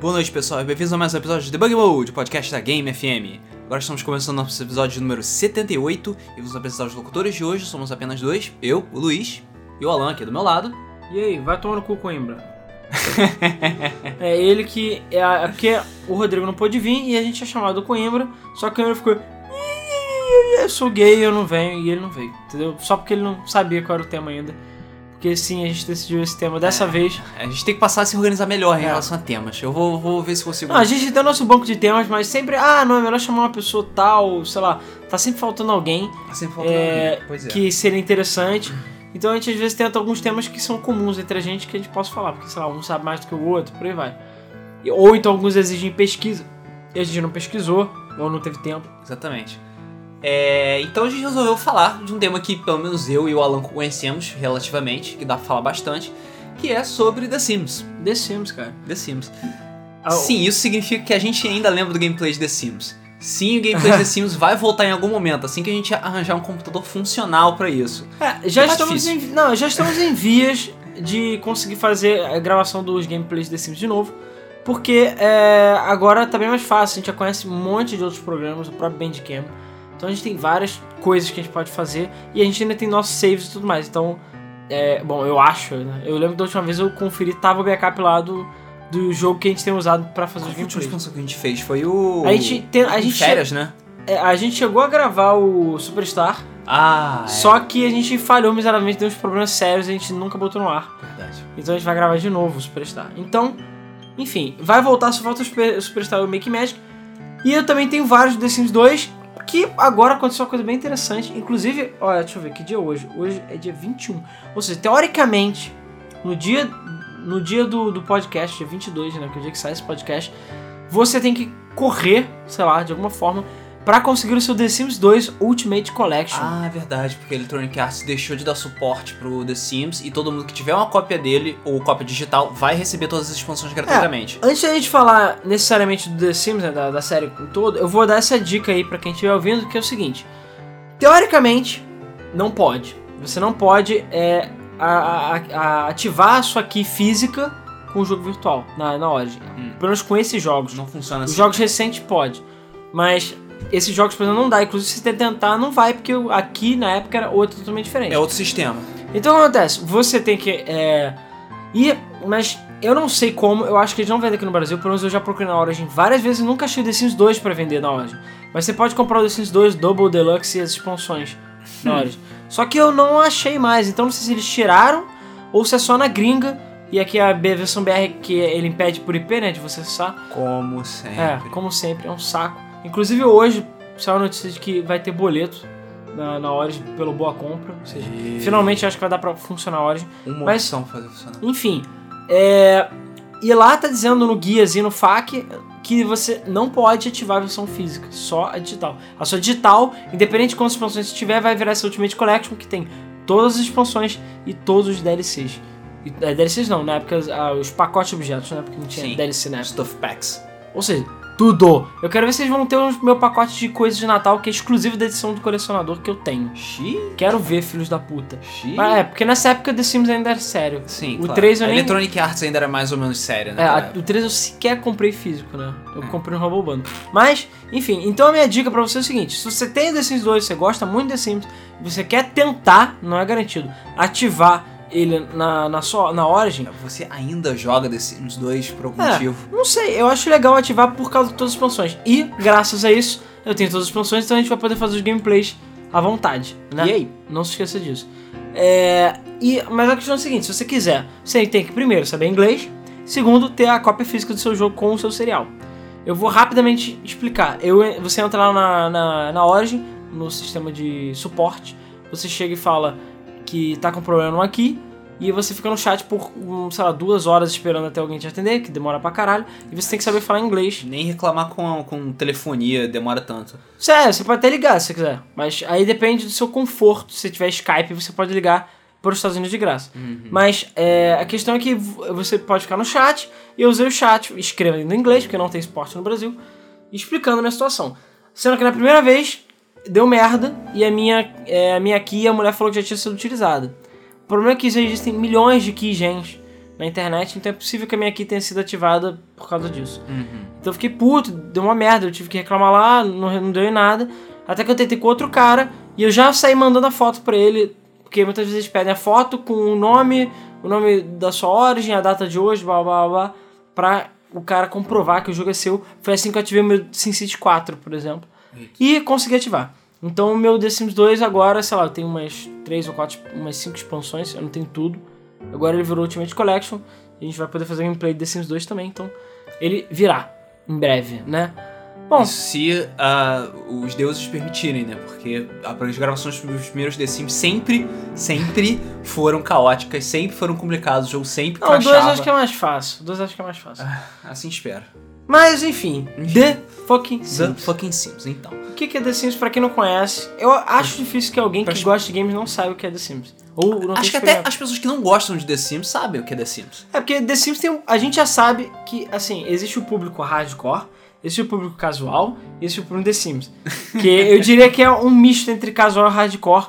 Boa noite, pessoal. Bem-vindos a mais um episódio de Debug Mode, podcast da Game FM. Agora estamos começando nosso episódio número 78 e vamos apresentar os locutores de hoje. Somos apenas dois, eu, o Luiz, e o Alan aqui do meu lado. E aí, vai tomar no cu, Coimbra. é ele que. É, a- porque o Rodrigo não pôde vir e a gente tinha chamado o Coimbra, só que o Coimbra ficou. Eu sou gay, eu não venho, e ele não veio, entendeu? Só porque ele não sabia qual era o tema ainda. Porque sim, a gente decidiu esse tema dessa vez. A gente tem que passar a se organizar melhor em É. relação a temas. Eu vou, vou ver se consigo. Não, a gente tem o nosso banco de temas, mas sempre, ah, não, é melhor chamar uma pessoa tal, sei lá, tá sempre faltando alguém Sempre falta é, alguém. Pois é. que seria interessante. Então a gente às vezes tenta alguns temas que são comuns entre a gente que a gente possa falar, porque sei lá, um sabe mais do que o outro, por aí vai. Ou então alguns exigem pesquisa e a gente não pesquisou, ou não teve tempo. Exatamente. É, então a gente resolveu falar de um tema que pelo menos eu e o Alan conhecemos relativamente, que dá pra falar bastante, que é sobre The Sims. The Sims, cara. The Sims. Ah, Sim, isso significa que a gente ainda lembra do gameplay de The Sims. Sim, o gameplay de The Sims vai voltar em algum momento, assim que a gente arranjar um computador funcional pra isso. É, já Tá estamos em, não, já estamos em vias de conseguir fazer a gravação dos gameplays de The Sims de novo. Porque é, agora tá bem mais fácil, a gente já conhece um monte de outros programas, o próprio Bandcamp. Então a gente tem várias coisas que a gente pode fazer e a gente ainda tem nossos saves e tudo mais. Então, é, bom, eu acho, né? Eu lembro da última vez eu conferi, tava o backup lá do, do jogo que a gente tem usado pra fazer Qual os foi a última gameplays. expansão que a gente fez? Foi o. A gente, tem, a, gente férias, né? che- é, a gente chegou a gravar o Superstar, Ah, é. só que a gente falhou miseravelmente, deu uns problemas sérios e a gente nunca botou no ar. Verdade. Então a gente vai gravar de novo o Superstar. Então, enfim, vai voltar, só falta o Super- o Superstar e o Make Magic. E eu também tenho vários The Sims 2, que agora aconteceu uma coisa bem interessante. Inclusive, olha, deixa eu ver que dia é hoje. Hoje é dia 21. Ou seja, teoricamente, no dia, no dia do, do podcast, dia 22, né, que é o dia que sai esse podcast, você tem que correr, sei lá, de alguma forma, pra conseguir o seu The Sims 2 Ultimate Collection. Ah, é verdade, porque a Electronic Arts deixou de dar suporte pro The Sims e todo mundo que tiver uma cópia dele, ou cópia digital, vai receber todas as expansões gratuitamente. Antes da gente falar necessariamente do The Sims, né, da, da série como todo, eu vou dar essa dica aí pra quem estiver ouvindo, que é o seguinte. Teoricamente, não pode. Você não pode é, a- a- a- ativar a sua key física com o jogo virtual, na, na Origin. Hum. Pelo menos com esses jogos. Não funciona Os assim. jogos recentes pode. Mas esses jogos, por exemplo, não dá. Inclusive, se você tentar, não vai, porque aqui na época era outro totalmente diferente. É outro sistema. Então o que acontece? Você tem que é, ir, mas eu não sei como, eu acho que eles não vendem aqui no Brasil, pelo menos eu já procurei na Origin várias vezes e nunca achei o The Sims 2 pra vender na Origin. Mas você pode comprar o The Sims 2 Double Deluxe e as expansões na Origin. Só que eu não achei mais, então não sei se eles tiraram ou se é só na gringa. E aqui a B- versão BR que ele impede por IP, né, de você acessar. Como sempre. É, como sempre, é um saco. Inclusive hoje saiu a notícia de que vai ter boleto na, na Origin pelo Boa Compra. Ou seja, E- finalmente acho que vai dar pra funcionar a Origin. Uma Mas- opção fazer funcionar. Enfim, é... E lá tá dizendo no guiazinho, no FAQ, que você não pode ativar a versão física, só a digital. A sua digital, independente de quantas expansões você tiver, vai virar essa Ultimate Collection, que tem todas as expansões e todos os DLCs. E, é, DLCs não, na época ah, os pacotes de objetos, né? Porque não tinha Sim. DLC na época. Stuff Packs. Ou seja, tudo. Eu quero ver se eles vão ter o meu pacote de coisas de Natal, que é exclusivo da edição do colecionador que eu tenho. Xiii. Quero ver, filhos da puta. Xiii. Mas é, porque nessa época The Sims ainda era sério. Sim, o claro. 3 eu A nem- Electronic Arts ainda era mais ou menos séria, né? É, a- o 3 eu sequer comprei físico, né? Eu É. comprei no Rumble Bundle. Mas, enfim, então a minha dica pra você é o seguinte: se você tem o The Sims 2, você gosta muito de The Sims, você quer tentar, não é garantido, ativar ele na, na, sua, na Origin, Você ainda joga The Sims 2 por algum É. motivo. não sei, eu acho legal ativar por causa de todas as expansões. E, graças a isso, eu tenho todas as expansões, então a gente vai poder fazer os gameplays à vontade, né? E aí? Não se esqueça disso. É, e, mas a questão é a seguinte: se você quiser, você tem que primeiro saber inglês, segundo, ter a cópia física do seu jogo com o seu serial. Eu vou rapidamente explicar. Eu, você entra lá na, na, na Origin, no sistema de suporte, você chega e fala que tá com problema aqui, e você fica no chat por, sei lá, duas horas esperando até alguém te atender, que demora pra caralho, e você tem que saber falar inglês. Nem reclamar com, com telefonia demora tanto. Sério, você pode até ligar se você quiser, mas aí depende do seu conforto. Se tiver Skype, você pode ligar para os Estados Unidos de graça. Mas é, a questão é que você pode ficar no chat, e eu usei o chat escrevendo em inglês, porque não tem suporte no Brasil, explicando a minha situação. Sendo que na primeira vez deu merda e a minha, é, a minha key, a mulher falou que já tinha sido utilizada. O problema é que existem milhões de keygens na internet, então é possível que a minha key tenha sido ativada por causa disso. Uhum. Então eu fiquei puto, deu uma merda, eu tive que reclamar lá, não, não deu em nada. Até que eu tentei com outro cara e eu já saí mandando a foto pra ele, porque muitas vezes eles pedem a foto com o nome, o nome da sua origem, a data de hoje, blá blá blá, pra o cara comprovar que o jogo é seu. Foi assim que eu ativei o meu SimCity 4, por exemplo. Eita. E consegui ativar. Então o meu The Sims 2 agora, sei lá, eu tenho umas 3 ou 4, umas 5 expansões, eu não tenho tudo. Agora ele virou Ultimate Collection e a gente vai poder fazer gameplay de The Sims 2 também, então ele virá em breve, né? Bom, se ah, os deuses permitirem, né? Porque as gravações dos primeiros The Sims sempre, sempre foram caóticas, sempre foram complicadas, o jogo sempre não, o 2 crashava. acho que é mais fácil. 2 acho que é mais fácil. Assim espero. Mas enfim, The fucking The Sims. fucking Sims, então. O que é The Sims pra quem não conhece? Eu acho difícil que alguém que gosta de games não saiba o que é The Sims. Ou não Acho que até as pessoas que não gostam de The Sims sabem o que é The Sims. É porque The Sims tem um, A gente já sabe que, assim, existe o público hardcore, existe o público casual e existe o público The Sims. Que eu diria que é um misto entre casual e hardcore.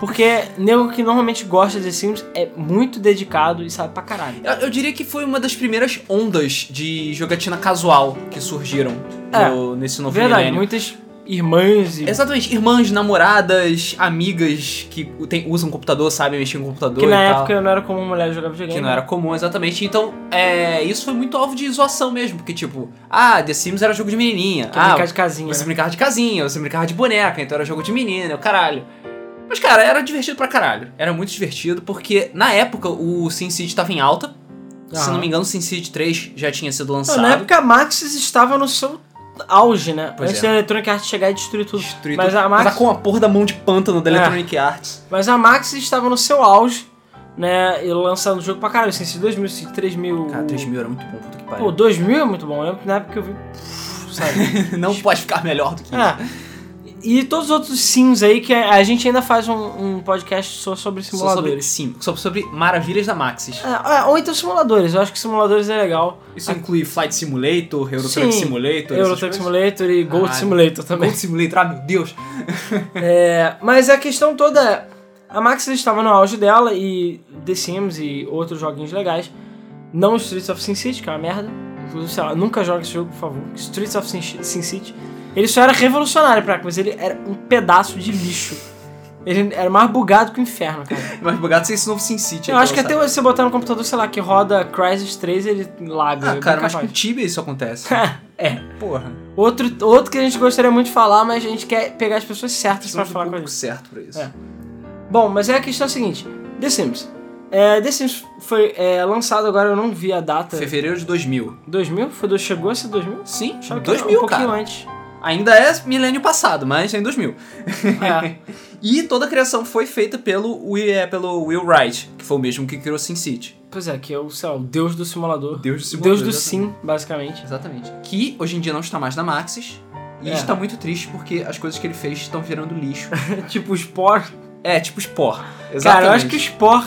Porque nego que normalmente gosta de Sims é muito dedicado e sabe pra caralho. Eu, eu diria que foi uma das primeiras ondas de jogatina casual que surgiram É, no- nesse novo Verdade, milênio. muitas irmãs e. Exatamente, irmãs, namoradas, amigas que tem- usam computador, sabem mexer com computador Que na tal. época não era comum mulher jogar videogame. Que não era comum, exatamente. Então, é, isso foi muito alvo de zoação mesmo. Porque, tipo, ah, The Sims era jogo de menininha. Que ah, brincar de casinha. você né? brincava de casinha, você brincava de boneca, então era jogo de menina, o caralho. Mas, cara, era divertido pra caralho. Era muito divertido, porque na época o SimCity tava em alta. Se Aham. não me engano, o SimCity 3 já tinha sido Não, lançado. na época a Maxis estava no seu auge, né? Pois Antes é. da Electronic Arts chegar e destruir tudo. Destruído. Mas a Max- Tava com a porra da mão de pântano da É. Electronic Arts. Mas a Maxis estava no seu auge, né? E lançando o jogo pra caralho. Assim, 2000, 3000. Cara, 3 mil era muito bom, puta que Pô, pariu. 2000 é muito bom. Eu lembro que na época que eu vi. Sabe? não pode ficar melhor do que isso. E todos os outros sims aí que a gente ainda faz um, um podcast só sobre Só sobre, simuladores. sim, só sobre maravilhas da Maxis. É, é, ou então simuladores. Eu acho que simuladores é legal. Isso inclui Flight Simulator, Euro Sim, Truck Simulator, Euro essas Truck coisas? Simulator e Gold Ah, Simulator também. Gold Simulator, ah meu Deus. É, mas a questão toda é, a Max estava no auge dela e The Sims e outros joguinhos legais. Não Streets of Sin City, que é uma merda. Inclusive, sei lá, nunca joga esse jogo, por favor. Streets of Sin City. Ele só era revolucionário pra mas ele era um pedaço de lixo. Ele era mais bugado que o inferno, cara. Mas bugado sem esse novo SimCity. Eu acho que até você botar no computador, sei lá, que roda Crysis 3, ele laga. Ah, é cara, mas com capaz. Tibia isso acontece. é. Porra. Outro, outro que a gente gostaria muito de falar, mas a gente quer pegar as pessoas certas pra Precisamos do falar com a gente. certo pra isso. É. Bom, mas é a questão seguinte: The Sims. É, The Sims foi é, lançado agora, eu não vi a data. Fevereiro de 2000. 2000? Foi do, chegou a ser 2000? Sim, era 2000, um pouquinho cara. antes. Ainda é milênio passado, mas é em 2000. É. E toda a criação foi feita pelo, Will- é, pelo Will Wright, que foi o mesmo que criou SimCity. Pois é, que é o, sei lá, o deus do simulador. Deus do O simulador, deus do sim, basicamente. Exatamente. Que hoje em dia não está mais na Maxis. E É. está muito triste porque as coisas que ele fez estão virando lixo. tipo o Spore. É, tipo Spore. Exatamente. Cara, eu acho que o Spore.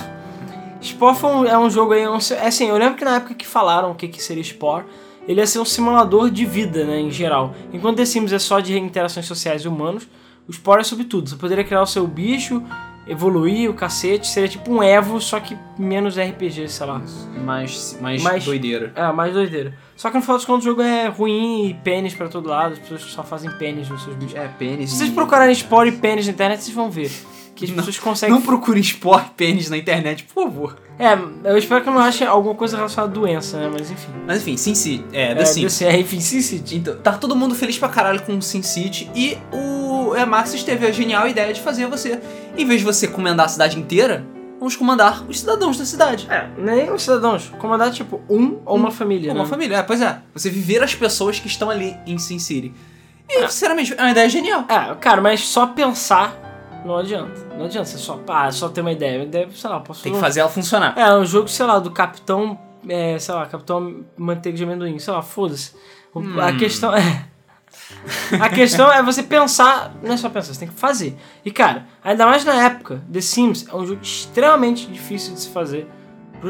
Spore foi um- é um jogo aí. Um, é assim, eu lembro que na época que falaram o que, que seria Spore, ele ia ser um simulador de vida, né, em geral. Enquanto The Sims é só de interações sociais e humanos, o Spore é sobre tudo. Você poderia criar o seu bicho, evoluir o cacete, seria tipo um Evo, só que menos RPG, sei lá. Mais, mais, Mais- doideira. É, mais doideira. Só que no final dos contos o jogo é ruim e pênis pra todo lado, as pessoas só fazem pênis nos seus bichos. É, pênis. Se vocês procurarem Spore e pênis na internet, vocês vão ver. Que as Não- pessoas conseguem Não procurem Spore pênis na internet, por favor. É, eu espero que eu não ache alguma coisa relacionada à doença, né? Mas enfim. Mas enfim, SimCity. É, The é, Sims. desse- é, enfim, Sin City. Então, tá todo mundo feliz pra caralho com o SimCity e o a Maxis teve a genial ideia de fazer você, em vez de você comandar a cidade inteira, vamos comandar os cidadãos da cidade. É, nem os cidadãos. Comandar, tipo, um ou uma família, Uma né? família, é, pois é. Você viver as pessoas que estão ali em SimCity. E, sinceramente, é uma ideia genial. É, cara, mas só pensar não adianta. Não adianta você só, ah, só ter uma ideia. Uma ideia, sei lá, posso Tem que fazer ela funcionar. É, um jogo, sei lá, do Capitão, é, sei lá, Capitão Manteiga de Amendoim, sei lá, foda-se. O- A Hum. questão é. A questão é você pensar, não é só pensar, você tem que fazer. E cara, ainda mais na época, The Sims é um jogo extremamente difícil de se fazer,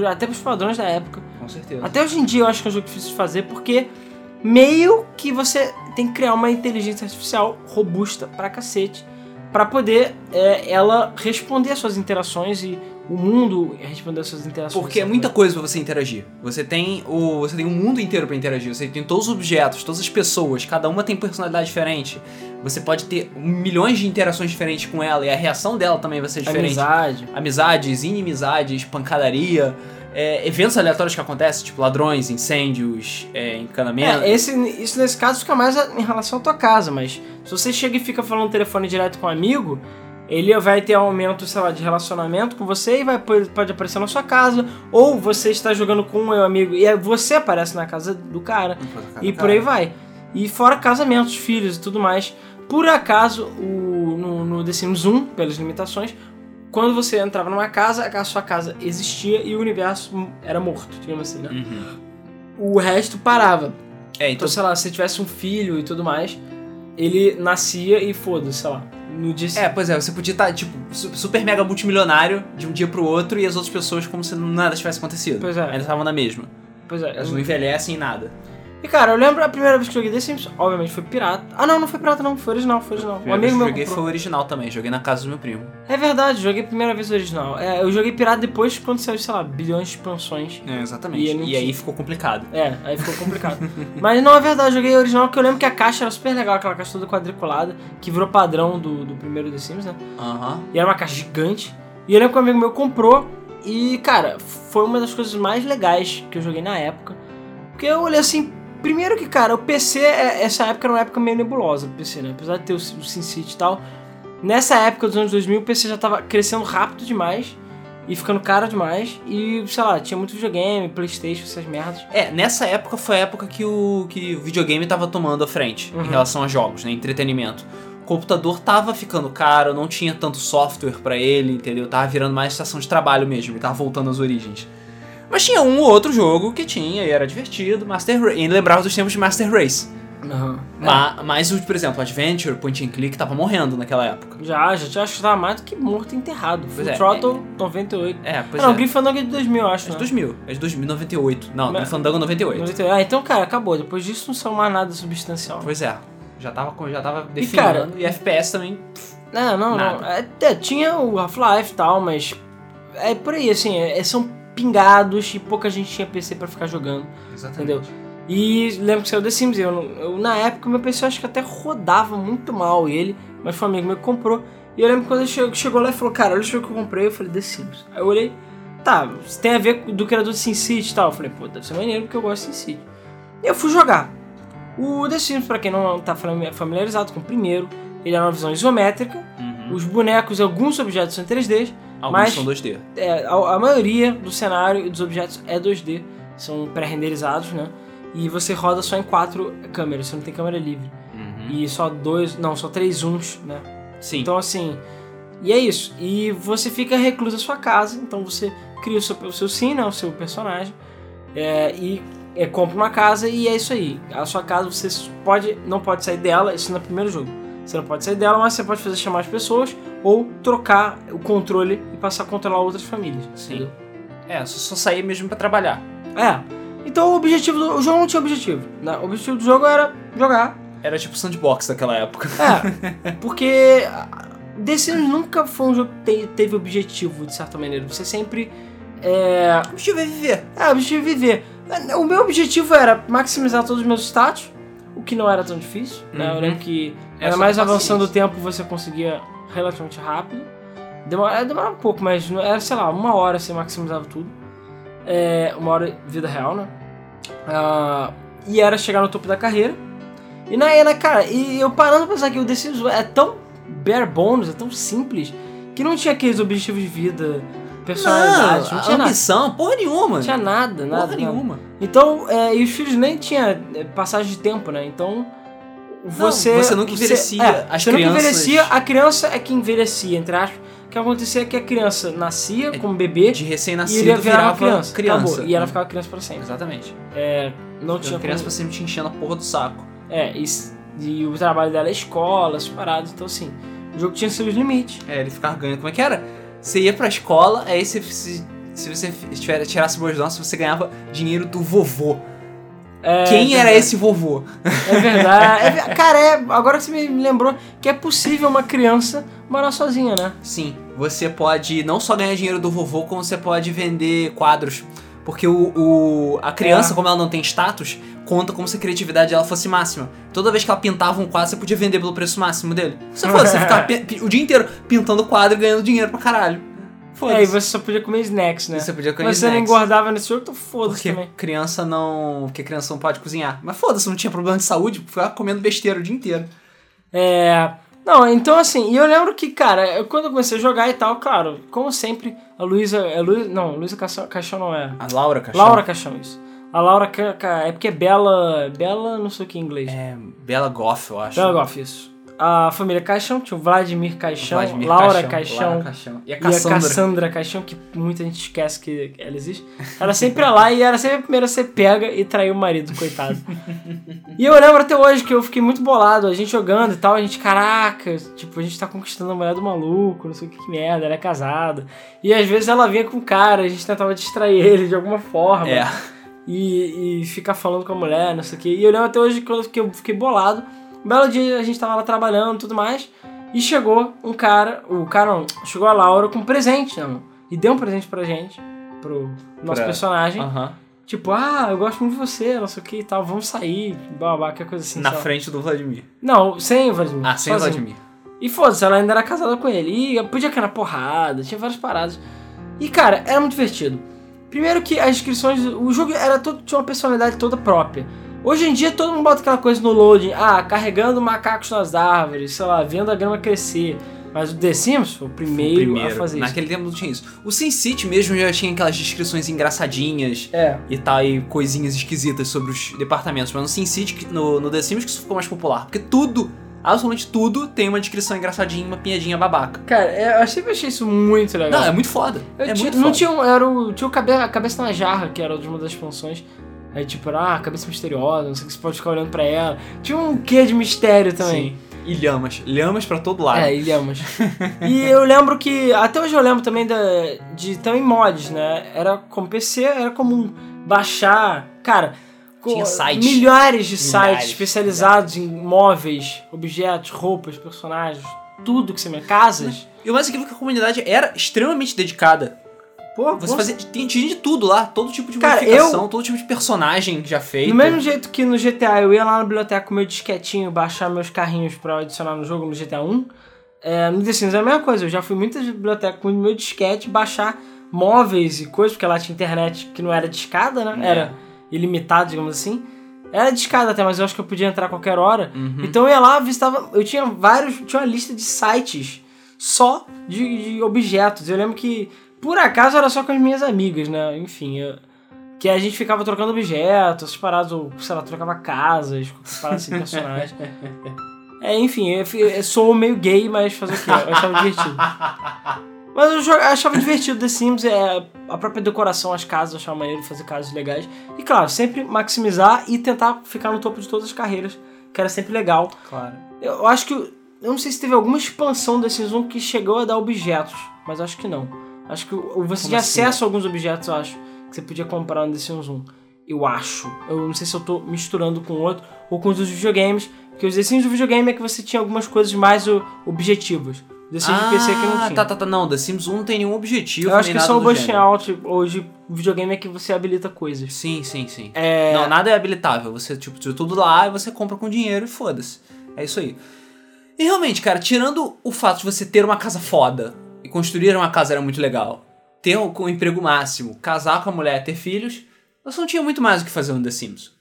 até pros padrões da época. Com certeza. Até hoje em dia eu acho que é um jogo difícil de fazer porque meio que você tem que criar uma inteligência artificial robusta pra cacete pra poder é, ela responder às suas interações e o mundo responder as suas interações. Porque é muita coisa pra você interagir. Você tem o, você tem um mundo inteiro pra interagir. Você tem todos os objetos, todas as pessoas, cada uma tem personalidade diferente. Você pode ter milhões de interações diferentes com ela e a reação dela também vai ser diferente. Amizade. Amizades, inimizades, pancadaria, é, eventos aleatórios que acontecem, tipo ladrões, incêndios, é, encanamento. É, esse, isso nesse caso fica mais em relação à tua casa, mas se você chega e fica falando no telefone direto com um amigo, ele vai ter um aumento, sei lá, de relacionamento com você e vai, pode aparecer na sua casa, ou você está jogando com um amigo e você aparece na casa do cara, e por aí vai. E fora casamentos, filhos e tudo mais. Por acaso, o, no, no The Sims 1, pelas limitações, quando você entrava numa casa, a sua casa existia e o universo era morto, digamos assim, né? Uhum. O resto parava. É, Então, então, sei lá, se tivesse um filho e tudo mais, ele nascia e foda-se, sei lá. No dia é, pois é, você podia estar, tipo, su- super mega multimilionário de um dia pro outro e as outras pessoas como se nada tivesse acontecido. Pois é. Ainda estavam na mesma. Pois é. Elas não envelhecem em nada. E cara, eu lembro a primeira vez que joguei The Sims, obviamente foi pirata. Ah não, não foi pirata não, foi original, foi original. Um Primeira amigo meu eu joguei comprou. foi o original também, joguei na casa do meu primo. É verdade, joguei a primeira vez original. É, eu joguei pirata depois quando saiu, sei lá, bilhões de expansões. É, exatamente. E E, aí ficou complicado. É, aí ficou complicado. Mas não é verdade, joguei original porque eu lembro que a caixa era super legal, aquela caixa toda quadriculada, que virou padrão do, do primeiro The Sims, né? Aham. E era uma caixa gigante. E eu lembro que um amigo meu comprou. E, cara, foi uma das coisas mais legais que eu joguei na época. Porque eu olhei assim. Primeiro que, cara, o PC, é- essa época era uma época meio nebulosa PC, né? Apesar de ter o, o SimCity e tal. Nessa época dos anos 2000, o PC já tava crescendo rápido demais. E ficando caro demais. E, sei lá, tinha muito videogame, Playstation, essas merdas. É, nessa época foi a época que o, que o videogame tava tomando a frente Uhum. em relação a jogos, né? Entretenimento. O computador tava ficando caro, não tinha tanto software pra ele, entendeu? Tava virando mais estação de trabalho mesmo, tava voltando às origens. Mas tinha um ou outro jogo que tinha e era divertido, Master Race. E lembrava dos tempos de Master Race. Uhum. Ma- Mas, por exemplo, Adventure, Point and Click tava morrendo naquela época. Já, já tinha, acho que tava mais do que morto e enterrado. Full é, Throttle 98. É, pois Ah, não, é. Grim Fandango é de 2000, eu acho. É de né? 2000, é de 2000, 98. Não, Mas- Grim Fandango 98. 98. Ah, então, cara, acabou. Depois disso não saiu mais nada substancial. Pois é, já tava, já tava E, definindo. cara, E, FPS também. Não, não, não. Nada. É, é, tinha o Half-Life e tal, mas. É por aí, assim, é- são pingados e pouca gente tinha PC pra ficar jogando, entendeu? E lembro que saiu The Sims, eu, eu na época meu PC acho que até rodava muito mal ele, mas foi um amigo meu que comprou. E eu lembro que quando ele chegou, chegou lá e falou, cara, olha o jogo que eu comprei, eu falei, The Sims. Aí eu olhei, tá, isso tem a ver do criador de SimCity e tal. Eu falei, pô, deve ser maneiro porque eu gosto de SimCity. E eu fui jogar. O The Sims, pra quem não tá fami- familiarizado com o primeiro, ele é uma visão isométrica, Uhum. os bonecos e alguns objetos são em 3D, Alguns mas- são 2D. é, a, a maioria do cenário e dos objetos é 2D, são pré-renderizados, né? E você roda só em quatro câmeras, você não tem câmera livre. Uhum. E só dois, não, só três zooms, né? Sim. Então assim, e é isso. E você fica recluso à sua casa, então você cria o seu, o seu sim, né? O seu personagem, é, e é, compra uma casa e é isso aí. A sua casa você pode, não pode sair dela, isso no primeiro jogo. Você não pode sair dela, mas você pode fazer chamar as pessoas ou trocar o controle e passar a controlar outras famílias. Sim. entendeu? É, só, só sair mesmo pra trabalhar. É. Então o objetivo do o jogo não tinha objetivo. Né? O objetivo do jogo era jogar. Era tipo sandbox daquela época. É. Porque ah, Sims nunca foi um jogo que te- teve objetivo, de certa maneira. Você sempre. É. O objetivo é viver. É, o objetivo é viver. O meu objetivo era maximizar todos os meus status, o que não era tão difícil. Né? Eu Uhum. lembro que É era só mais avançando o tempo, você conseguia relativamente rápido. Demora, demorava um pouco, mas era, sei lá, uma hora você maximizava tudo. É, uma hora vida real, né? Ah, e era chegar no topo da carreira. E na, e na cara, e eu parando pra pensar que o The Sims é tão bare bones, é tão simples, que não tinha aqueles objetivos de vida, personalidades, não, tinha nada. ambição, porra nenhuma. Não tinha nada, nada. porra nada. nenhuma. Então, é, e os filhos nem tinha é, passagem de tempo, né? Então, você... você nunca envelhecia, é, as você nunca crianças- envelhecia, a criança é que envelhecia, entre aspas. O que acontecia é que a criança nascia É, como bebê De e recém-nascido virar virava criança. criança. Acabou, e ela ficava criança para sempre. Exatamente. Não tinha Tinha criança pra sempre te enchendo a porra do saco. É, e, e o trabalho dela é escola, essas paradas. Então, assim, o jogo tinha seus limites. É, ele ficava ganhando. Como é que era? Você ia pra escola, aí você, se, se você tirasse boas notas, você ganhava dinheiro do vovô. É, Quem era verdade. esse vovô? É verdade. É cara, é, agora que você me lembrou que é possível uma criança morar sozinha, né? Sim. você pode não só ganhar dinheiro do vovô, como você pode vender quadros. Porque o, o- a criança, É. como ela não tem status, conta como se a criatividade dela fosse máxima. Toda vez que ela pintava um quadro, você podia vender pelo preço máximo dele. Você ficar pi- pi- o dia inteiro pintando quadro e ganhando dinheiro pra caralho. É, e Foda-se. você só podia comer snacks, né? Você podia comer Mas você não snacks. engordava nesse jogo, então foda-se Porque também. criança não. Porque criança não pode cozinhar. Mas foda-se, não tinha problema de saúde, ficava comendo besteira o dia inteiro. É. Não, então assim, e eu lembro que, cara, eu- quando eu comecei a jogar e tal, claro, como sempre, a Luísa. É Luísa. Não, Luísa Caixão, Caixão não é. A Laura Caixão. Laura Caixão, isso. A Laura é porque é Bela. Bela, não sei o que em inglês. É, Bela Goff, eu acho. Bela Goff, isso. A família Caixão, tinha o Vladimir Caixão, Vladimir Laura Caixão, Caixão. E a e a Cassandra. Cassandra Caixão, que muita gente esquece que ela existe. Ela sempre ia lá e era sempre a primeira a ser pega e trair o marido, coitado. e eu lembro até hoje que eu fiquei muito bolado, a gente jogando e tal, a gente, caraca, tipo, a gente tá conquistando a mulher do maluco, não sei o que, que merda, ela é casada. E às vezes ela vinha com o cara, a gente tentava distrair ele de alguma forma. É. E, e ficar falando com a mulher, não sei o que. E eu lembro até hoje quando eu fiquei, bolado. Um belo dia a gente tava lá trabalhando e tudo mais. E chegou um cara, o cara não, chegou a Laura com um presente mão. E deu um presente pra gente, pro nosso Pra- personagem. Tipo, ah, eu gosto muito de você, não sei o que e tal, vamos sair, babá, que coisa assim. Na lá. frente do Vladimir. Não, sem o Vladimir. Ah, sem o. Vladimir. E foda-se, ela ainda era casada com ele. E podia cair na porrada, tinha várias paradas. E cara, era muito divertido. Primeiro que as inscrições, o jogo era todo, tinha uma personalidade toda própria. Hoje em dia todo mundo bota aquela coisa no loading, ah, carregando macacos nas árvores, sei lá, vendo a grama crescer. Mas o The Sims foi o primeiro, a fazer isso. Naquele tempo não tinha isso. O Sin City mesmo já tinha aquelas descrições engraçadinhas É. e tal, e coisinhas esquisitas sobre os departamentos. Mas no Sin City, no, no The Sims, que isso ficou mais popular. Porque tudo, absolutamente tudo, tem uma descrição engraçadinha, uma piadinha babaca. Cara, é, eu sempre achei isso muito legal. Não, é muito foda. Eu é muito não foda. tinha um, era o, tinha o cabe, a cabeça na jarra, que era de uma das expansões. Aí tipo, era ah, cabeça misteriosa, não sei o que você pode ficar olhando pra ela. Tinha um quê de mistério também. Sim. E lhamas. Lhamas pra todo lado. É, ilhamos. e eu lembro que, até hoje eu lembro também da, de também mods, né? Era como PC, era comum baixar, cara, Tinha sites. milhares de sites Milhares, especializados em móveis, objetos, roupas, personagens, tudo que você me casas. E o mais incrível é que a comunidade era extremamente dedicada. Pô, Você fazia, tinha, tinha de tudo lá, todo tipo de Cara, modificação, todo tipo de personagem já feito. Do mesmo jeito que no GTA eu ia lá na biblioteca com meu disquetinho, baixar meus carrinhos pra adicionar no jogo no GTA 1, é, no The Sims é a mesma coisa. Eu já fui muitas bibliotecas com o meu disquete baixar móveis e coisas, porque lá tinha internet que não era discada, né? É. Era ilimitado, digamos assim. Era discada até, mas eu acho que eu podia entrar a qualquer hora. Uhum. Então eu ia lá, visitava. Eu tinha vários. Tinha uma lista de sites só de, de objetos. Eu lembro que, por acaso, era só com as minhas amigas, né? Enfim, eu- que a gente ficava trocando objetos, essas paradas, ou sei lá, trocava casas, paradas assim, personagens. É, enfim, eu, eu sou meio gay, mas fazer o quê? Eu achava divertido. Mas eu achava divertido The Sims, é, a própria decoração, as casas, eu achava maneiro fazer casas legais. E claro, sempre maximizar e tentar ficar no topo de todas as carreiras, que era sempre legal. Claro. Eu acho que. Eu não sei se teve alguma expansão desse Sims que chegou a dar objetos, mas acho que não. Acho que você tinha assim? acesso a alguns objetos, eu acho, que você podia comprar no The Sims 1. Eu acho. Eu não sei se eu tô misturando com outro ou com os dos videogames, porque os The Sims do videogame é que você tinha algumas coisas mais objetivas. O The Sims de PC que não tinha. tá, tá, tá. Não, The Sims 1 não tem nenhum objetivo. eu acho nem que nada só o Bushing. Out hoje, o videogame é que você habilita coisas. Sim, sim, sim. É. Não, nada é habilitável. Você, tipo, tira tudo lá e você compra com dinheiro e foda-se. É isso aí. E realmente, cara, tirando o fato de você ter uma casa foda e construir uma casa era muito legal, ter um, um emprego máximo, casar com a mulher, ter filhos, você não tinha muito mais o que fazer no The Sims.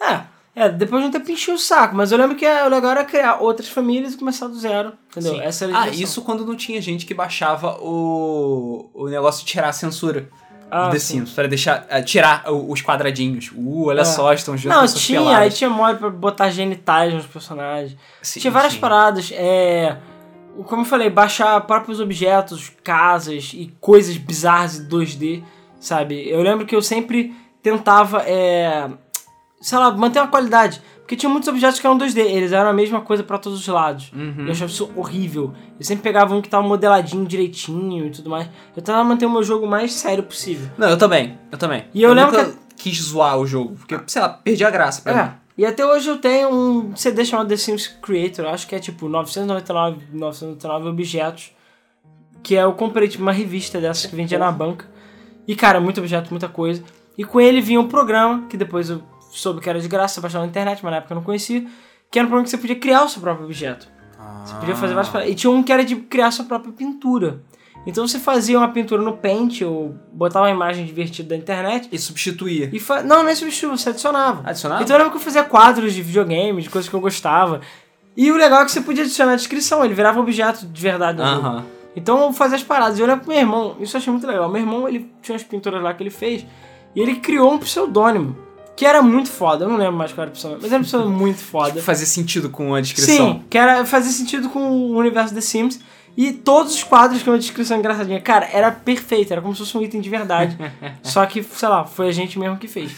É, é, depois de um tempo enchia o saco, mas eu lembro que o legal era criar outras famílias e começar do zero, entendeu? Sim. Essa era a ah, isso quando não tinha gente que baixava o, o negócio de tirar a censura Ah, do The sim. Sims, pra deixar, eh, tirar o- os quadradinhos. Uh, olha É. só, estão juntos Não, tinha, aí tinha mod pra botar genitais nos personagens. Tinha várias paradas, é... Como eu falei, baixar próprios objetos, casas e coisas bizarras em 2D, sabe? Eu lembro que eu sempre tentava, é... Sei lá, manter uma qualidade. Porque tinha muitos objetos que eram 2D, eles eram a mesma coisa pra todos os lados. Uhum. Eu achava isso horrível. Eu sempre pegava um que tava modeladinho direitinho e tudo mais. Eu tentava manter o meu jogo o mais sério possível. Não, eu também, eu também. E eu lembro nunca quis zoar o jogo, porque, sei lá, perdi a graça pra mim. É. E até hoje eu tenho um CD chamado The Sims Creator, acho que é tipo 999, 999 objetos que é eu comprei tipo, uma revista dessas que vendia na banca. E, cara, muito objeto, muita coisa. E com ele vinha um programa, que depois eu soube que era de graça, você baixava na internet, mas na época eu não conhecia, que era um programa que você podia criar o seu próprio objeto. Você podia fazer várias paradas. E tinha um que era de criar sua própria pintura. Então você fazia uma pintura no Paint ou botava uma imagem divertida da internet E substituir. e fa... Não, é substituir, você adicionava. Adicionava? Então eu lembro que eu fazia quadros de videogame, de coisas que eu gostava. E o legal é que você podia adicionar a descrição, ele virava objeto de verdade jogo. Aham. Então eu fazia as paradas. E eu lembro pro meu irmão, isso eu achei muito legal. Meu irmão, ele tinha umas pinturas lá que ele fez. E ele criou um pseudônimo. Que era muito foda. Eu não lembro mais qual era o pseudônimo. Mas era um pseudônimo muito foda. Fazia sentido com a descrição. Sim, que era, fazia sentido com o universo The Sims. E todos os quadros com uma descrição engraçadinha. Cara, era perfeito. Era como se fosse um item de verdade. Só que, sei lá, foi a gente mesmo que fez.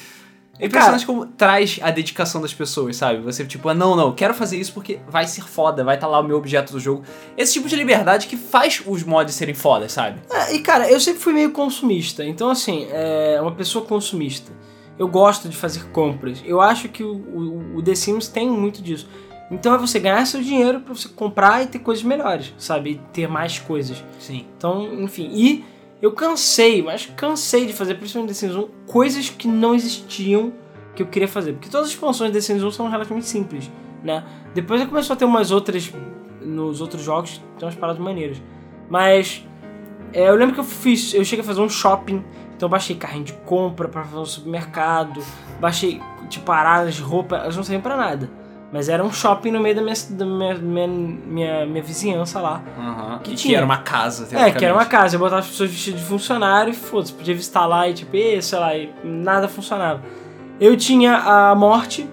É impressionante como traz a dedicação das pessoas, sabe? Você, tipo, ah, não, não, quero fazer isso porque vai ser foda, vai estar lá o meu objeto do jogo. Esse tipo de liberdade que faz os mods serem fodas, sabe? É, e cara, eu sempre fui meio consumista. Então, assim, é uma pessoa consumista. Eu gosto de fazer compras. Eu acho que o, o, o The Sims tem muito disso. Então é você ganhar seu dinheiro pra você comprar e ter coisas melhores, sabe? E ter mais coisas. Sim. Então, enfim. E eu cansei, mas cansei de fazer, principalmente The Sims 1, coisas que não existiam que eu queria fazer. Porque todas as expansões de The Sims 1 são relativamente simples, né? Depois eu começou a ter umas outras nos outros jogos, tem umas paradas maneiras. Mas é, eu lembro que eu fiz, eu cheguei a fazer um shopping, então eu baixei carrinho de compra pra fazer um supermercado, baixei tipo paradas de roupa, elas não servem pra nada. Mas era um shopping no meio da minha, da minha, minha, minha, minha vizinhança lá. Aham. Que Que, que tinha. era uma casa, É, que era uma casa. Eu botava as pessoas vestidas de funcionário e foda-se, podia visitar lá e tipo, e, sei lá, e nada funcionava. Eu tinha a Morte,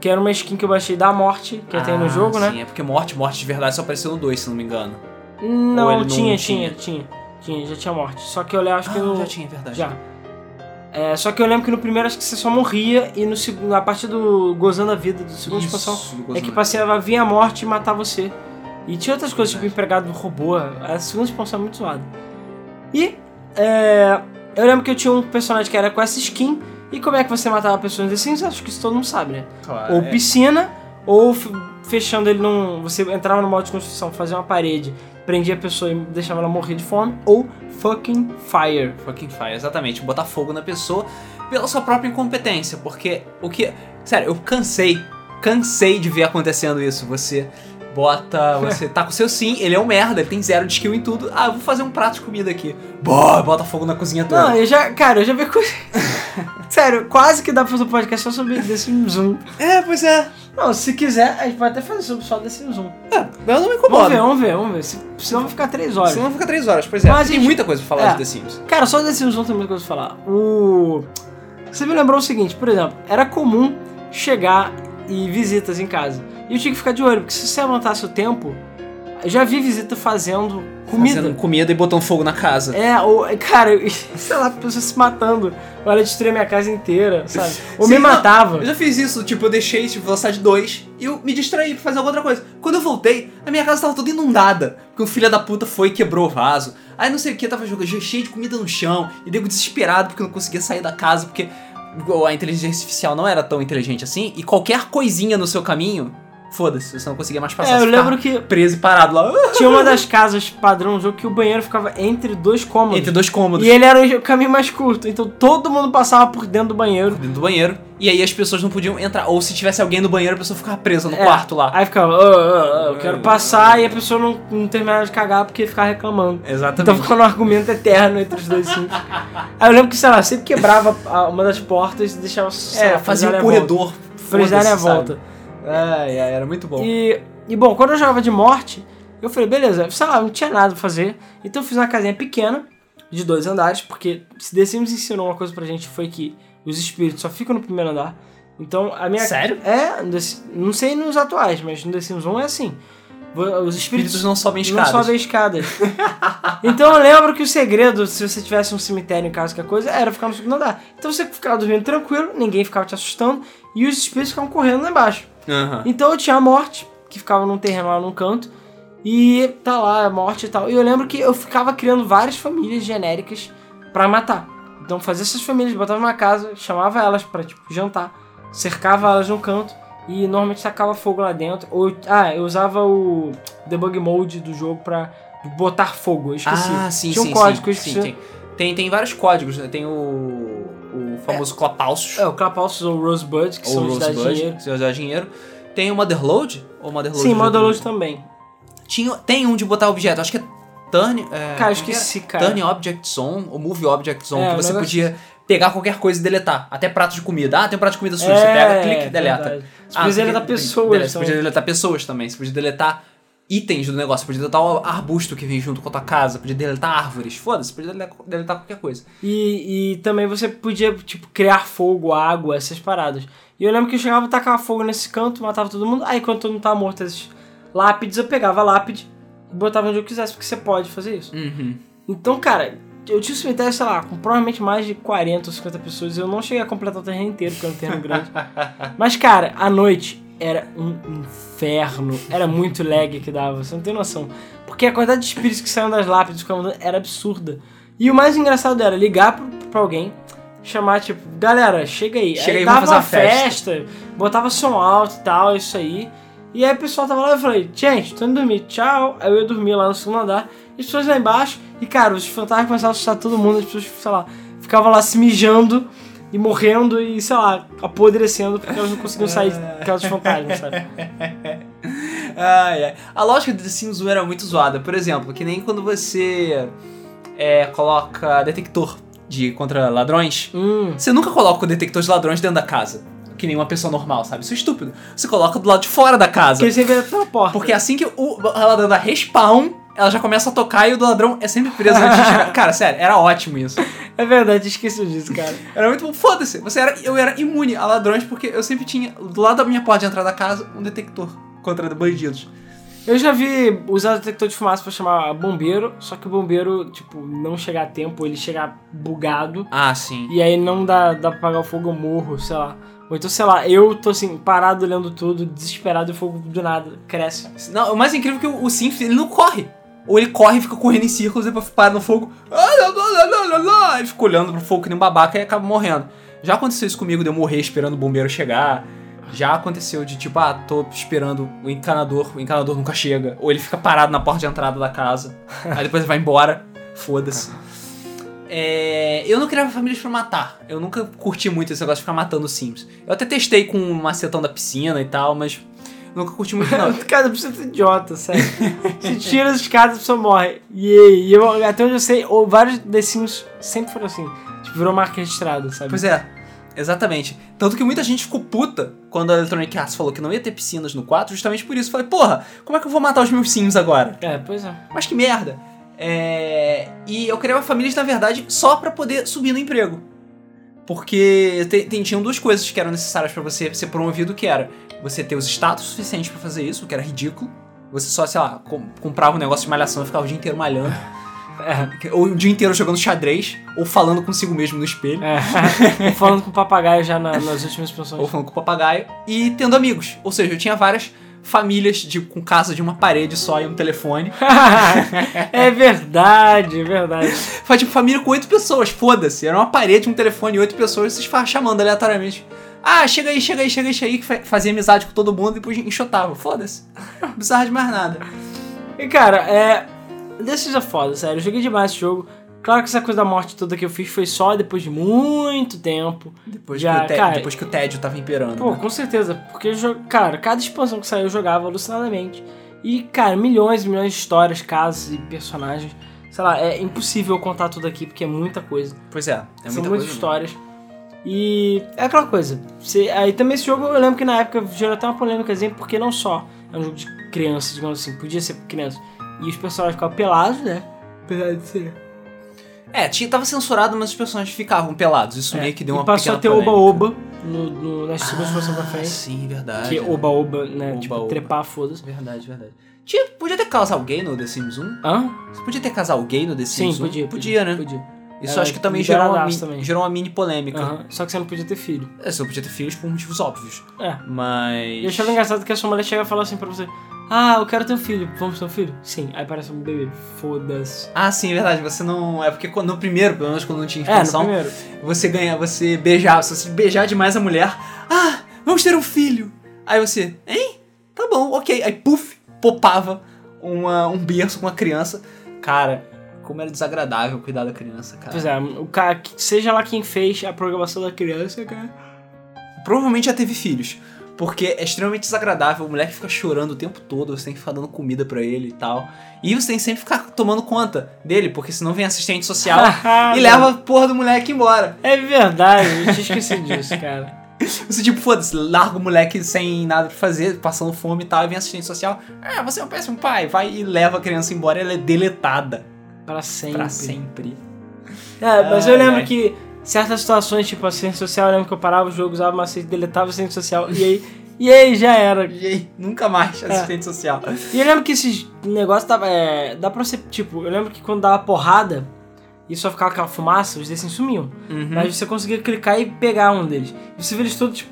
que era uma skin que eu baixei da Morte, que tem no Ah, jogo, né? Sim, é porque morte, morte de verdade só apareceu no 2, se não me engano. Não, ele não tinha, tinha? tinha, tinha, já tinha Morte. Só que eu lembro, acho que Ah, no... já tinha, é verdade. Já. É, só que eu lembro que no primeiro acho que você só morria e no segundo, a partir do Gozando a Vida, do segundo expansão, Isso, é que passava, vinha a morte e matar você. E tinha outras coisas, tipo empregado robô. A segunda expansão é muito zoada. E é, eu lembro que eu tinha um personagem que era com essa skin. E como é que você matava pessoas Sims? Acho que isso todo mundo sabe, né? Claro, Ou é. piscina, ou fechando ele num. Você entrava no modo de construção, fazia uma parede, prendia a pessoa e deixava ela morrer de fome. Ou fucking fire. Fucking fire, exatamente. Botar fogo na pessoa pela sua própria incompetência. Porque o que. Sério, eu cansei. Cansei de ver acontecendo isso. Você bota. Você tá com o seu sim, ele é um merda, ele tem zero de skill em tudo. Ah, eu vou fazer um prato de comida aqui. Boa, bota fogo na cozinha toda. Não, eu já. Cara, eu já vi coisa. Sério, quase que dá pra fazer um podcast só sobre The Sims 1. É, pois é. Não, se quiser, a gente pode até fazer sobre só The Sims 1. É, eu não me Vamos incomodo. ver, vamos ver, vamos ver. Se- Senão vai ficar 3 horas. Senão fica três horas, pois é. Mas, tem gente, muita coisa pra falar é. de The Sims. Cara, só The Sims 1 tem muita coisa pra falar. O. Você me lembrou o seguinte, por exemplo, era comum chegar e visitas em casa. E eu tinha que ficar de olho, porque se você aumentasse o tempo, eu já vi visita fazendo comida. Fazendo comida e botando fogo na casa. É, ou, cara, sei lá, pessoas se matando. Ou ela destruía minha casa inteira, sabe? Ou Sim, me não, matava. Eu já fiz isso, tipo, eu deixei tipo, velocidade 2 e eu me distraí pra fazer alguma outra coisa. Quando eu voltei, a minha casa tava toda inundada. Porque o filho da puta foi e quebrou o vaso. Aí não sei o que, tava jogando, cheio de comida no chão. E nego desesperado porque eu não conseguia sair da casa, porque a inteligência artificial não era tão inteligente assim. E qualquer coisinha no seu caminho, foda-se, você não conseguia mais passar. É, eu lembro que Preso e parado lá. tinha uma das casas padrão do jogo que o banheiro ficava entre dois cômodos. Entre dois cômodos. E ele era o caminho mais curto, então todo mundo passava por dentro do banheiro. Dentro do banheiro. E aí as pessoas não podiam entrar. Ou se tivesse alguém no banheiro, a pessoa ficava presa no É, quarto lá. Aí ficava, "Ah, ah, ah, eu quero passar, e a pessoa não, não terminava de cagar porque ficava reclamando. Exatamente. Então ficou um argumento eterno entre os dois sims. Aí eu lembro que, sei lá, sempre quebrava uma das portas e deixava, É, lá, fazia um corredor. Pra eles darem a volta. sabe? Ai, ai, era muito bom. E, e bom, quando eu jogava de morte, eu falei, beleza, sei lá, não tinha nada pra fazer. Então eu fiz uma casinha pequena, de dois andares, porque se The Sims ensinou uma coisa pra gente foi que os espíritos só ficam no primeiro andar. Então a minha. Sério? É, não sei nos atuais, mas no The Sims 1 é assim. Os espíritos Espíritos não sobem não escadas. sobem escadas. então eu lembro que o segredo, se você tivesse um cemitério em casa, que a coisa, era ficar no segundo andar. Então você ficava dormindo tranquilo, ninguém ficava te assustando, e os espíritos ficavam correndo lá embaixo. Aham. Então eu tinha a morte, que ficava num terreno lá num canto, e tá lá a morte e tal. E eu lembro que eu ficava criando várias famílias genéricas pra matar. Então fazia essas famílias, botava numa casa, chamava elas pra tipo jantar, cercava elas no canto e normalmente tacava fogo lá dentro. Ou ah, eu usava o debug mode do jogo pra botar fogo, eu esqueci. Ah, sim, Tinha um sim, código que eu sim, esqueci. sim, tem. tem. Tem vários códigos, né? Tem o, o famoso Clapalcios, É, o Clapalcios ou Rosebud, que são ou os da Rosebud, dinheiro. que dar dinheiro. Tem o Motherload, ou Motherload... Sim, Motherload também. Tinha, tem um de botar objeto, acho que é Turn... É, Cara, é? esqueci, cara. Turn Object Zone, ou Move Object Zone, É, que você podia pegar qualquer coisa e deletar. Até prato de comida. Ah, tem um prato de comida sujo. É, você pega, clica e deleta. verdade. Você Ah, podia deletar pessoas Você podia deletar pessoas também. Você podia deletar itens do negócio. Podia deletar o arbusto que vem junto com a tua casa. Podia deletar árvores. Foda-se, podia deletar, qualquer coisa. E, e também você podia, tipo, criar fogo, água, essas paradas. E eu lembro que eu chegava, tacava fogo nesse canto, matava todo mundo. Aí quando todo mundo tava morto, esses lápides, eu pegava a lápide e botava onde eu quisesse, porque você pode fazer isso. Uhum. Então, cara, eu tinha um cemitério, sei lá, com provavelmente mais de 40 ou 50 pessoas. Eu não cheguei a completar o terreno inteiro, porque é um terreno grande. Mas, cara, à noite era um inferno. Era muito lag que dava, você não tem noção. Porque a quantidade de espíritos que saíam das lápides era absurda. E o mais engraçado era ligar pra alguém, chamar, tipo, galera, chega aí. Chega aí, dava vamos fazer uma uma festa, botava som alto e tal, isso aí. E aí o pessoal tava lá e eu falei, gente, tô indo dormir, tchau. Aí eu ia dormir lá no segundo andar, e as pessoas lá embaixo, e cara, os fantasmas começavam a assustar todo mundo, as pessoas, sei lá, ficavam lá se mijando e morrendo e, sei lá, apodrecendo porque elas não conseguiam sair por causa dos fantasmas, sabe? Ai, ai. A lógica do The Sims 1 era muito zoada. Por exemplo, que nem quando você é, coloca detector de contra ladrões. Hum. Você nunca coloca o detector de ladrões dentro da casa. Que nem uma pessoa normal, sabe? Isso é estúpido. Você coloca do lado de fora da casa. Porque você vê pela porta. Porque assim que o, ela dando a respawn, ela já começa a tocar e o do ladrão é sempre preso antes de chegar. Cara, sério, era ótimo isso. É verdade, esqueci disso, cara. Era muito bom. Foda-se, você era, eu era imune a ladrões porque eu sempre tinha, do lado da minha porta de entrada da casa, um detector contra bandidos. Eu já vi usar detector de fumaça pra chamar bombeiro, só que o bombeiro, tipo, não chegar a tempo, ele chegar bugado. Ah, sim. E aí não dá, dá pra apagar o fogo, eu morro, sei lá. Ou então, sei lá, eu tô assim, parado olhando tudo, desesperado, e o fogo do nada cresce. Não, o mais incrível é que o, o ele não corre. Ou ele corre e fica correndo em círculos, depois para no fogo. Ah. Ele fica olhando pro fogo que nem um babaca e acaba morrendo. Já aconteceu isso comigo de eu morrer esperando o bombeiro chegar. Já aconteceu de tipo, ah, tô esperando o encanador, o encanador nunca chega. Ou ele fica parado na porta de entrada da casa. aí depois ele vai embora. Foda-se. É, eu não criava famílias pra matar. Eu nunca curti muito esse negócio de ficar matando Sims. Eu até testei com o macetão da piscina e tal, mas nunca curti muito não. Cara, precisa ser idiota, sério. Se tira as escadas, a pessoa morre. E, e eu, até onde eu sei, ou vários Sims sempre foram assim. Tipo, virou marca registrada, sabe? Pois é, exatamente. Tanto que muita gente ficou puta quando a Electronic Arts falou que não ia ter piscinas no 4, justamente por isso. Falei, porra, como é que eu vou matar os meus Sims agora? É, pois é. Mas que merda. É... E eu criava famílias, na verdade, só pra poder subir no emprego. Porque te- te- tinham duas coisas que eram necessárias pra você ser promovido, que era você ter os status suficientes pra fazer isso, o que era ridículo. Você só, sei lá, com- comprava um negócio de malhação e ficava o dia inteiro malhando. É. Ou o dia inteiro jogando xadrez, ou falando consigo mesmo no espelho. É. Falando com o papagaio já na- nas últimas ou expansões. falando com o papagaio, e tendo amigos. Ou seja, eu tinha várias famílias de, com casa de uma parede só e um telefone. é verdade, é verdade. Foi tipo família com oito pessoas, foda-se. Era uma parede, um telefone e oito pessoas, vocês ficavam chamando aleatoriamente. Ah, chega aí, chega aí, chega aí, chega aí, que fa- fazia amizade com todo mundo e depois enxotava. Foda-se. Não precisava de mais nada. E cara, é. Desses é foda, sério. Eu joguei demais esse jogo. Claro que essa coisa da morte toda que eu fiz foi só depois de muito tempo. Depois, Já, que, o té- cara- depois que o tédio tava imperando. Pô, né? com certeza. Porque, cara, cada expansão que saiu eu jogava alucinadamente. E, cara, milhões e milhões de histórias, casos e personagens. Sei lá, é impossível contar tudo aqui porque é muita coisa. Pois é, é São muita muitas coisa. histórias. E é aquela coisa. Você, aí também esse jogo, eu lembro que na época gerou até uma polêmicazinha, porque não só é um jogo de criança, digamos assim, podia ser criança. E os personagens ficavam pelados, né? Apesar de ser. É, tinha, tava censurado, mas os personagens ficavam pelados. Isso meio que deu uma É, passou a ter oba-oba no, no, na segunda expansão pra Ah, frente. sim, verdade. Que oba-oba, né? tipo, Oba-oba. trepar, foda-se. Verdade, verdade. Tinha, podia ter casal gay no The Sims 1? Hã? Você podia ter casal gay no The Sim, Sims 1? podia. Podia, né? Podia. Isso Era acho que também gerou uma, também. gerou uma mini polêmica. Aham. Só que você não podia ter filho. É, você não podia ter filhos por motivos óbvios. É. Mas. E eu achava engraçado que a sua mulher chega e fala assim pra você: Ah, eu quero ter um filho. Vamos ter um filho? Sim. Aí parece um bebê. Foda-se. Ah, sim, é verdade. Você não. É porque no primeiro, pelo menos quando não tinha É, no expansão, primeiro. você ganha, você beijava. Se você beijar demais a mulher, ah, vamos ter um filho. Aí você, hein? Tá bom, ok. Aí, puf, popava uma, um berço com uma criança. Cara, como era desagradável cuidar da criança, cara. Pois é, o cara, seja lá quem fez a programação da criança, cara. Provavelmente já teve filhos. Porque é extremamente desagradável, o moleque fica chorando o tempo todo, você tem que ficar dando comida pra ele e tal. E você tem que sempre ficar tomando conta dele, porque senão vem assistente social e leva a porra do moleque embora. É verdade, eu tinha esquecido disso, cara. Você, tipo, foda-se, larga o moleque sem nada pra fazer, passando fome e tal, e vem assistente social. Ah, você é um péssimo pai. Vai e leva a criança embora ela é deletada Pra sempre. pra sempre. É, mas eu lembro que certas situações, tipo assistente social, eu lembro que eu parava o jogo, usava macete, deletava o assistente social, e aí, e aí já era. E aí, nunca mais assistente social. E eu lembro que esses negócios dava, é, dá pra você, tipo, eu lembro que quando dava porrada e só ficava aquela fumaça, os desses sumiam. Uhum. Mas você conseguia clicar e pegar um deles. E você vê eles todos, tipo,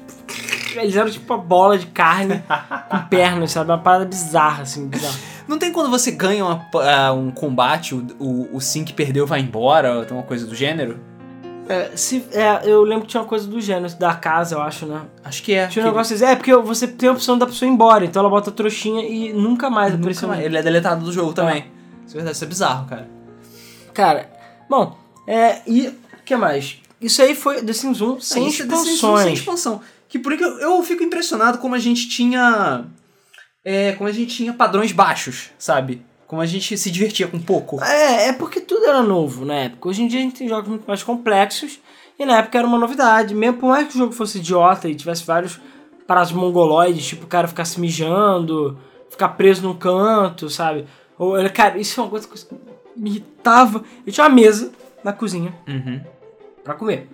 eles eram tipo uma bola de carne com pernas, sabe? Uma parada bizarra, assim, bizarra. Não tem quando você ganha uma- ah, um combate, o, o, o Sim que perdeu vai embora, ou tem uma coisa do gênero? É, se, é, eu lembro que tinha uma coisa do gênero, da casa, eu acho, né? Acho que é. Tinha um que- negócio assim, é porque você tem a opção da pessoa ir embora, então ela bota a trouxinha e nunca mais Nunca apareceu mais. Ele é deletado do jogo também. Isso é verdade, isso é bizarro, cara. Cara, bom, é, e o que mais? Isso aí foi The Sims 1 sem Isso é desse- expansões. Sem expansão. Que por que eu, eu fico impressionado como a gente tinha. É, como a gente tinha padrões baixos, sabe? Como a gente se divertia com pouco. É, é porque tudo era novo na época. Hoje em dia a gente tem jogos muito mais complexos e na época era uma novidade. Mesmo por mais que o jogo fosse idiota e tivesse vários paradas mongoloides, tipo o cara ficar se mijando, ficar preso num canto, sabe? Ou, cara, isso é uma coisa que me irritava. Eu tinha uma mesa na cozinha Uhum. pra comer.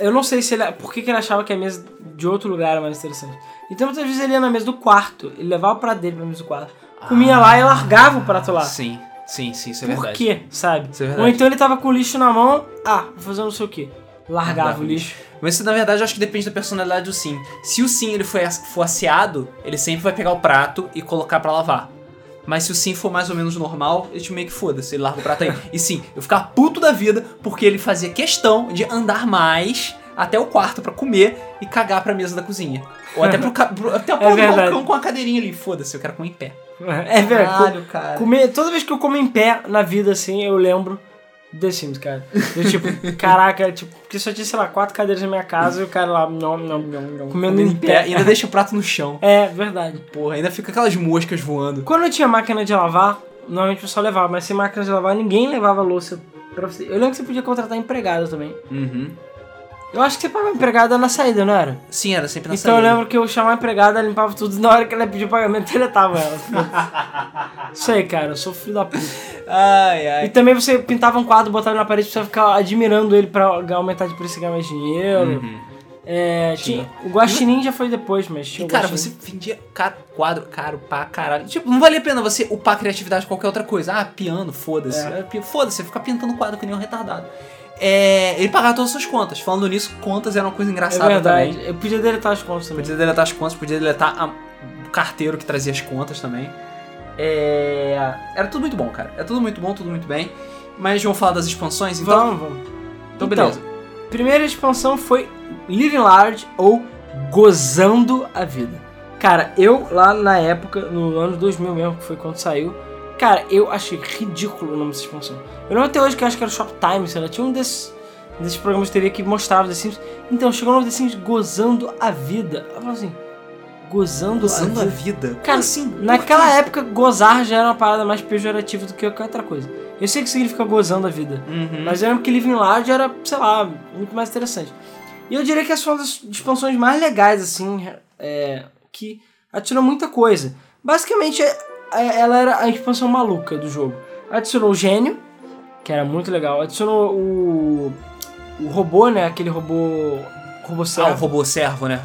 Eu não sei se ele. Por que, que ele achava que a mesa de outro lugar era mais interessante. Então muitas vezes ele ia na mesa do quarto, ele levava o prato dele pra mesa do quarto, comia lá e largava o prato lá. Sim, sim, sim, isso é Por verdade. quê, sabe? Isso é Ou verdade. então ele tava com o lixo na mão, ah, vou fazer não sei o quê. Largava Largava o lixo. Mas isso, na verdade, eu acho que depende da personalidade do Sim. Se o Sim ele for, for asseado, ele sempre vai pegar o prato e colocar pra lavar. Mas se o Sim for mais ou menos normal, ele meio que foda-se, ele larga o prato aí. e sim, eu ficava puto da vida porque ele fazia questão de andar mais até o quarto pra comer e cagar pra mesa da cozinha. Ou até pro, pro, até o É verdade. balcão com a cadeirinha ali. Foda-se, eu quero comer em pé. É verdade. Caralho, cara. Comer, toda vez que eu como em pé na vida, assim, eu lembro The Sims, cara. Eu, tipo, caraca, tipo, porque só tinha, sei lá, quatro cadeiras na minha casa e o cara lá, não, não, não, não, comendo em pé. E ainda deixa o prato no chão. É, verdade. Porra, ainda fica aquelas moscas voando. Quando eu tinha máquina de lavar, normalmente o pessoal levava, mas sem máquina de lavar, ninguém levava louça pra você. Eu lembro que você podia contratar empregada também. Uhum. Eu acho que você pagava empregada na saída, não era? Sim, era sempre na então eu saída. lembro que eu chamava a empregada, ela limpava tudo, na hora que ela pediu pagamento, deletava ela. Isso aí, cara, eu sou filho da puta. Ai, E ai. também você pintava um quadro, botava na parede pra você ficar admirando ele pra aumentar de preço e ganhar mais dinheiro. Uhum. É, tinha, o Guaxinim já foi depois, mas E tinha o cara, você vendia quadro caro pra caralho. Tipo, não valia a pena você upar a criatividade de qualquer outra coisa. Ah, piano, foda-se. É. É, Foda-se, você fica pintando quadro que nem um retardado. É, ele pagava todas as suas contas. Falando nisso, contas era uma coisa É engraçada verdade, também. eu podia deletar as contas também. Podia deletar as contas, podia deletar a- o carteiro que trazia as contas também. É, Era tudo muito bom, cara. Era tudo muito bom, tudo muito bem. Mas vamos falar das expansões, então? Vamos, vamos. Então, beleza. Primeira expansão foi Living Large ou Gozando a Vida. Cara, eu lá na época, no ano 2000 mesmo, que foi quando saiu, cara, eu achei ridículo o nome dessa expansão. Eu lembro até hoje que eu acho que era o Shoptime, sei lá, tinha um desses, desses programas de TV que mostrava The Sims. Então, chegou o nome The Sims Gozando a Vida. Eu falo assim, Gozando, Usando a a Vida. vida. Cara, assim? Naquela quê? época, gozar já era uma parada mais pejorativa do que qualquer outra coisa. Eu sei que significa gozando a vida. Uhum. Mas eu lembro que Living Large era, sei lá, muito mais interessante. E eu diria que essa foi uma das expansões mais legais, assim, é, que adicionou muita coisa. Basicamente, é- ela era a expansão maluca do jogo. Adicionou o gênio, que era muito legal. Adicionou o, o robô, né? Aquele robô. Robô Ah, o servo. robô servo, né?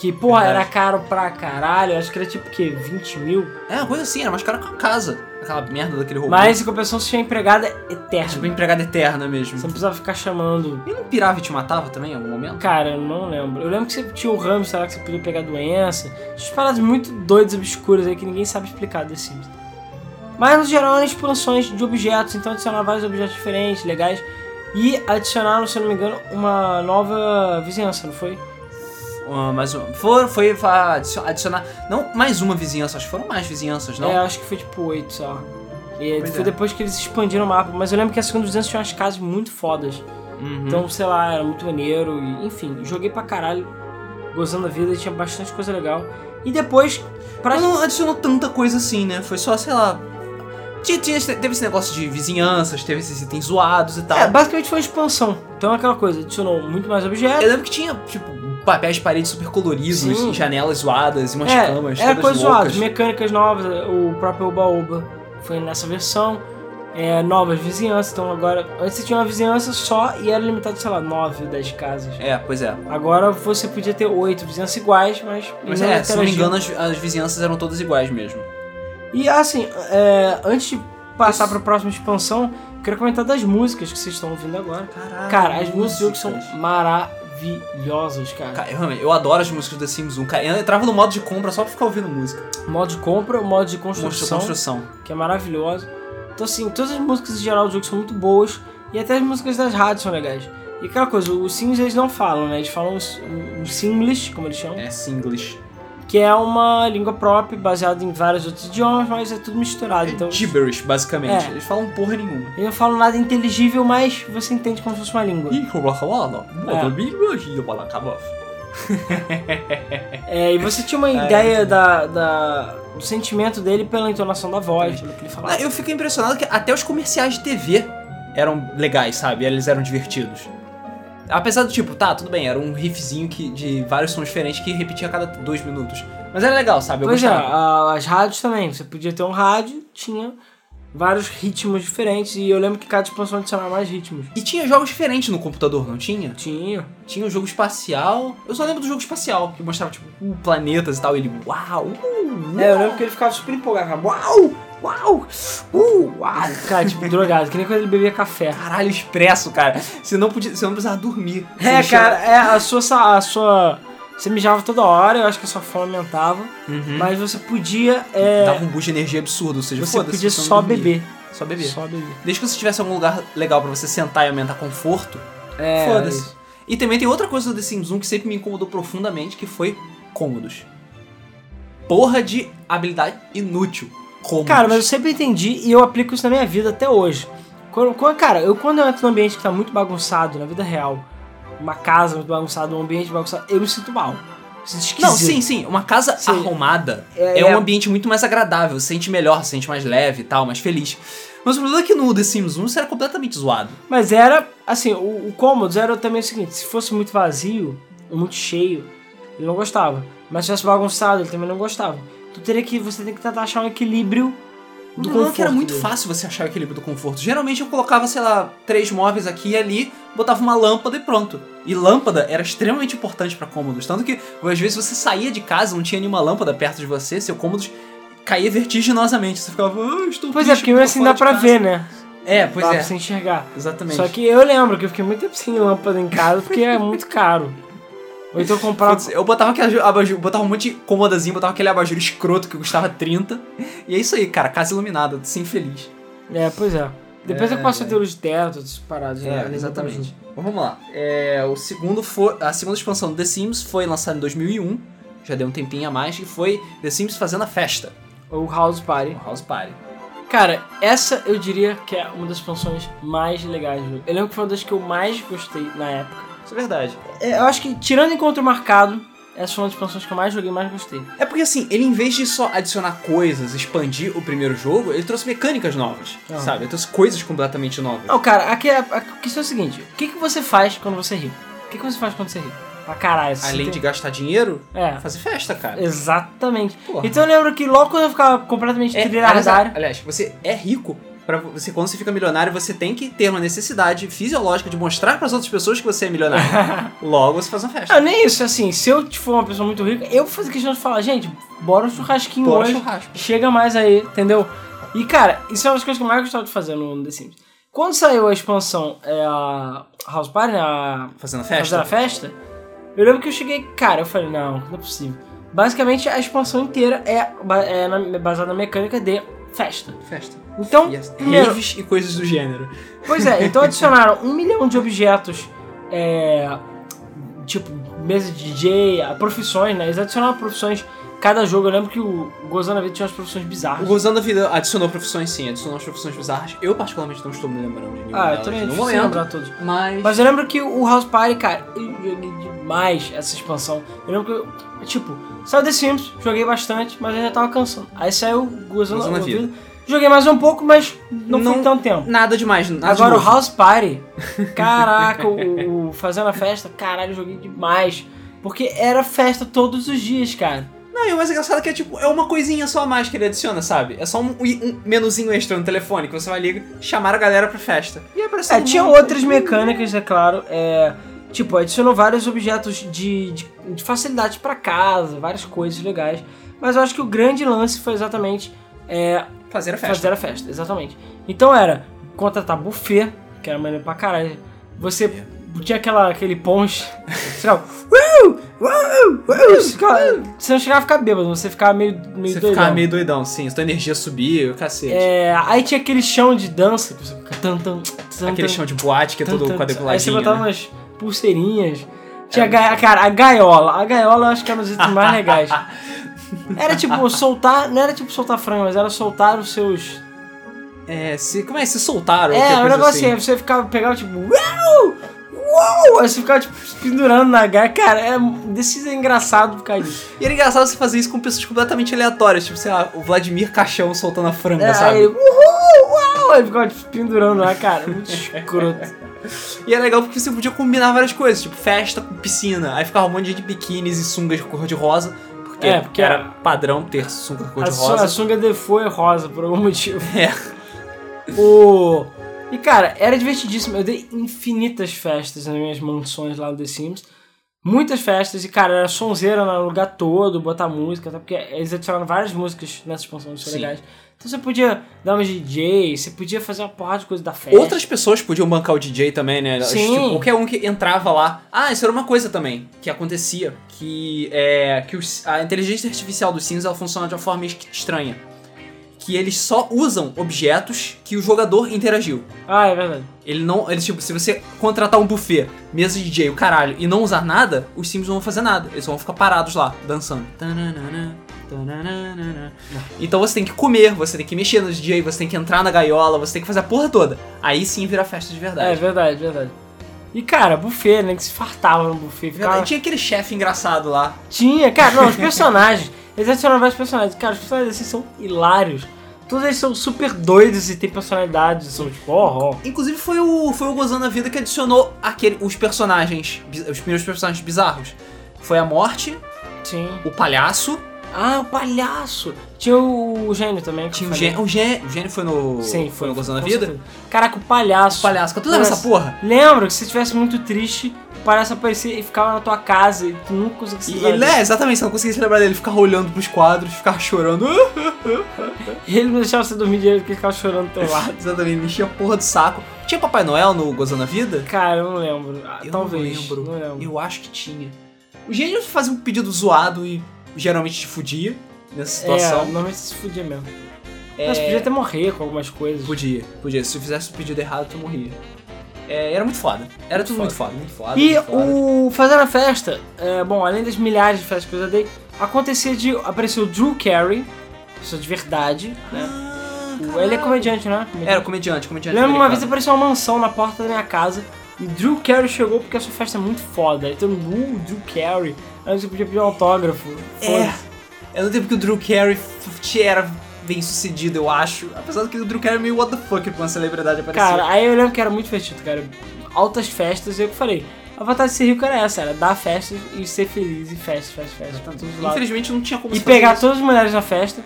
Que, porra, Verdade. era caro pra caralho. Acho que era tipo o quê? 20 mil. É, uma coisa assim, era mais caro que a casa. Aquela merda daquele robô. Mas em compensação, você tinha empregada eterna. Tipo, empregada eterna mesmo. Você não precisava ficar chamando. E não pirava e te matava também em algum momento? Cara, eu não lembro. Eu lembro que você tinha o hamster lá que você podia pegar doença. Essas paradas muito doidas, obscuras aí que ninguém sabe explicar The Sims. Mas no geral eram expansões de objetos, então adicionaram vários objetos diferentes, legais. E adicionaram, se eu não me engano, uma nova vizinhança, não foi? Ah, mais uma. For, foi adicionar. Não mais uma vizinhança, acho que foram mais vizinhanças, não? É, acho que foi tipo 8 só. E Pois foi é. depois que eles expandiram o mapa. Mas eu lembro que a segunda vizinhança tinha umas casas muito fodas. Uhum. Então, sei lá, era muito maneiro. E, enfim, joguei pra caralho, gozando da vida, tinha bastante coisa legal. E depois, pra. Mas não adicionou tanta coisa assim, né? Foi só, sei lá. Tinha, tinha teve esse negócio de vizinhanças, teve esses itens zoados e tal. É, basicamente foi uma expansão. Então, aquela coisa, adicionou muito mais objetos. Eu lembro que tinha, tipo, papéis de parede super coloridos, Sim. janelas zoadas e umas É, camas era todas coisa loucas. zoada, mecânicas novas, o próprio Oba Oba foi nessa versão. É, novas vizinhanças, então agora. Antes você tinha uma vizinhança só e era limitado, sei lá, 9 ou 10 casas. É, pois é. Agora você podia ter 8 vizinhanças iguais, mas. Mas é, se não me engano, as, as vizinhanças eram todas iguais mesmo. E assim, é, antes de passar Isso. pra próxima expansão, eu queria comentar das músicas que vocês estão ouvindo agora. Caralho. Cara, as músicas do jogo são maravilhosas, cara. Cara, eu, eu adoro as músicas do The Sims 1. Cara, eu entrava no modo de compra só pra ficar ouvindo música. Modo de compra, modo de Construção. construção, que é maravilhoso. Então assim, todas as músicas em geral do jogo são muito boas e até as músicas das rádios são legais. E aquela coisa, os Sims eles não falam, né? Eles falam os- o Simlish, como eles chamam, É Singlish. Que é uma língua própria baseada em vários outros idiomas, mas é tudo misturado. Então, É gibberish, basicamente. É. Eles falam porra nenhuma. eles não falam nada inteligível, mas você entende como se fosse uma língua. É. acabar. É, e você tinha uma É, ideia muito da, da- do sentimento dele pela entonação da voz, pelo que ele falava. Eu fico impressionado que até os comerciais de TV eram legais, sabe? Eles eram divertidos. Apesar do tipo, tá, tudo bem, era um riffzinho que, de vários sons diferentes que repetia a cada dois minutos. Mas era legal, sabe? Eu Pois é, gostava. a- as rádios também. Você podia ter um rádio, tinha vários ritmos diferentes, e eu lembro que cada expansão adicionava mais ritmos. E tinha jogos diferentes no computador, não tinha? Tinha. Tinha um jogo espacial. Eu só lembro do jogo espacial, que mostrava, tipo, planetas e tal. E ele, uau, uh, É, eu lembro que ele ficava super empolgado. Uau! Uau, uh, uau. Cara, tipo, drogado, que nem quando ele bebia café. Caralho, expresso, cara. Você não, podia, você não precisava dormir. É, cara, é, a sua, a sua... Você mijava toda hora, eu acho que a sua fome aumentava, Uhum. mas você podia... É, Dava um boost de energia absurdo, ou seja, você foda-se, podia você só beber. Só beber. Só beber. Desde que você tivesse algum lugar legal pra você sentar e aumentar conforto, É, foda-se. isso. E também tem outra coisa do The Sims 1 que sempre me incomodou profundamente, que foi cômodos. Porra de habilidade inútil. Cômodos. Cara, mas eu sempre entendi e eu aplico isso na minha vida até hoje. Quando, quando- cara, eu quando eu entro num ambiente que tá muito bagunçado, na vida real, uma casa muito bagunçada, um ambiente bagunçado, eu me sinto mal. Não, sim, sim. Uma casa Sim. arrumada É, é, é. um ambiente muito mais agradável. Você sente melhor, se sente mais leve e tal, mais feliz. Mas o problema é que no The Sims 1 isso era completamente zoado. Mas era, assim, o, o cômodo era também o seguinte, se fosse muito vazio, ou muito cheio, ele não gostava. Mas se fosse bagunçado, ele também não gostava. Tu teria que, você tem que tentar achar um equilíbrio O do problema é conforto. que era muito fácil você achar o equilíbrio do conforto. Geralmente eu colocava, sei lá, três móveis aqui e ali, botava uma lâmpada e pronto. E lâmpada era extremamente importante pra cômodos. Tanto que, às vezes, você saía de casa, não tinha nenhuma lâmpada perto de você, seu cômodos caía vertiginosamente. Você ficava, ah, estou Pois é, porque tô assim dá pra casa." ver, né? É, pois dá é. pra você enxergar. Exatamente. Só que eu lembro que eu fiquei muito tempo sem lâmpada em casa porque é muito caro. Ou então eu comprava. Eu botava aquele abajur, botava um monte de cômodazinho, botava aquele abajur escroto que custava 30. E é isso aí, cara, casa iluminada, sem feliz. É, pois é. Depois É, eu passo a é. ter luz de teto, essas paradas. né? É, do exatamente. Bom, vamos lá. É, o segundo foi, a segunda expansão do The Sims foi lançada em 2001, já deu um tempinho a mais, e foi The Sims fazendo a festa, Ou House Party. o House Party. Cara, essa eu diria que é uma das expansões mais legais do jogo. Eu lembro que foi uma das que eu mais gostei na época. Isso é verdade. É, Eu acho que, tirando Encontro Marcado, essa foi uma das expansões que eu mais joguei e mais gostei. É porque assim, ele em vez de só adicionar coisas, expandir o primeiro jogo, ele trouxe mecânicas novas, Ah. sabe? Ele trouxe coisas completamente novas. Não, cara, aqui é, a questão é a seguinte: o que, que você faz quando você é rico? O que, que você faz quando você é rico? Pra caralho. você Além tem- de gastar dinheiro, É, fazer festa, cara. exatamente. Porra. Então eu lembro que logo quando eu ficava completamente É, trilhardário. aliás, você é rico. Pra você, quando você fica milionário, você tem que ter uma necessidade fisiológica de mostrar pras outras pessoas que você é milionário. Logo, você faz uma festa. Ah, nem isso, assim, se eu for uma pessoa muito rica, eu vou fazer questão de falar, gente, bora um churrasquinho Bora hoje. churrasco. Chega mais aí, entendeu? E cara, isso é uma das coisas que eu mais gostava de fazer no The Sims. Quando saiu a expansão, é, a House Party, né, a Fazendo festa. a festa, eu lembro que eu cheguei, cara, eu falei, não, não é possível. Basicamente, a expansão inteira é, é na- baseada na mecânica de festa. Festa. Então, E primeiro, raves e coisas do gênero. Pois é, então adicionaram um milhão de objetos, é, tipo, mesa de DJ, profissões, né? Eles adicionaram profissões. Cada jogo, eu lembro que o Gozando a Vida tinha umas profissões O bizarras. Gozando da Vida adicionou profissões, sim, adicionou as profissões bizarras. Eu, particularmente, não estou me lembrando de nenhuma Ah, eu também não momento. lembrar todos. Mas... Mas eu lembro que o House Party, cara, eu joguei demais essa expansão. Eu lembro que, eu, tipo, saiu The Sims, joguei bastante, mas eu já tava cansando. Aí saiu Gozando Gozando a a Vida. Vida. Joguei mais um pouco, mas não, Não- foi tanto tempo. Nada demais, nada Agora de o. House Party, caraca, o, o Fazendo a Festa, caralho, eu joguei demais. Porque era festa todos os dias, cara. Não, e o mais engraçado é que é tipo, é uma coisinha só a mais que ele adiciona, sabe? É só um, um menuzinho extra no telefone que você vai ligar, chamar a galera pra festa. E aí aparece É, tinha outras mecânicas, é claro. É, tipo, adicionou vários objetos de, de, de facilidade pra casa, várias coisas legais. Mas eu acho que o grande lance foi exatamente é, Fazer a festa. fazer a festa, exatamente. Então era contratar buffet, que era maneiro pra caralho. Você tinha aquela, aquele ponche, você ficava, você você não chegava a ficar bêbado, você ficava meio, meio Você doidão. ficava meio doidão, sim. Sua energia subia, o cacete. É, aí tinha aquele chão de dança, você fica tan, tan, tan, Aquele chão de boate que é todo quadriculadinho. Aí você botava né? umas pulseirinhas. Tinha, ga- cara, a gaiola. A gaiola eu acho que era um dos itens mais legais. Era tipo soltar, não era tipo soltar frango, mas era soltar os seus. É, se, como é? Se soltaram. É, coisa negócio assim, aí você ficava, pegava tipo, uau! Uau! Aí você ficava tipo, pendurando na gaia. Cara, é, desse é engraçado por causa disso. E era engraçado você fazer isso com pessoas completamente aleatórias, tipo, sei lá, o Vladimir Caixão soltando a franga, É, sabe? aí, uhul, uau! Aí ficava tipo, pendurando lá, cara. Muito escroto. E é legal porque você podia combinar várias coisas, tipo festa com piscina. Aí ficava um monte de gente de biquínis e sungas cor de rosa. Porque, É, porque era padrão ter sunga cor A, de a sunga default é rosa por algum motivo. É. O... E cara, era divertidíssimo. Eu dei infinitas festas nas minhas mansões lá no The Sims. Muitas festas, e cara, era sonzeira no lugar todo, botar música, até porque eles adicionaram várias músicas nessa expansão que são Sim. legais. Então você podia dar uma DJ, você podia fazer uma porrada de coisa da festa. Outras pessoas podiam bancar o DJ também, né? Sim. Tipo, qualquer um que entrava lá. Ah, isso era uma coisa também que acontecia. Que é. Que os- a inteligência artificial dos Sims ela funciona de uma forma es- estranha. Que eles só usam objetos que o jogador interagiu. Ah, é verdade. Ele não. Ele, tipo, se você contratar um buffet, mesa de DJ, o caralho, e não usar nada, os Sims não vão fazer nada. Eles vão ficar parados lá, dançando. Tananana. Então você tem que comer, você tem que mexer no DJ, você tem que entrar na gaiola, você tem que fazer a porra toda. Aí sim vira festa de É verdade. verdade, verdade. E cara, buffet, né? Que se fartava no buffet. Ficava... Verdade. Tinha aquele chefe engraçado lá. Tinha, cara, não, os personagens. Eles adicionaram vários personagens. Cara, os personagens assim são hilários. Todos eles são super doidos e têm personalidades. São tipo, ó, ó. Inclusive foi o, foi o Gozando a Vida que adicionou aquele, os personagens, os primeiros personagens bizarros. Foi a morte, Sim. o palhaço, Ah, o palhaço. Tinha o gênio também. que tinha o gênio. O gênio, o gênio foi no. Sim, foi no Gozando a Vida? certeza. Caraca, o palhaço. O palhaço. Tu lembra essa porra? Lembro que se você estivesse muito triste, o palhaço aparecia e ficava na tua casa e tu nunca conseguia se E ele dele. é, exatamente, você não conseguia se lembrar dele, ele ficava olhando pros quadros, ficava chorando. E ele não deixava você dormir direito porque ele ficava chorando do teu lado. exatamente, me enchia a porra do saco. Tinha Papai Noel no Gozando a Vida? Cara, eu não lembro. Ah, Eu Talvez. não lembro. Não lembro. Eu acho que tinha. O gênio fazia um pedido zoado e geralmente te fudia nessa É, situação. normalmente se fudia mesmo. É, Mas podia até morrer com algumas coisas. Podia, podia. Se eu fizesse o pedido errado, tu morria. É, era muito foda. Era tudo muito foda, muito foda. E muito foda. o Fazendo a Festa, é, bom, além das milhares de festas que eu já dei, acontecia de. apareceu o Drew Carey, pessoa de verdade, né? Ah, ele é comediante, né? Era comediante, comediante. Lembro uma vez apareceu uma mansão na porta da minha casa e Drew Carey chegou porque a sua festa é muito foda. Mundo, uh, Drew Carey. Aí você podia pedir um autógrafo. É. É no tempo que o Drew Carey era bem sucedido, eu acho. Apesar que o Drew Carey é meio what the fuck com uma celebridade aparecer. Cara, aí eu lembro que era muito divertido, cara. Altas festas, e eu que falei. A vontade de ser rico era essa, era dar festas e ser feliz e festas, festas, festas, pra todos os lados. Infelizmente não tinha como E pegar isso. todas as mulheres na festa,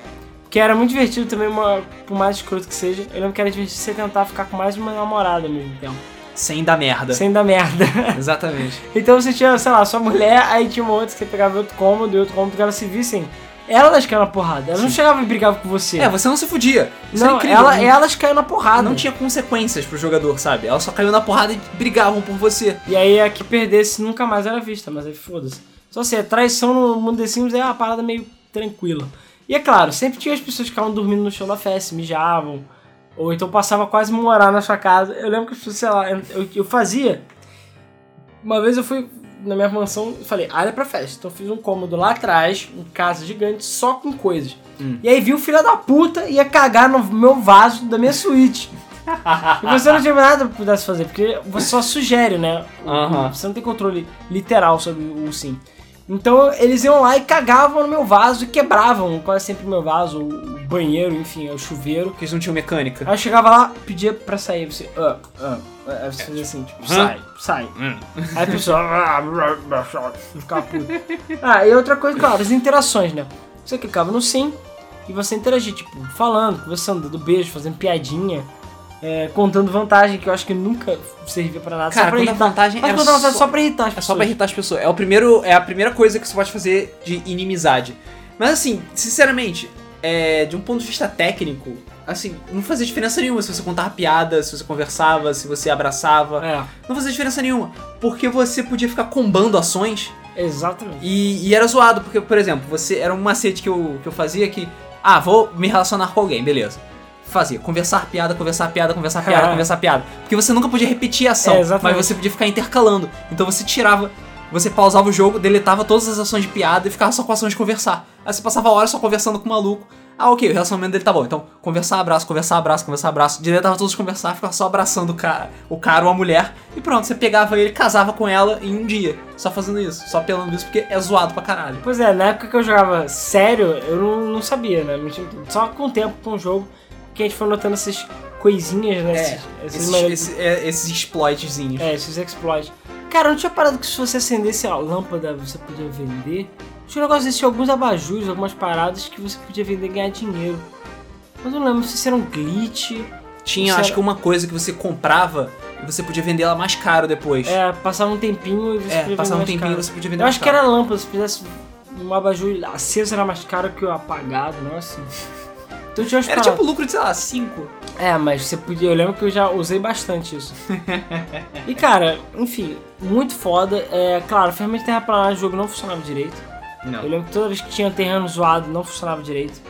que era muito divertido também, uma, por mais escroto que seja. Eu lembro que era divertido você tentar ficar com mais de uma namorada ao mesmo tempo. Sem dar merda. Sem dar merda. Exatamente. então você tinha, sei lá, sua mulher, aí tinha uma outra que você pegava outro cômodo e outro cômodo que elas se vissem. Elas caíam na porrada. Elas não chegavam e brigavam com você. É, você não se fudia. Isso não, incrível. ela, não, elas caíam na porrada. não tinha consequências pro jogador, sabe? Ela só caiu na porrada e brigavam por você. E aí a que perdesse nunca mais era vista, mas aí foda-se. Só assim, a traição no mundo The Sims é uma parada meio tranquila. E é claro, sempre tinha as pessoas que ficavam dormindo no chão da festa, mijavam. Ou então passava quase morar na sua casa. Eu lembro que, sei lá, eu, eu fazia. Uma vez eu fui na minha mansão, falei, área pra festa. Então eu fiz um cômodo lá atrás, um casa gigante, só com coisas. Hum. E aí vi o filho da puta ia cagar no meu vaso da minha suíte. e você não tinha nada que pudesse fazer, porque você só sugere, né? Você não tem controle literal sobre o sim. Então eles iam lá e cagavam no meu vaso e quebravam quase sempre o meu vaso, o banheiro, enfim, o chuveiro. Porque eles não tinham mecânica. Aí eu chegava lá, pedia pra sair, você. Ah, ah, ah, aí você fazia assim, tipo, sai, sai. Hum. Aí a pessoa. ah, ficava puto. Ah, e outra coisa, claro, as interações, né? Você clicava no sim e você interagia, tipo, falando, conversando, dando beijo, fazendo piadinha. É, contando vantagem, que eu acho que nunca servia pra nada. Cara, só pra contar irritar. vantagem Mas contar vantagem só- só pra irritar as É pessoas. só pra irritar as pessoas. É, o primeiro, é a primeira coisa que você pode fazer de inimizade. Mas assim, sinceramente, é, de um ponto de vista técnico, assim, não fazia diferença nenhuma se você contava piada, se você conversava, se você abraçava. É, Não fazia diferença nenhuma. Porque você podia ficar combando ações exatamente. e, e era zoado. Porque, por exemplo, você era um macete que eu, que eu fazia que. Ah, vou me relacionar com alguém, beleza. Fazia conversar piada, conversar piada, conversar piada, Ah. conversar piada. Porque você nunca podia repetir a ação, É, mas você podia ficar intercalando. Então você tirava, você pausava o jogo, deletava todas as ações de piada e ficava só com ações de conversar. Aí você passava a hora só conversando com o maluco. Ah, ok, o relacionamento dele tá bom. Então, conversar, abraço, conversar, abraço, conversar, abraço. Deletava todos os conversar, ficava só abraçando o cara, o cara ou a mulher. E pronto, você pegava ele, casava com ela em um dia. Só fazendo isso, só pelando isso, porque é zoado pra caralho. Pois é, na época que eu jogava sério, eu não, não sabia, né? Só com o tempo, com o jogo, que a gente foi notando essas coisinhas, né? É, esses, esses maneiras- esse- é, esses exploitzinhos. É, esses exploits. Cara, não tinha parado que se você acendesse a lâmpada você podia vender. Tinha um negócio desse, alguns abajus, algumas paradas que você podia vender e ganhar dinheiro. Mas eu não lembro se isso era um glitch. Tinha, acho era- que uma coisa que você comprava e você podia vender ela mais caro depois. É, passava um tempinho e você É, podia passava um tempinho caro. e você podia vender Eu mais acho que caro. era lâmpada, se fizesse um abajur aceso era mais caro que o apagado, não é assim. Então tinha umas Era paradas. tipo lucro de, sei lá, 5. É, mas você podia. Eu lembro que eu já usei bastante isso. e cara, enfim, muito foda. É, claro, ferramenta de terraplanagem do jogo não funcionava direito. Eu Não. lembro que toda vez que tinha terreno zoado não funcionava direito.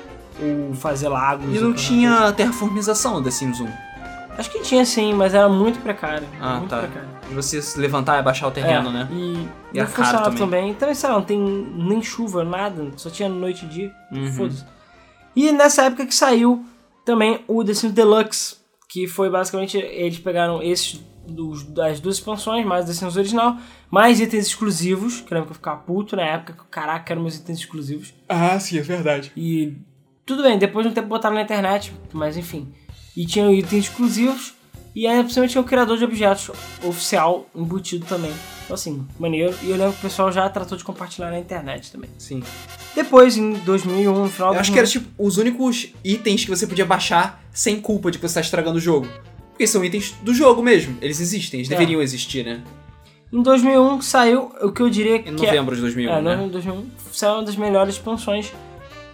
Ou fazer lagos. E não tinha terraformização da Sims 1. coisa. Acho que tinha sim, mas era muito precário. Ah, muito tá. precário. E você se levantar e abaixar o terreno, É, né? E, E não é caro funcionava também. também. Então, sei lá, não tem nem chuva, nada. Só tinha noite e dia. Uhum. Foda-se. E nessa época que saiu também o The Sims Deluxe, que foi basicamente eles pegaram esses dos, das duas expansões, mais o The Sims original, mais itens exclusivos, que eu lembro que eu ficava puto na época, que caraca, eram meus itens exclusivos. Ah, sim, é verdade. E tudo bem, depois de um tempo botaram na internet, mas enfim. E tinham itens exclusivos, e aí principalmente tinha o criador de objetos oficial embutido também. Então assim, maneiro. E eu lembro que o pessoal já tratou de compartilhar na internet também. Sim. Depois, em 2001, no final Eu de acho que era tipo os únicos itens que você podia baixar sem culpa de que você tá estragando o jogo. Porque são itens do jogo mesmo. Eles existem, eles É. deveriam existir, né? Em 2001 saiu o que eu diria Em que novembro de 2001, é, é, né? no 2001 saiu uma das melhores expansões.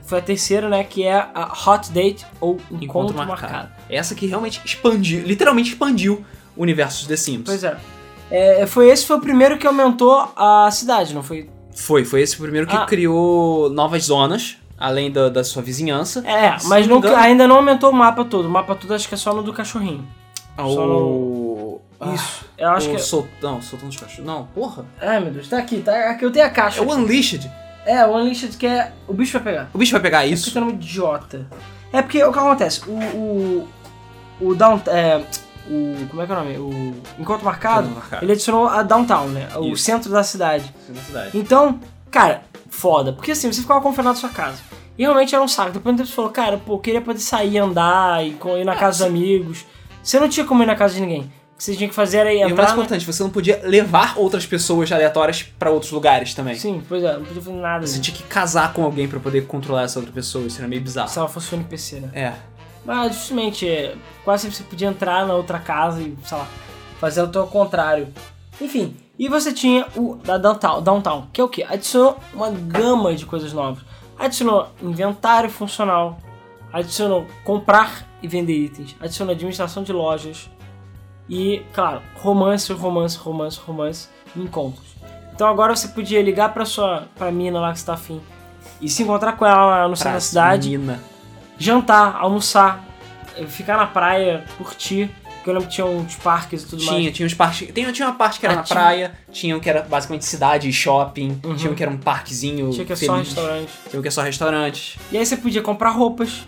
Foi a terceira, né, que é a Hot Date ou Encontro, marcado. Essa que realmente expandiu, literalmente expandiu o universo de The Sims. Pois é. É, foi esse foi o primeiro que aumentou a cidade, não foi? Foi, foi esse o primeiro que Ah. criou novas zonas, além da, da sua vizinhança. É, Se mas não ainda não aumentou o mapa todo. O mapa todo acho que é só no do cachorrinho. Ao... Só Ah, Isso. Eu acho o que. é- Sol... Não, soltando os cachorros. Não, porra. Ai meu Deus, tá aqui, tá aqui eu tenho a caixa. É o Unleashed. É, o Unleashed que é. O bicho vai pegar. O bicho vai pegar Isso isso. que é um idiota. É porque o que acontece? O. O. O Down. É, o. Como é que é o nome? O Encontro Marcado. Encontro Marcado. Ele adicionou a Downtown, né? O Isso. centro da cidade. Na cidade. Então, cara, foda. Porque assim, você ficava confinado na sua casa. E realmente era um saco. Depois um você falou, cara, pô, eu queria poder sair, andar, e ir na casa dos amigos. Você não tinha como ir na casa de ninguém. O que você tinha que fazer era ir E o entrar. mais importante, você não podia levar outras pessoas aleatórias pra outros lugares também. Sim, pois é, não podia fazer nada. Você Né? tinha que casar com alguém pra poder controlar essa outra pessoa. Isso era meio bizarro. Se ela fosse um NPC, né? É. Mas justamente, é, quase sempre você podia entrar na outra casa e, sei lá, fazer o teu contrário. Enfim, e você tinha o da Downtown, Downtown que é o que? Adicionou uma gama de coisas novas. Adicionou inventário funcional, adicionou comprar e vender itens, adicionou administração de lojas e, claro, romance, romance, romance, romance e encontros. Então agora você podia ligar pra sua pra mina lá que você tá afim e se encontrar com ela lá no centro da cidade Mina. Jantar, almoçar, ficar na praia, curtir Porque eu lembro que tinha uns parques e tudo Tinha, mais. tinha uns parques. Tinha, tinha uma parte que era Ah, na tinha- praia, tinha um que era basicamente cidade e shopping, Uhum. tinha um que era um parquezinho. Tinha que é só restaurante. Tinha um que é só restaurantes. E aí você podia comprar roupas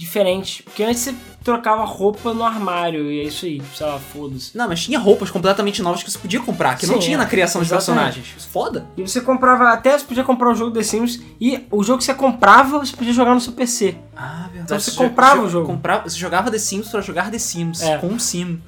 diferentes. Porque antes você trocava roupa no armário e é isso aí, sei lá, foda-se. Não, mas tinha roupas completamente novas que você podia comprar, que não Sim, tinha é. na criação de Exatamente. personagens. Foda. E você comprava, até você podia comprar o jogo The Sims e o jogo que você comprava, você podia jogar no seu PC. Ah, verdade. Então você comprava o jogo. Comprava, você jogava The Sims pra jogar The Sims, É. com um sim.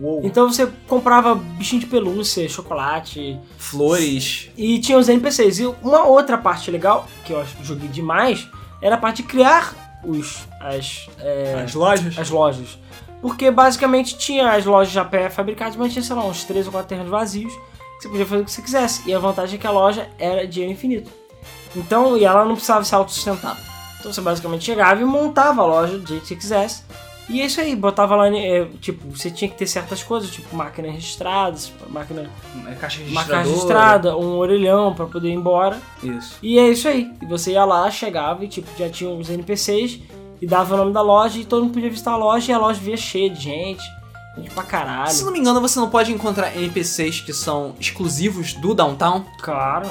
Uou. Então você comprava bichinho de pelúcia, chocolate Flores. e tinha os NPCs. E uma outra parte legal, que eu acho que joguei demais, era a parte de criar os, as, é, As lojas. as lojas. Porque basicamente tinha as lojas já pré-fabricadas, mas tinha, sei lá, uns 3 ou 4 terrenos vazios que você podia fazer o que você quisesse. E a vantagem é que a loja era dinheiro infinito. Então, e ela não precisava se autossustentar. Então você basicamente chegava e montava a loja do jeito que você quisesse. E é isso aí, botava lá, é, tipo, você tinha que ter certas coisas, tipo máquina registrada, máquina, É caixa registrada, um orelhão pra poder ir embora. Isso. E é isso aí. E você ia lá, chegava e tipo, já tinha os NPCs e dava o nome da loja e todo mundo podia visitar a loja e a loja via cheia de gente. Gente pra Se caralho. não me engano, você não pode encontrar NPCs que são exclusivos do Downtown. Claro.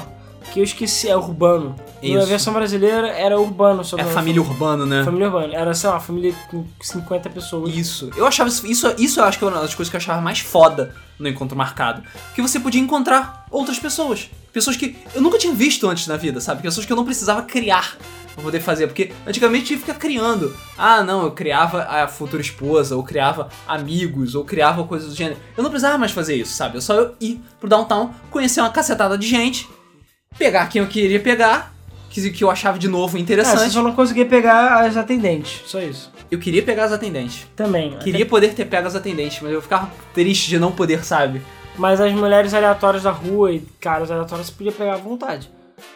Que eu esqueci, é urbano. Na Isso. versão brasileira era urbano. É família urbana, né? Família urbana. Era, sei lá, família com 50 pessoas. Isso. Eu achava isso, isso, isso eu acho que é uma das coisas que eu achava mais foda no encontro marcado. Que você podia encontrar outras pessoas. Pessoas que eu nunca tinha visto antes na vida, sabe? Pessoas que eu não precisava criar pra poder fazer. Porque antigamente tinha que ficar criando. Ah, não, eu criava a futura esposa, ou criava amigos, ou criava coisas do gênero. Eu não precisava mais fazer isso, sabe? Eu só eu ir pro downtown, conhecer uma cacetada de gente, pegar quem eu queria pegar, que, que eu achava de novo É, você interessante. só não conseguia pegar as atendentes. Só isso. Eu queria pegar as atendentes. Também. Queria poder ter pego as atendentes, mas eu ficava triste de não poder, sabe? Mas as mulheres aleatórias da rua e caras aleatórios você podia pegar à vontade.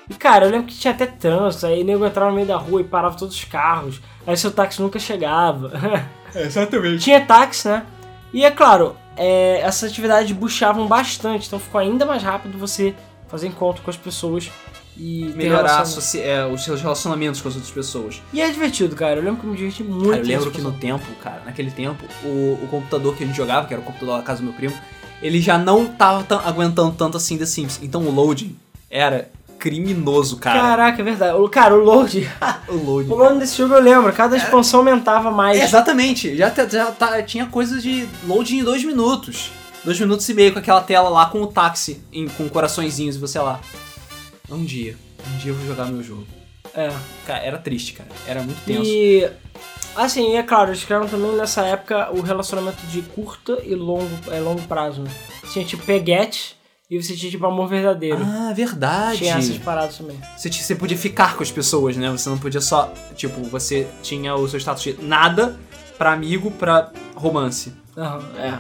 E cara, eu lembro que tinha até trânsito, aí nego entrava no meio da rua e parava todos os carros, aí seu táxi nunca chegava. Exatamente. tinha táxi, né? E é claro, é, essas atividades buchavam bastante, então ficou ainda mais rápido você fazer encontro com as pessoas e Melhorar é, os seus relacionamentos com as outras pessoas. E é divertido, cara. Eu lembro que eu me diverti muito. Cara, eu lembro que no tempo, cara, naquele tempo, o, o computador que a gente jogava, que era o computador da casa do meu primo, ele já não tava tan- aguentando tanto assim The Sims. Então o loading era criminoso, cara. Caraca, é verdade. O- Cara, o load. O loading. o load desse jogo eu lembro. Cada expansão aumentava mais. É, exatamente. Já, já tá- tinha coisas de loading em dois minutos. Dois minutos e meio com aquela tela lá com o táxi, em- com coraçõezinhos e você lá. Um dia. Um dia eu vou jogar meu jogo. É. Cara, era triste, cara. Era muito tenso. E assim, é claro, eles criaram também nessa época o relacionamento de curta e longo, é, longo prazo, né? Tinha tipo peguete e você tinha tipo amor verdadeiro. Ah, verdade. tinha essas paradas também. Você, ti- você podia ficar com as pessoas, né? Você não podia só. Tipo, você tinha o seu status de nada pra amigo pra romance. Aham, é.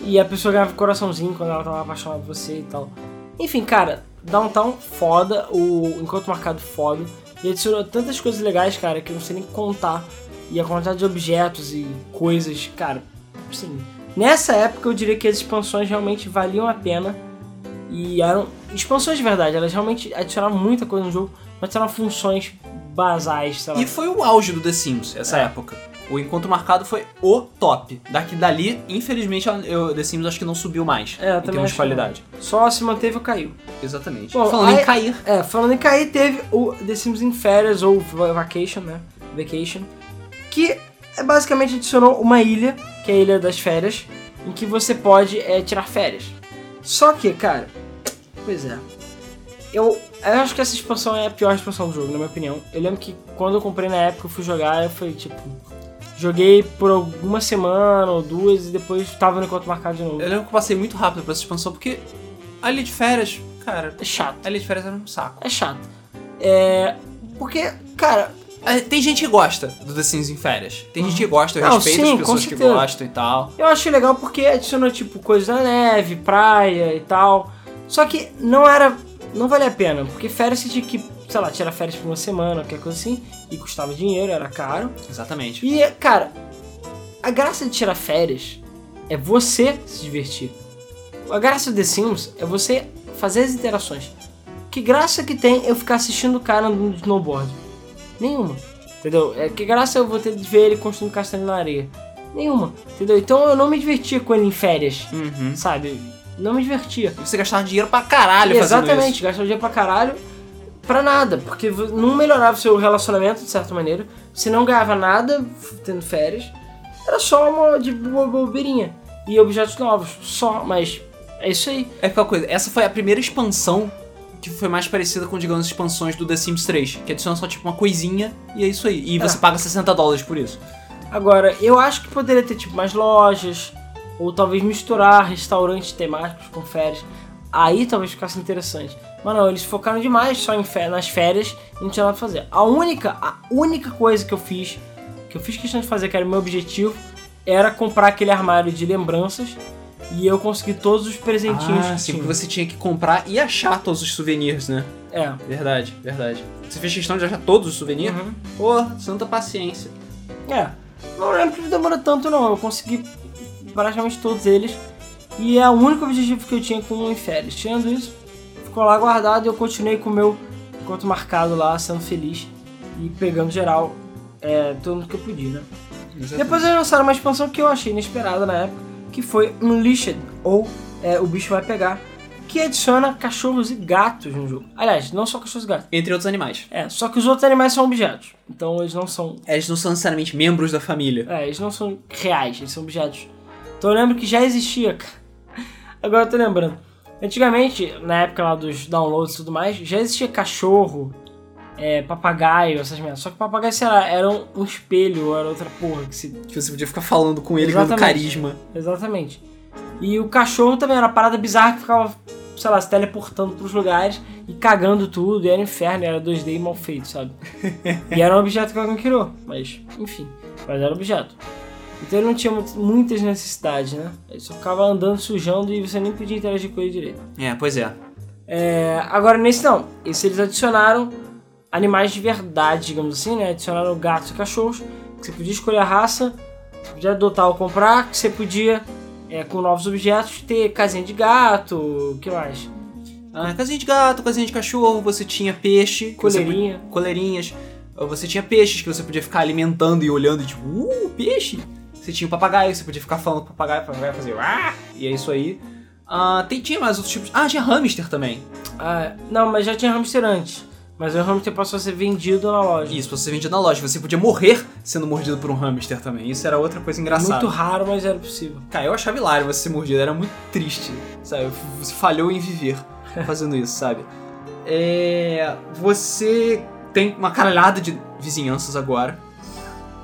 E a pessoa ganhava coraçãozinho quando ela tava apaixonada por você e tal. Enfim, cara, Downtown foda, o Encontro Marcado foda. E adicionou tantas coisas legais, cara, que eu não sei nem contar. E a quantidade de objetos e coisas, cara, assim. Nessa época eu diria que as expansões realmente valiam a pena. E eram expansões de verdade, elas realmente adicionavam muita coisa no jogo, mas adicionavam funções basais, sei lá. E foi o auge do The Sims, essa É. época. O encontro marcado foi o top. Daqui dali, infelizmente, eu, The Sims acho que não subiu mais. É, em também termos de qualidade. Só se manteve ou caiu. Exatamente. Bom, Falando aí- em cair. É, falando em cair, teve o The Sims em férias ou va- vacation, né? Vacation. Que é, basicamente adicionou uma ilha, que é a Ilha das Férias, em que você pode é, tirar férias. Só que, cara, pois é. Eu, eu acho que essa expansão é a pior expansão do jogo, na minha opinião. Eu lembro que quando eu comprei na época, eu fui jogar, eu fui tipo. Joguei por alguma semana ou duas e depois tava no encontro marcado de novo. Eu lembro que eu passei muito rápido por essa expansão, porque a ilha de férias, cara, É chato. a ilha de férias era um saco. É chato. É. Porque, cara, Tem gente que gosta do The Sims em férias. Tem gente que gosta, eu Não, respeito sim, as pessoas que gostam e tal. Eu achei legal porque adicionou, tipo, coisas da neve, praia e tal. Só que não era. Não valia a pena, porque férias você tinha que, sei lá, tirar férias por uma semana, qualquer coisa assim, e custava dinheiro, era caro. Exatamente. E, cara, a graça de tirar férias é você se divertir. A graça do The Sims é você fazer as interações. Que graça que tem eu ficar assistindo o cara andando de snowboard? Nenhuma. Entendeu? É que graça eu vou ter de ver ele construindo castelo na areia. Nenhuma. Entendeu? Então eu não me divertia com ele em férias, Uhum. sabe? Não me divertia. E você gastava dinheiro pra caralho fazendo Exatamente, gastava dinheiro pra caralho pra nada, porque não melhorava o seu relacionamento, de certa maneira. Você não ganhava nada tendo férias. Era só uma de bo- bobeirinha. E objetos novos, só, mas é isso aí. É aquela coisa, essa foi a primeira expansão que foi mais parecida com, digamos, as expansões do The Sims 3, que adiciona só tipo uma coisinha e é isso aí. E você É. paga 60 dólares por isso. Agora, eu acho que poderia ter tipo mais lojas, ou talvez misturar restaurantes temáticos com férias. Aí talvez ficasse interessante. Mas não, eles focaram demais só em nas férias e não tinha nada pra fazer. A única, a única coisa que eu fiz, que eu fiz questão de fazer, que era o meu objetivo, era comprar aquele armário de lembranças e eu consegui todos os presentinhos Ah, que sim, tinha. você tinha que comprar e achar todos os souvenirs, né? É. Verdade, verdade. Você fez questão de achar todos os souvenirs? Uhum. Pô, santa paciência. É. Não lembro que demorou tanto não. Eu consegui praticamente todos eles. E é o único objetivo que eu tinha com o férias. Tirando isso, ficou lá guardado e eu continuei com o meu enquanto marcado lá, sendo feliz e pegando geral é, tudo que eu podia, né? Depois eles lançaram uma expansão que eu achei inesperada na época, que foi Unleashed, ou é, O Bicho Vai Pegar, que adiciona cachorros e gatos no jogo. Aliás, não só cachorros e gatos. Entre outros animais. É, só que os outros animais são objetos. Então eles não são Eles não são necessariamente membros da família. é, eles não são reais, eles são objetos. Então eu lembro que já existia. Agora eu tô lembrando. Antigamente, na época lá dos downloads e tudo mais, já existia cachorro, é, papagaio, essas merdas. Só que papagaio, sei lá, era um, um espelho era outra porra que se. Que você podia ficar falando com ele, dando carisma. Exatamente. E o cachorro também era uma parada bizarra que ficava, sei lá, se teleportando pros lugares e cagando tudo, e era inferno, era 2D e mal feito, sabe? e era um objeto que alguém criou, mas, enfim, mas era objeto. Então ele não tinha muitas necessidades, né? Ele só ficava andando, sujando e você nem podia interagir com ele direito. É, pois é. É, agora nesse não, esse eles adicionaram animais de verdade, digamos assim, né? Adicionaram gatos e cachorros, que você podia escolher a raça, você podia adotar ou comprar, que você podia, é, com novos objetos, ter casinha de gato, o que mais? Ah, casinha de gato, casinha de cachorro, você tinha peixe. você Coleirinha. podia- Coleirinhas. Você tinha peixes que você podia ficar alimentando e olhando tipo, uh, peixe. Você tinha o papagaio, você podia ficar falando com o papagaio, o papagaio fazia ah, e é isso aí. Ah, tem, tinha mais outros tipos. Ah, tinha hamster também. Ah, não, mas já tinha hamster antes. Mas o hamster passou a ser vendido na loja. Isso, você vendia na loja. Você podia morrer sendo mordido por um hamster também. Isso era outra coisa engraçada. Muito raro, mas era possível. Cara, eu achava hilário você ser mordido, era muito triste, sabe? Você falhou em viver fazendo isso, sabe? É, você tem uma caralhada de vizinhanças agora.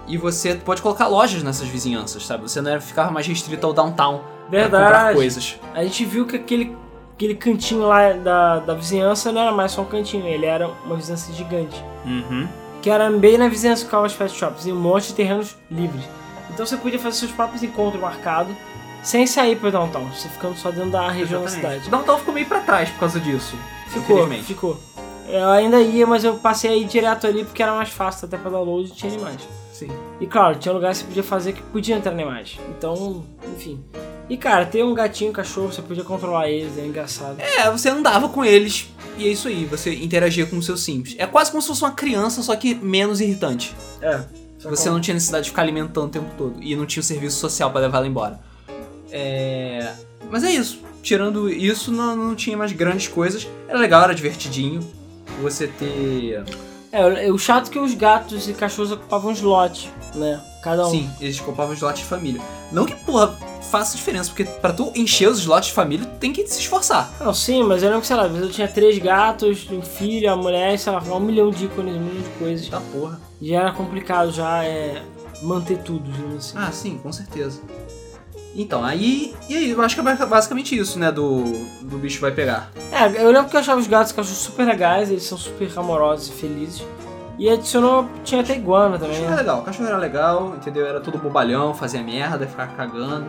E você pode colocar lojas nessas vizinhanças, sabe? Você não ficava mais restrito ao downtown pra comprar Verdade. coisas. A gente viu que aquele, aquele cantinho lá da, da vizinhança não era mais só um cantinho, ele era uma vizinhança gigante. Uhum. que era bem na vizinhança com as pet shops e um monte de terrenos livres. Então você podia fazer seus próprios encontros marcados sem sair pro downtown, você ficando só dentro da região da cidade. O downtown ficou meio pra trás por causa disso. Ficou, ficou. Eu ainda ia, mas eu passei aí direto ali porque era mais fácil até pra download e tinha animais. Sim. E claro, tinha lugar que você podia fazer que podia entrar animais. Então, enfim. E cara, ter um gatinho, um cachorro, você podia controlar eles, é engraçado. É, você andava com eles e é isso aí, você interagia com os seus sims. É quase como se fosse uma criança, só que menos irritante. É. Você não tinha necessidade de ficar alimentando o tempo todo. E não tinha o serviço social pra levar ela embora. É... Mas é isso. Tirando isso, não, não tinha mais grandes coisas. Era legal, era divertidinho. Você ter. É, o chato é que os gatos e cachorros ocupavam slot, né? Cada um. Sim, eles ocupavam slots de família. Não que, porra, faça diferença, porque pra tu encher os slots de família, tu tem que se esforçar. Não, sim, mas eu lembro que, sei lá, às vezes eu tinha três gatos, um filho, uma mulher, sei lá, um milhão de ícones, um milhão de coisas. Tá porra. Já era complicado já é, manter tudo, digamos assim. Ah, sim, com certeza. Então, aí. E aí, eu acho que é basicamente isso, né? Do, do bicho vai pegar. É, eu lembro que eu achava os gatos e cachorros super legais, eles são super amorosos e felizes. E adicionou, tinha até iguana O também, cachorro era né? legal, o cachorro era legal, entendeu? Era todo bobalhão, fazia merda, ficava cagando.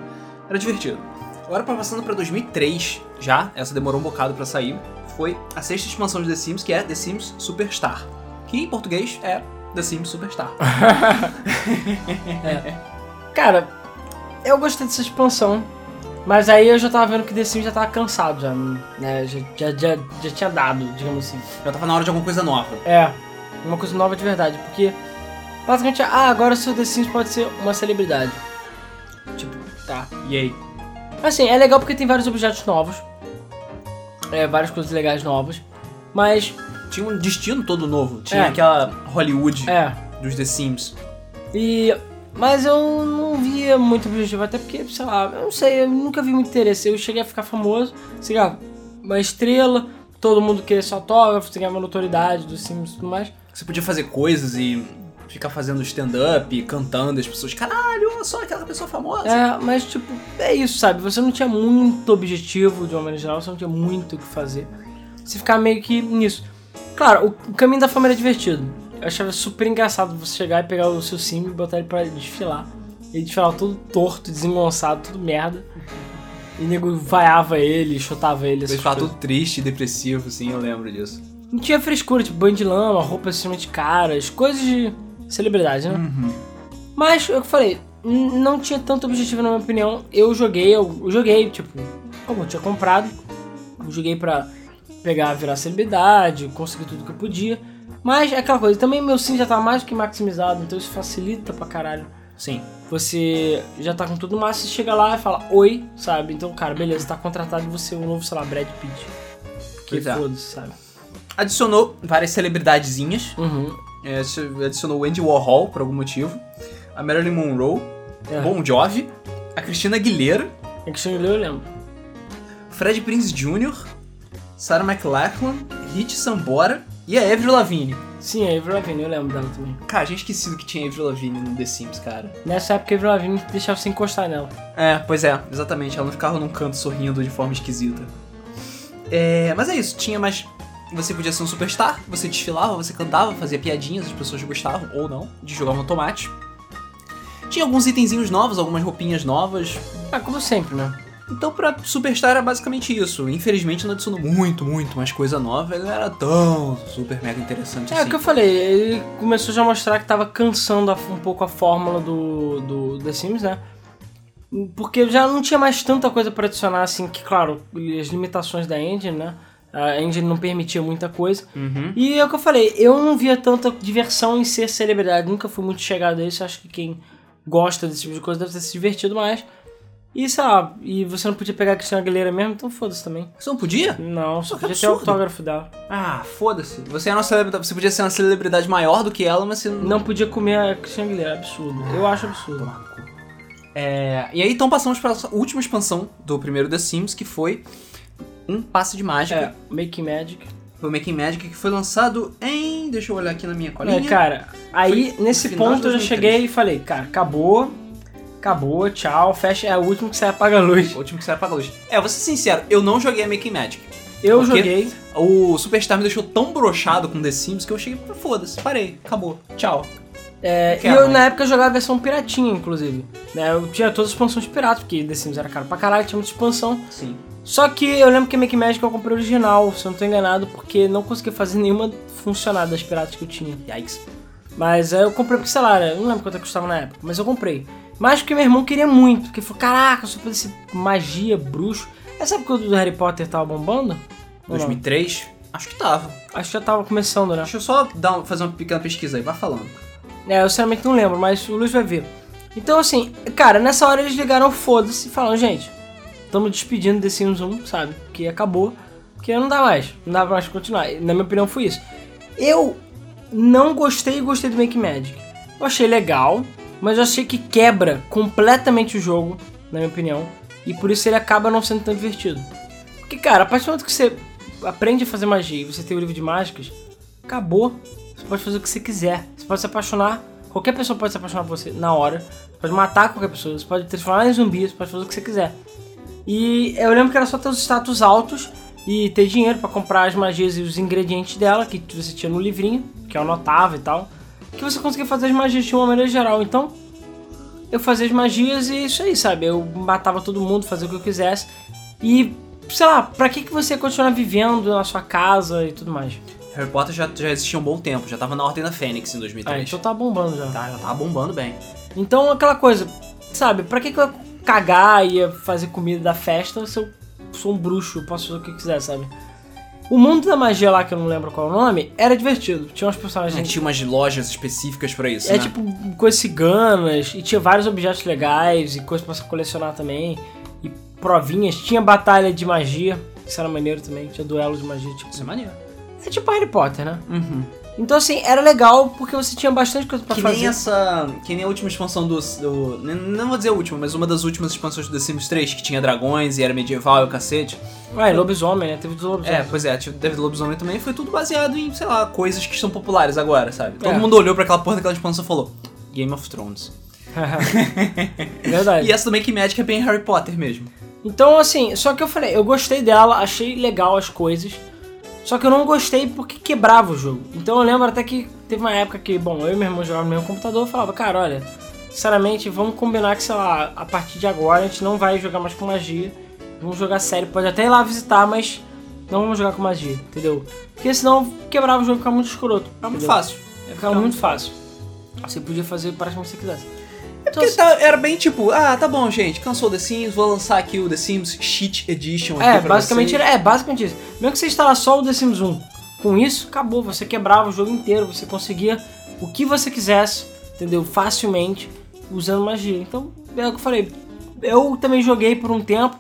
Era divertido. Agora, passando pra 2003, já, essa demorou um bocado pra sair, foi a sexta expansão de The Sims, que é The Sims Superstar. Que em português é The Sims Superstar. Cara, eu gostei dessa expansão, mas aí eu já tava vendo que The Sims já tava cansado já, né? Já, já, já, já tinha dado, digamos assim. Já tava na hora de alguma coisa nova. É, uma coisa nova de verdade, porque basicamente, ah, agora o seu The Sims pode ser uma celebridade. Tá. E aí? Assim, é legal porque tem vários objetos novos. É, várias coisas legais novas. Mas, Tinha um destino todo novo. Tinha É. aquela Hollywood é. dos The Sims. E. Mas eu não via muito objetivo, até porque, sei lá, eu não sei, eu nunca vi muito interesse. Eu cheguei a ficar famoso, sei lá, uma estrela, todo mundo queria seu autógrafo, você ganhava notoriedade dos Sims e tudo mais. Você podia fazer coisas e ficar fazendo stand-up, cantando, e as pessoas, caralho, olha só aquela pessoa famosa. É, mas tipo, é isso, sabe? Você não tinha muito objetivo de uma maneira geral, você não tinha muito o que fazer. Você ficava meio que nisso. Claro, o, caminho da fama era divertido. Eu achava super engraçado você chegar e pegar o seu sim e botar ele pra desfilar. Ele desfilava todo torto, desengonçado, tudo merda. E o nego vaiava ele, chutava ele. Essas ficava tudo triste, depressivo, assim, eu lembro disso. Não tinha frescura, tipo banho de lama, roupas extremamente caras, coisas de celebridade, né? Mas, é o que eu falei, não tinha tanto objetivo na minha opinião. Eu joguei, eu, joguei, tipo, como eu tinha comprado, eu joguei pra pegar, virar celebridade, conseguir tudo que eu podia. Mas é aquela coisa, também meu sim já tá mais do que maximizado, então isso facilita pra caralho. Sim. Você já tá com tudo massa, você chega lá e fala oi, sabe? Então, cara, beleza, tá contratado você, o novo, sei lá, Brad Pitt. Que é. foda-se, sabe? Adicionou várias celebridadezinhas. Uhum. É, adicionou o Andy Warhol, por algum motivo. A Marilyn Monroe. É. Bon Jovi. A Christina Aguilera. É que você leu, eu lembro. Fred Prinze Jr. Sarah McLachlan. Rich Sambora. E a Avril Lavigne. Sim, a Avril Lavigne, eu lembro dela também. Cara, tinha esquecido que tinha Avril Lavigne no The Sims, cara. Nessa época a Avril Lavigne deixava você encostar nela. É, pois é, exatamente. Ela não ficava num canto sorrindo de forma esquisita. É, mas é isso, tinha mais. Você podia ser um superstar, você desfilava, você cantava, fazia piadinhas, as pessoas gostavam, ou não, de jogar no tomate. Tinha alguns itenzinhos novos, algumas roupinhas novas. Ah, como sempre, né? Então, pra Superstar era basicamente isso. Infelizmente, não adicionou muito, muito mais coisa nova. Ele não era tão super mega interessante É assim. o que eu falei, ele começou já a mostrar que tava cansando um pouco a fórmula do, do The Sims, né? Porque já não tinha mais tanta coisa pra adicionar, assim, que claro, as limitações da engine, né? A engine não permitia muita coisa. Uhum. E é o que eu falei, eu não via tanta diversão em ser celebridade, nunca fui muito chegado a isso, acho que quem gosta desse tipo de coisa deve ter se divertido mais. E sei lá, e você não podia pegar a Cristina Aguilera mesmo, então foda-se também. Você não podia? Não, só podia ter o autógrafo dela. Ah, foda-se. Você era uma celebridade. Você podia ser uma celebridade maior do que ela, mas você não. Não podia comer a Cristina Aguilera, absurdo. Eu acho absurdo. É, e aí então passamos para a última expansão do primeiro The Sims, que foi um passe de mágica. É, Make Magic. Foi o Making Magic que foi lançado em. Deixa eu olhar aqui na minha colinha. É, cara, aí Foi nesse ponto eu já 2003. cheguei e falei, cara, acabou, acabou, tchau, fecha, é o último que sai apaga a luz. O último que saiu apaga a luz. É, vou ser sincero, eu não joguei a Making Magic. Eu joguei, O Superstar me deixou tão brochado com The Sims que eu cheguei, foda-se, parei, acabou, tchau. É, e eu né? na época eu jogava a versão piratinha, inclusive. Né, eu tinha todas as expansões piratas, porque The Sims era caro pra caralho, tinha muita expansão. Sim. Só que eu lembro que Make Magic eu comprei original, se eu não tô enganado, porque não consegui fazer nenhuma funcionar das piratas que eu tinha. Yikes. Mas aí eu comprei porque, sei lá, eu não lembro quanto é custava na época, mas eu comprei. Mas porque meu irmão queria muito, porque ele falou, caraca, eu podia ser magia, bruxo. Essa época do Harry Potter tava bombando? Ou não? 2003? Acho que tava. Acho que já tava começando, né? Deixa eu só dar, fazer uma pequena pesquisa aí, vai falando. É, eu sinceramente não lembro, mas o Luiz vai ver. Então, assim, cara, nessa hora eles ligaram foda-se e falaram, gente, estamos despedindo desse Sims 1, sabe? Que acabou, que não dá mais, não dá mais continuar. E, Na minha opinião foi isso. Eu não gostei e gostei do Make Magic. Eu achei legal, mas eu achei que quebra completamente o jogo, na minha opinião. E por isso ele acaba não sendo tão divertido. Porque, cara, a partir do momento que você aprende a fazer magia e você tem o livro de mágicas, acabou. Você pode fazer o que você quiser. Você pode se apaixonar. Qualquer pessoa pode se apaixonar por você na hora. Você pode matar qualquer pessoa. Você pode transformar em zumbi. Você pode fazer o que você quiser. E eu lembro que era só ter os status altos e ter dinheiro pra comprar as magias e os ingredientes dela, que você tinha no livrinho, que eu anotava e tal. Que você conseguia fazer as magias de uma maneira geral. Então, eu fazia as magias e isso aí, sabe? Eu matava todo mundo, fazia o que eu quisesse. E, sei lá, pra que, que você continuar vivendo na sua casa e tudo mais? Harry Potter já, já existia um bom tempo, já tava na Ordem da Fênix em 2003. Ah, então tá bombando já. Tá, já tava bombando bem. Então, aquela coisa, sabe? Pra que, que eu ia cagar e ia fazer comida da festa se eu sou um bruxo, eu posso fazer o que quiser, sabe? O mundo da magia lá, que eu não lembro qual é o nome, era divertido. Tinha uns personagens. Tinha umas lojas específicas pra isso, É né? tipo coisas ciganas, e tinha vários objetos legais, e coisas pra você colecionar também, e provinhas. Tinha batalha de magia, isso era maneiro também, tinha duelo de magia, tipo. Isso é maneiro. É tipo Harry Potter, né? Uhum. Então assim, era legal porque você tinha bastante coisa pra Que fazer. nem essa. Que nem a última expansão do, do. Não vou dizer a última, mas uma das últimas expansões do The Sims 3, que tinha dragões e era medieval e o cacete. Ah, e lobisomem, né? Teve dos É, lobisomens. pois é, tipo, David Lobisomem também foi tudo baseado em, sei lá, coisas que são populares agora, sabe? Todo É. mundo olhou pra aquela porra daquela expansão e falou: Game of Thrones. Verdade. E essa do Make Magic é bem Harry Potter mesmo. Então, assim, só que eu falei, eu gostei dela, achei legal as coisas. Só que eu não gostei porque quebrava o jogo. Então eu lembro até que teve uma época que, bom, eu e meu irmão jogavam no mesmo computador, eu falava, cara, olha, sinceramente, vamos combinar que, sei lá, a partir de agora a gente não vai jogar mais com magia. Vamos jogar sério, pode até ir lá visitar, mas não vamos jogar com magia, entendeu? Porque senão quebrava o jogo e ficava muito escroto. É muito fácil. Ficava muito fácil. Você podia fazer praticamente o que você quisesse. Então, Porque tá- era bem tipo, ah, tá bom, gente, cansou The Sims, vou lançar aqui o The Sims Cheat Edition aqui É, pra basicamente, vocês. é basicamente isso. Mesmo que você instalar só o The Sims 1, com isso, acabou. Você quebrava o jogo inteiro, você conseguia o que você quisesse, entendeu? Facilmente, usando magia. Então, é o que eu falei. Eu também joguei por um tempo,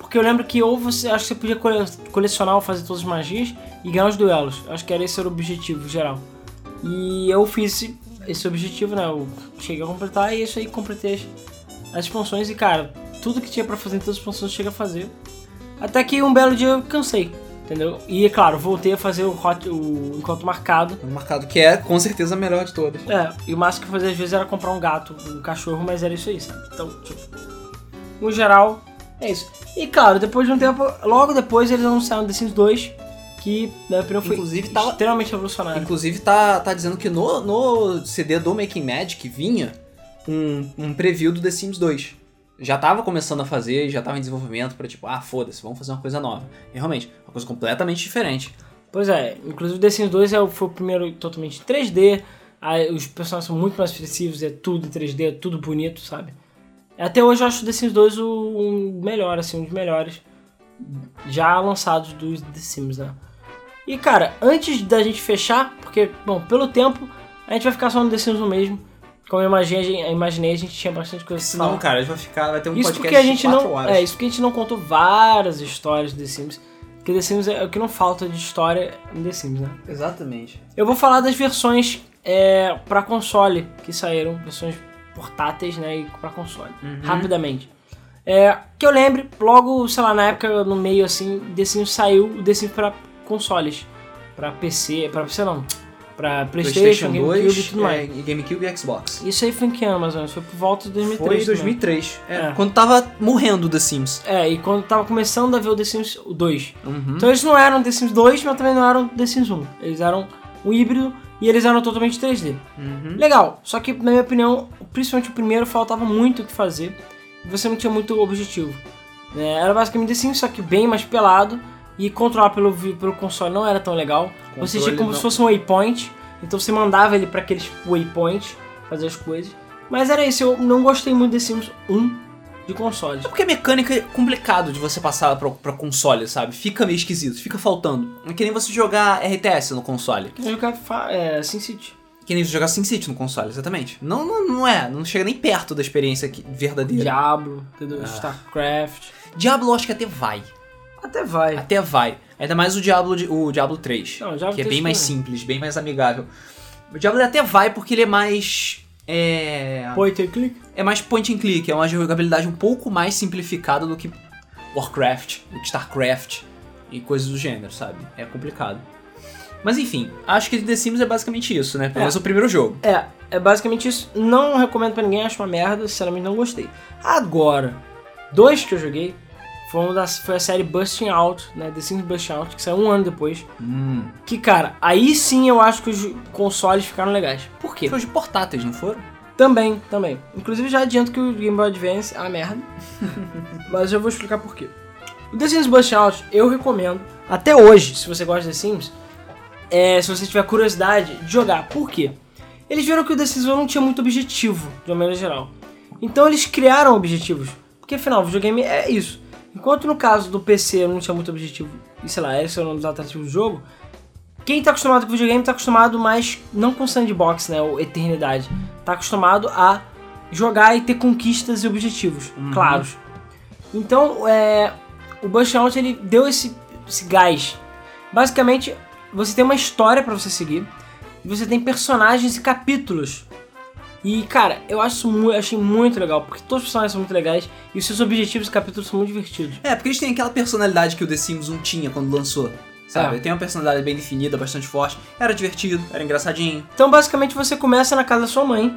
porque eu lembro que ou você, acho que você podia cole- colecionar ou fazer todas as magias e ganhar os duelos. Acho que era esse era o objetivo geral. E eu fiz esse, objetivo, né? Eu cheguei a completar e isso aí completei as, expansões e, cara, tudo que tinha pra fazer em todas as expansões eu cheguei a fazer. Até que um belo dia eu cansei, entendeu? E, é claro, voltei a fazer o, hot, o encontro marcado. Um marcado que é, com certeza, a melhor de todas. É, e o máximo que eu fazia às vezes era comprar um gato, um cachorro, mas era isso aí, sabe? Então, tipo, no geral, é isso. E, claro, depois de um tempo, logo depois eles anunciaram The Sims 2, que, na minha opinião, foi Inclusive, tava- extremamente revolucionário. Inclusive, tá, tá dizendo que no, no CD do Making Magic vinha um, um preview do The Sims 2. Já tava começando a fazer, já tava em desenvolvimento pra tipo, ah, foda-se, vamos fazer uma coisa nova. E realmente, uma coisa completamente diferente. Pois é, inclusive The Sims 2 é, foi o primeiro totalmente em 3D, aí os personagens são muito mais expressivos, é tudo em 3D, é tudo bonito, sabe? Até hoje eu acho o The Sims 2 o, o melhor, assim, um dos melhores já lançados dos The Sims, né? E cara, antes da gente fechar, porque, bom, pelo tempo, a gente vai ficar só no The Sims 1 mesmo. Como eu imaginei, eu imaginei, a gente tinha bastante coisa pra Senão, falar. cara, a gente vai ficar, vai ter um Isso podcast porque a gente de 4 não. horas. É, isso porque a gente não contou várias histórias de The Sims. Porque The Sims é o que não falta de história em The Sims, né? Exatamente. Eu vou falar das versões é, para console que saíram, versões portáteis, né, e para console, Uhum. rapidamente. É, que eu lembre, logo, sei lá, na época, no meio assim, The Sims saiu o The Sims pra consoles, Pra PC, pra PC não, pra PlayStation, GameCube e tudo é, mais. e GameCube e Xbox. Isso aí foi em que ano, mais ou menos? Foi por volta de 2003. Foi em também. 2003. É, É. Quando tava morrendo The Sims. É, e quando tava começando a ver o The Sims 2. Uhum. Então eles não eram The Sims 2, mas também não eram The Sims 1. Eles eram um híbrido e eles eram totalmente 3D. Uhum. Legal, só que na minha opinião, principalmente o primeiro, faltava muito o que fazer e você não tinha muito objetivo. É, era basicamente The Sims, só que bem mais pelado e controlar pelo, pelo console não era tão legal. você tinha Controle como não- se fosse um waypoint, então você mandava ele para aqueles waypoints fazer as coisas. Mas era isso, eu não gostei muito de The Sims 1 de console. É porque a mecânica é complicado de você passar pra, pra console, sabe? Fica meio esquisito, fica faltando. É que nem você jogar RTS no console. Eu jogar fa- é, SimCity. Que nem você jogar SimCity no console, exatamente. Não, não, não é, não chega nem perto da experiência verdadeira. Diablo, entendeu? Ah. StarCraft. Diablo eu acho que até vai. Até vai. Até vai. Ainda mais o Diablo, o Diablo 3. Não, o Diablo que é 3 bem mais simples, bem mais amigável. O Diablo até vai porque ele é mais. É. Point and click? É mais point and click, é uma jogabilidade um pouco mais simplificada do que Warcraft, do que Starcraft e coisas do gênero, sabe? É complicado. Mas enfim, acho que The Sims é basicamente isso, né? Pelo É. menos o primeiro jogo. É, é basicamente isso. Não recomendo pra ninguém, acho uma merda, sinceramente não gostei. Agora, dois que eu joguei foi, uma das, foi a série Busting Out, né? The Sims Busting Out, que saiu um ano depois. Hum. Que, cara, aí sim eu acho que os consoles ficaram legais. Por quê? Foi de portáteis, não foram? Também, também. Inclusive já adianto que o Game Boy Advance é uma merda. Mas eu vou explicar por quê. O The Sims Burst Out eu recomendo, até hoje, se você gosta de The Sims, é, se você tiver curiosidade de jogar. Por quê? Eles viram que o The Sims 1 não tinha muito objetivo, de uma maneira geral. Então eles criaram objetivos. Porque afinal, o videogame é isso. Enquanto no caso do PC não tinha muito objetivo, e sei lá, esse é o nome dos atrativos do jogo, quem tá acostumado com videogame tá acostumado mais, não com sandbox, né, ou eternidade, tá acostumado a jogar e ter conquistas e objetivos claros. Então, é, o Burnout ele deu esse, esse gás. Basicamente, você tem uma história pra você seguir, e você tem personagens e capítulos. E, cara, eu acho mu- achei muito legal, porque todos os personagens são muito legais e os seus objetivos e capítulos são muito divertidos. É, porque eles têm aquela personalidade que o The Sims 1 tinha quando lançou. Sabe? É. Tem uma personalidade bem definida, bastante forte. Era divertido, era engraçadinho. Então, basicamente, você começa na casa da sua mãe.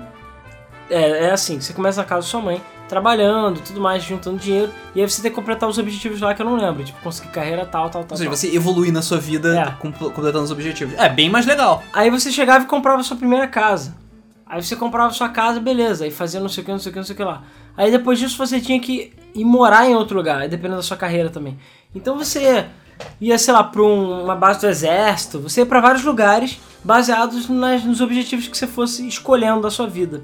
É, é assim, você começa na casa da sua mãe, trabalhando, tudo mais, juntando dinheiro, e aí você tem que completar os objetivos lá que eu não lembro, tipo, conseguir carreira tal, tal, tal. Ou seja, tal. você evolui na sua vida É. com- completando os objetivos. É bem mais legal. Aí você chegava e comprava a sua primeira casa. Aí você comprava sua casa, beleza, aí fazia não sei o que, não sei o que, não sei o que lá. Aí depois disso você tinha que ir morar em outro lugar, dependendo da sua carreira também. Então você ia, sei lá, pra um- uma base do exército, você ia pra vários lugares baseados nas- nos objetivos que você fosse escolhendo da sua vida.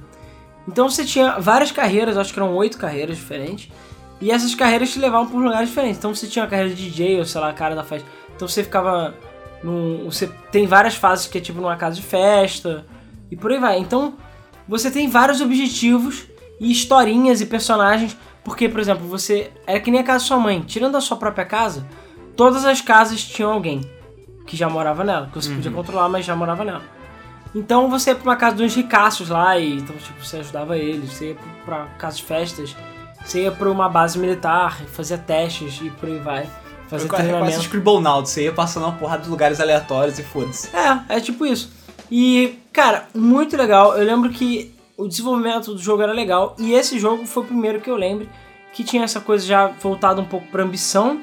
Então você tinha várias carreiras, acho que eram oito carreiras diferentes. E essas carreiras te levavam para lugares diferentes. Então você tinha a carreira de DJ, ou sei lá, a cara da festa. Então você ficava num. Você tem várias fases que é tipo numa casa de festa. E por aí vai. Então você tem vários objetivos e historinhas e personagens. Porque, por exemplo, você. Era que nem a casa da sua mãe. Tirando a sua própria casa, todas as casas tinham alguém que já morava nela. Que você podia controlar, mas já morava nela. Então você ia pra uma casa de uns ricaços lá e então, tipo, você ajudava eles, você ia pra casa de festas, você ia pra uma base militar, fazia testes e por aí vai. Fazer quase treinamento. Scribblenauts. Você ia passando uma porrada de lugares aleatórios e foda-se. É, é tipo isso. E, cara, muito legal. Eu lembro que o desenvolvimento do jogo era legal. E esse jogo foi o primeiro que eu lembro que tinha essa coisa já voltada um pouco pra ambição.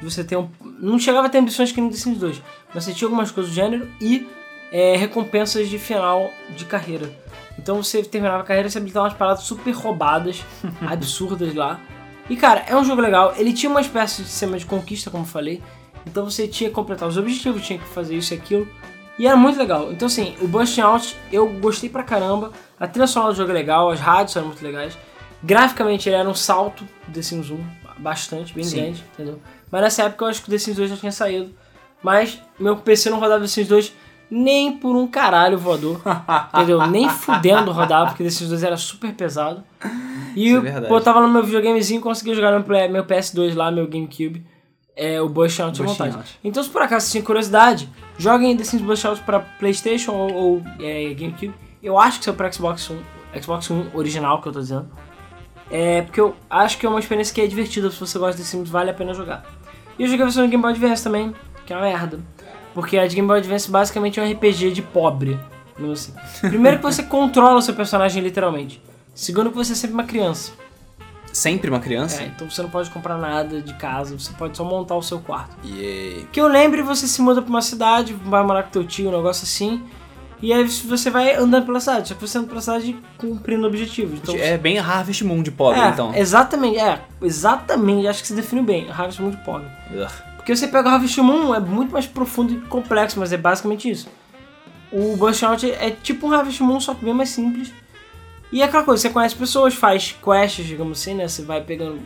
De você ter um. Não chegava a ter ambições que nem The Sims 2, mas você tinha algumas coisas do gênero e é, recompensas de final de carreira. Então você terminava a carreira e você habilitava umas paradas super roubadas, absurdas lá. E cara, é um jogo legal. Ele tinha uma espécie de sistema de conquista, como eu falei. Então você tinha que completar os objetivos, tinha que fazer isso e aquilo. E era muito legal. Então assim, o Burst Out eu gostei pra caramba. A trilha sonora do jogo é legal, as rádios eram muito legais. Graficamente ele era um salto do The Sims 1, bastante, bem Sim. grande, entendeu? Mas nessa época eu acho que o The Sims 2 já tinha saído. Mas meu PC não rodava The Sims 2 nem por um caralho voador. entendeu? Nem fudendo rodava, porque The Sims 2 era super pesado. E Isso é eu verdade. botava no meu videogamezinho e conseguia jogar no meu PS2 lá, meu GameCube. É, o Burst Out à Burst vontade. Out. Então, se por acaso tinha curiosidade, joguem The Sims Burst Out pra Playstation ou, ou, é, GameCube. Eu acho que isso é pra Xbox One, Xbox One original que eu tô dizendo. É, porque eu acho que é uma experiência que é divertida, se você gosta de The Sims, vale a pena jogar. E eu joguei a versão do Game Boy Advance também, que é uma merda. Porque a de Game Boy Advance basicamente é um RPG de pobre. assim. Primeiro que você controla o seu personagem literalmente. Segundo que você é sempre uma criança. Sempre uma criança? É, então você não pode comprar nada de casa, você pode só montar o seu quarto. E Que eu lembre, você se muda pra uma cidade, vai morar com teu tio, um negócio assim. E aí você vai andando pela cidade, só que você anda pela cidade cumprindo objetivos. Então, é bem Harvest Moon de pobre, é, então. Exatamente, é, exatamente, acho que se definiu bem, Harvest Moon de pobre. Ugh. Porque você pega o Harvest Moon, é muito mais profundo e complexo, mas é basicamente isso. O Burst Out é tipo um Harvest Moon, só que bem mais simples. E é aquela coisa, você conhece pessoas, faz quests, digamos assim, né? Você vai pegando.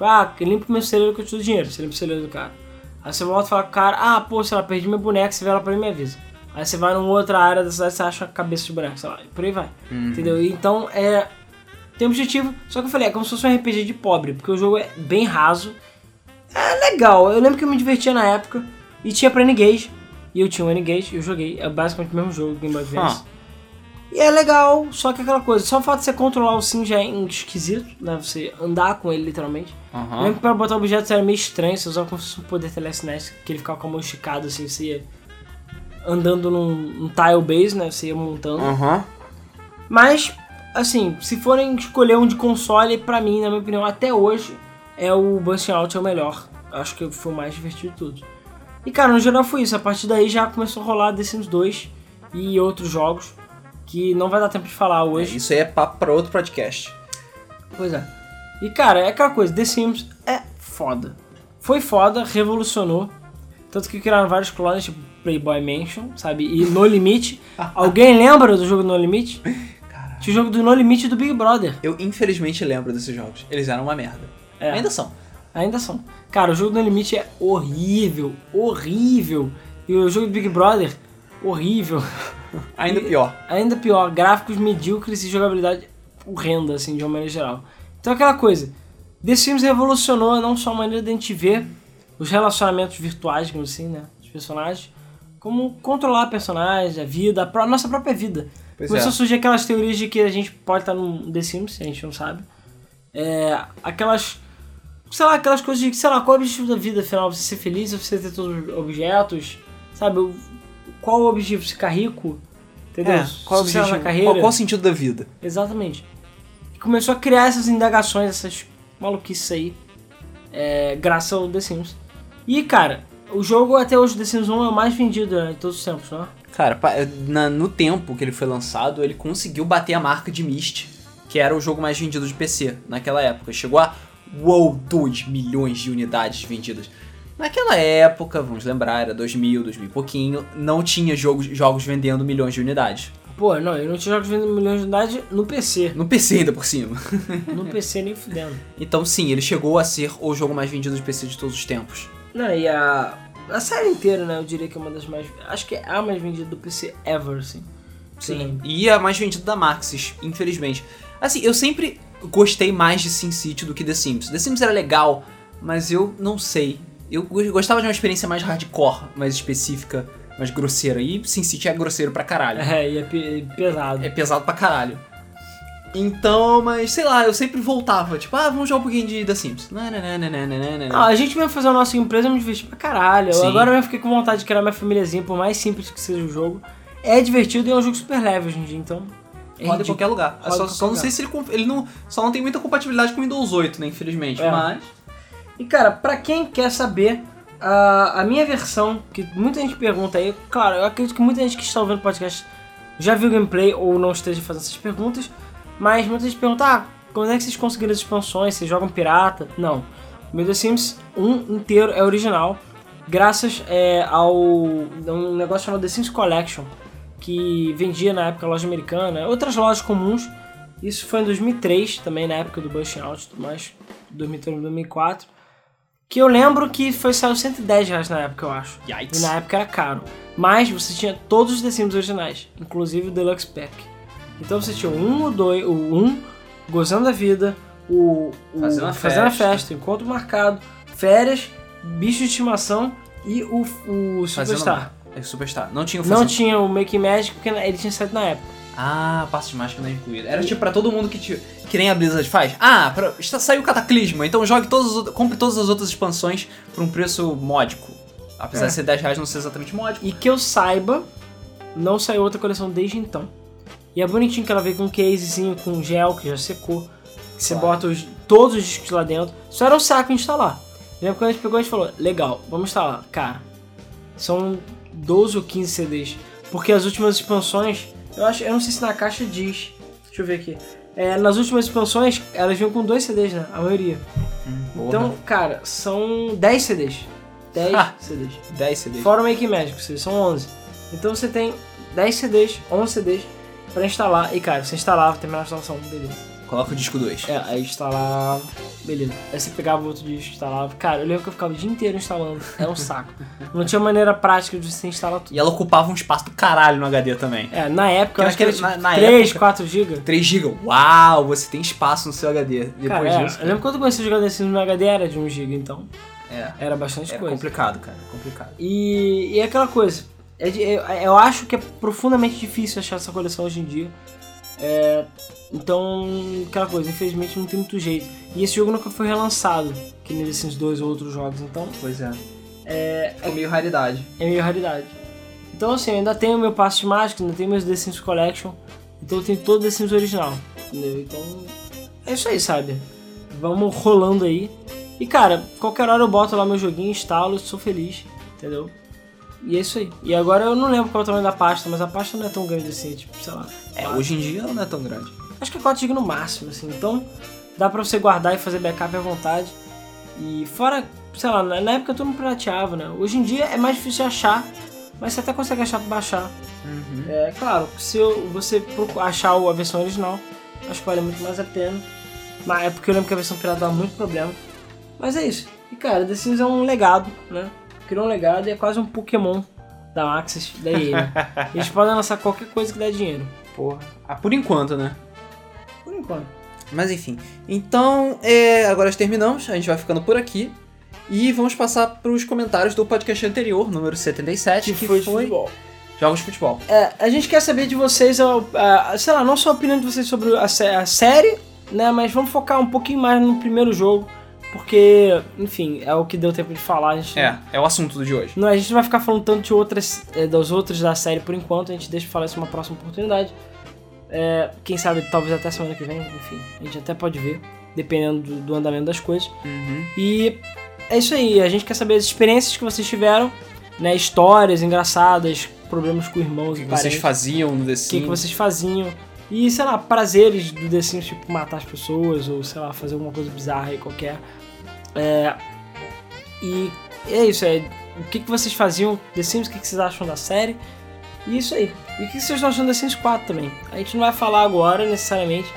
Ah, limpa o meu celeiro que eu te dou dinheiro. Você limpa o celeiro do cara. Aí você volta e fala cara, ah, pô, sei lá, perdi meu boneco, você vai lá pra mim e me avisa. Aí você vai numa outra área da cidade, você acha a cabeça de boneco, sei lá, e por aí vai. Entendeu? E Então é. Tem objetivo, só que eu falei, é como se fosse um RPG de pobre, porque o jogo é bem raso. É legal, eu lembro que eu me divertia na época e tinha pra N-Gage. E eu tinha um N-Gage, eu joguei, é basicamente o mesmo jogo, Game Boy Advance. E é legal, só que aquela coisa, só o fato de você controlar o Sim já é esquisito, né? Você andar com ele literalmente. Eu lembro que pra botar objetos era meio estranho, você usava como se fosse um poder telecinese, que ele ficava com a mão esticada assim, você ia andando num, num tile base, né? Você ia montando. Aham. Mas, assim, se forem escolher um de console, pra mim, na minha opinião, até hoje, é o Burst Out é o melhor. Acho que foi o mais divertido de todos. E cara, no geral foi isso. A partir daí já começou a rolar The Sims 2 e outros jogos que não vai dar tempo de falar É, hoje. isso aí é papo pra outro podcast. Pois é. E cara, é aquela coisa, The Sims é foda. Foi foda, revolucionou. Tanto que criaram vários clones, tipo Playboy Mansion, sabe? E No Limite. Alguém lembra do jogo No Limite? Tinha o jogo do No Limite do Big Brother. Eu infelizmente lembro desses jogos. Eles eram uma merda. É. Ainda são. Ainda são. Cara, o jogo do No Limite é horrível, horrível. E o jogo do Big Brother, horrível. Ainda E- pior. Ainda pior, gráficos medíocres e jogabilidade horrenda, assim, de uma maneira geral. Então aquela coisa, The Sims revolucionou não só a maneira de a gente ver os relacionamentos virtuais, digamos assim, né, dos personagens, como controlar personagens, a vida, a, pró- nossa própria vida. Pois Começou é. a surgir aquelas teorias de que a gente pode estar num The Sims, a gente não sabe. É, aquelas, sei lá, aquelas coisas de, sei lá, qual é o objetivo da vida, afinal, você ser feliz, você ter todos os objetos, sabe, qual o objetivo, ficar rico, entendeu? É, qual, o objetivo? carreira. Qual, qual o sentido da vida? Exatamente. E começou a criar essas indagações, essas maluquices aí, é, graças ao The Sims. E, cara, o jogo até hoje, The Sims 1, é o mais vendido né, de todos os tempos, não é? Cara, na- no tempo que ele foi lançado, ele conseguiu bater a marca de Myst, que era o jogo mais vendido de PC naquela época. Chegou a, uou, 2 milhões de unidades vendidas. Naquela época, vamos lembrar, era 2000, 2000 e pouquinho, não tinha jogos, jogos vendendo milhões de unidades. Pô, não, eu não tinha jogos vendendo milhões de unidades no PC. No PC ainda por cima. No PC nem fudendo. Então sim, ele chegou a ser o jogo mais vendido de PC de todos os tempos. Não, e a, a série inteira, né, eu diria que é uma das mais... Acho que é a mais vendida do PC ever, assim. Sim. E a mais vendida da Maxis, infelizmente. Assim, eu sempre gostei mais de SimCity do que The Sims. The Sims era legal, mas eu não sei. Eu go- gostava de uma experiência mais hardcore, mais específica, mais grosseira. E SimCity é grosseiro pra caralho. É, e é pe- pesado. É pesado pra caralho. Então, mas sei lá, eu sempre voltava, tipo, ah, vamos jogar um pouquinho de The Sims. Nananana. Ah, a gente mesmo fazer a nossa empresa, eu me diverti pra caralho. Sim. Agora eu mesmo fiquei com vontade de criar minha famíliazinha, por mais simples que seja o jogo. É divertido e é um jogo super leve hoje em dia, então. É Roda em qualquer lugar. Roda só em só não qualquer sei se ele, ele não. Só não tem muita compatibilidade com o Windows 8, né? Infelizmente. É. Mas. E cara, pra quem quer saber, a, a minha versão, que muita gente pergunta aí, claro, eu acredito que muita gente que está ouvindo o podcast já viu gameplay ou não esteja fazendo essas perguntas, mas muita gente pergunta, ah, quando é que vocês conseguiram as expansões? Vocês jogam pirata? Não. Meu The Sims 1 inteiro é original, graças é, ao um negócio chamado The Sims Collection, que vendia na época loja americana, outras lojas comuns. Isso foi em 2003, também na época do Bush Out e tudo mais, 2003, 2004. Que eu lembro que foi saiu 110 reais na época, eu acho. Yikes. E na época era caro. Mas você tinha todos os The Sims originais, inclusive o Deluxe Pack. Então você tinha o 1, o 2, o 1, Gozando da Vida, o, o Fazendo a Fazendo Festa. Festa, Encontro Marcado, Férias, Bicho de Estimação e o, o Fazendo- Superstar. É Superstar. Não tinha o Não Fazendo- tinha o Making Magic porque ele tinha saído na época. Ah, passo de mágica não é incluído. Era tipo pra todo mundo que, te- que nem a Blizzard faz. Ah, pra, está, saiu o Cataclisma, então jogue todas compre todas as outras expansões por um preço módico. Apesar É. de ser 10 reais não ser exatamente módico. E que eu saiba, não saiu outra coleção desde então. E é bonitinho que ela veio com um casezinho com gel que já secou. Que você Claro. bota os- todos os discos lá dentro. Só era um saco instalar. Lembra quando a gente pegou e a gente falou, legal, vamos instalar. Cara, são 12 ou 15 CDs. Porque as últimas expansões, eu acho, eu não sei se na caixa diz. Deixa eu ver aqui. É, nas últimas expansões, elas vinham com dois CDs, né? A maioria. Porra. Então, cara, são 10 CDs. 10 Ah. CDs. 10 CDs. Fora o Make Magic, ou seja, são 11. Então você tem 10 CDs, 11 CDs pra instalar. E cara, você instalava, terminava a instalação, beleza. Coloca o disco 2. É, aí instalava, beleza. Aí você pegava outro disco, instalava. Cara, eu lembro que eu ficava o dia inteiro instalando. Era um saco. Não tinha maneira prática de você instalar tudo. E ela ocupava um espaço do caralho no HD também. É, na época, eu acho que era tipo na- na 3, época- 4 GB. 3 GB. Uau, você tem espaço no seu HD. Depois Cara, é, disso. eu lembro quando eu comecei a jogar Sims no meu HD era de 1 GB, então É. era bastante É coisa. complicado, cara. É complicado. E, e é aquela coisa, é de- eu, eu acho que é profundamente difícil achar essa coleção hoje em dia. É, então, aquela coisa, infelizmente não tem muito jeito. E esse jogo nunca foi relançado, que nem esses dois ou outros jogos, então Pois é. é, É meio raridade. é meio raridade. Então assim, eu ainda tenho meu passe de mágica, ainda tenho meus The Sims Collection, então eu tenho todo o The Sims original, entendeu? Então, é isso aí, sabe? Vamos rolando aí. E cara, qualquer hora eu boto lá meu joguinho, instalo, sou feliz, entendeu? E é isso aí. E agora eu não lembro qual é o tamanho da pasta, mas a pasta não é tão grande assim, tipo, sei lá. É, hoje em dia ela não é tão grande. Acho que é 4 GB no máximo, assim. Então dá pra você guardar e fazer backup à vontade. E fora, sei lá, na época todo mundo pirateava, né? Hoje em dia é mais difícil de achar, mas você até consegue achar pra baixar. É claro, se você achar a versão original, acho que vale muito mais a pena. Mas é porque eu lembro que a versão pirata dava muito problema. Mas é isso. E cara, The Sims é um legado, né? Criou um legado e é quase um Pokémon da Maxis, da EA. Eles podem lançar qualquer coisa que dá dinheiro. Porra. Ah, por enquanto, né? Por enquanto. Mas enfim. Então, é, agora terminamos. A gente vai ficando por aqui. E vamos passar para os comentários do podcast anterior, número 77, que, foi, foi de futebol. Jogos de Futebol. É, a gente quer saber de vocês, a, a- sei lá, não só a opinião de vocês sobre a, a série, né? Mas vamos focar um pouquinho mais no primeiro jogo, porque, enfim, é o que deu tempo de falar. A gente, É, é o assunto do de hoje. não, a gente não vai ficar falando tanto de outras, é, das outras da série por enquanto, a gente deixa pra falar isso numa próxima oportunidade. É, quem sabe, talvez até semana que vem, enfim, a gente até pode ver, dependendo do, do andamento das coisas. Uhum. E é isso aí, a gente quer saber as experiências que vocês tiveram, né? Histórias engraçadas, problemas com irmãos O e que parentes. vocês faziam no The o que, Sims. que vocês faziam. E, sei lá, prazeres do The Sims, tipo matar as pessoas, ou sei lá, fazer alguma coisa bizarra aí qualquer. É, e é isso, é o que, que vocês faziam The Sims, o que, que vocês acham da série. E isso aí. E o que vocês estão achando da Sims 4 também? A gente não vai falar agora necessariamente,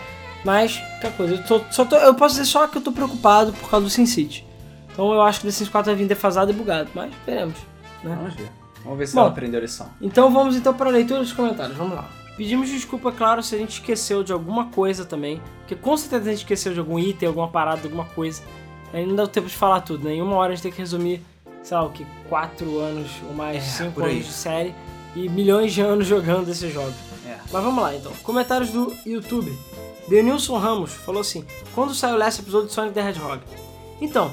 mas qualquer coisa. Eu, tô- só tô- eu posso dizer só que eu tô preocupado por causa do Sin City. Então eu acho que o The Sims 4 vai vir defasado e bugado, mas veremos. Né? Vamos ver. Vamos ver se Bom. ela aprendeu a lição. Então vamos então para a leitura dos comentários, vamos lá. Pedimos desculpa, claro, se a gente esqueceu de alguma coisa também, porque com certeza a gente esqueceu de algum item, alguma parada, alguma coisa. Aí não dá tempo de falar tudo, né? Em uma hora a gente tem que resumir, sei lá, o que, quatro anos ou mais, É, cinco por aí. anos de série e milhões de anos jogando esses jogos. É. Mas vamos lá então. Comentários do YouTube. Denilson Ramos falou assim: Quando sai o last episódio de Sonic the Hedgehog? Então,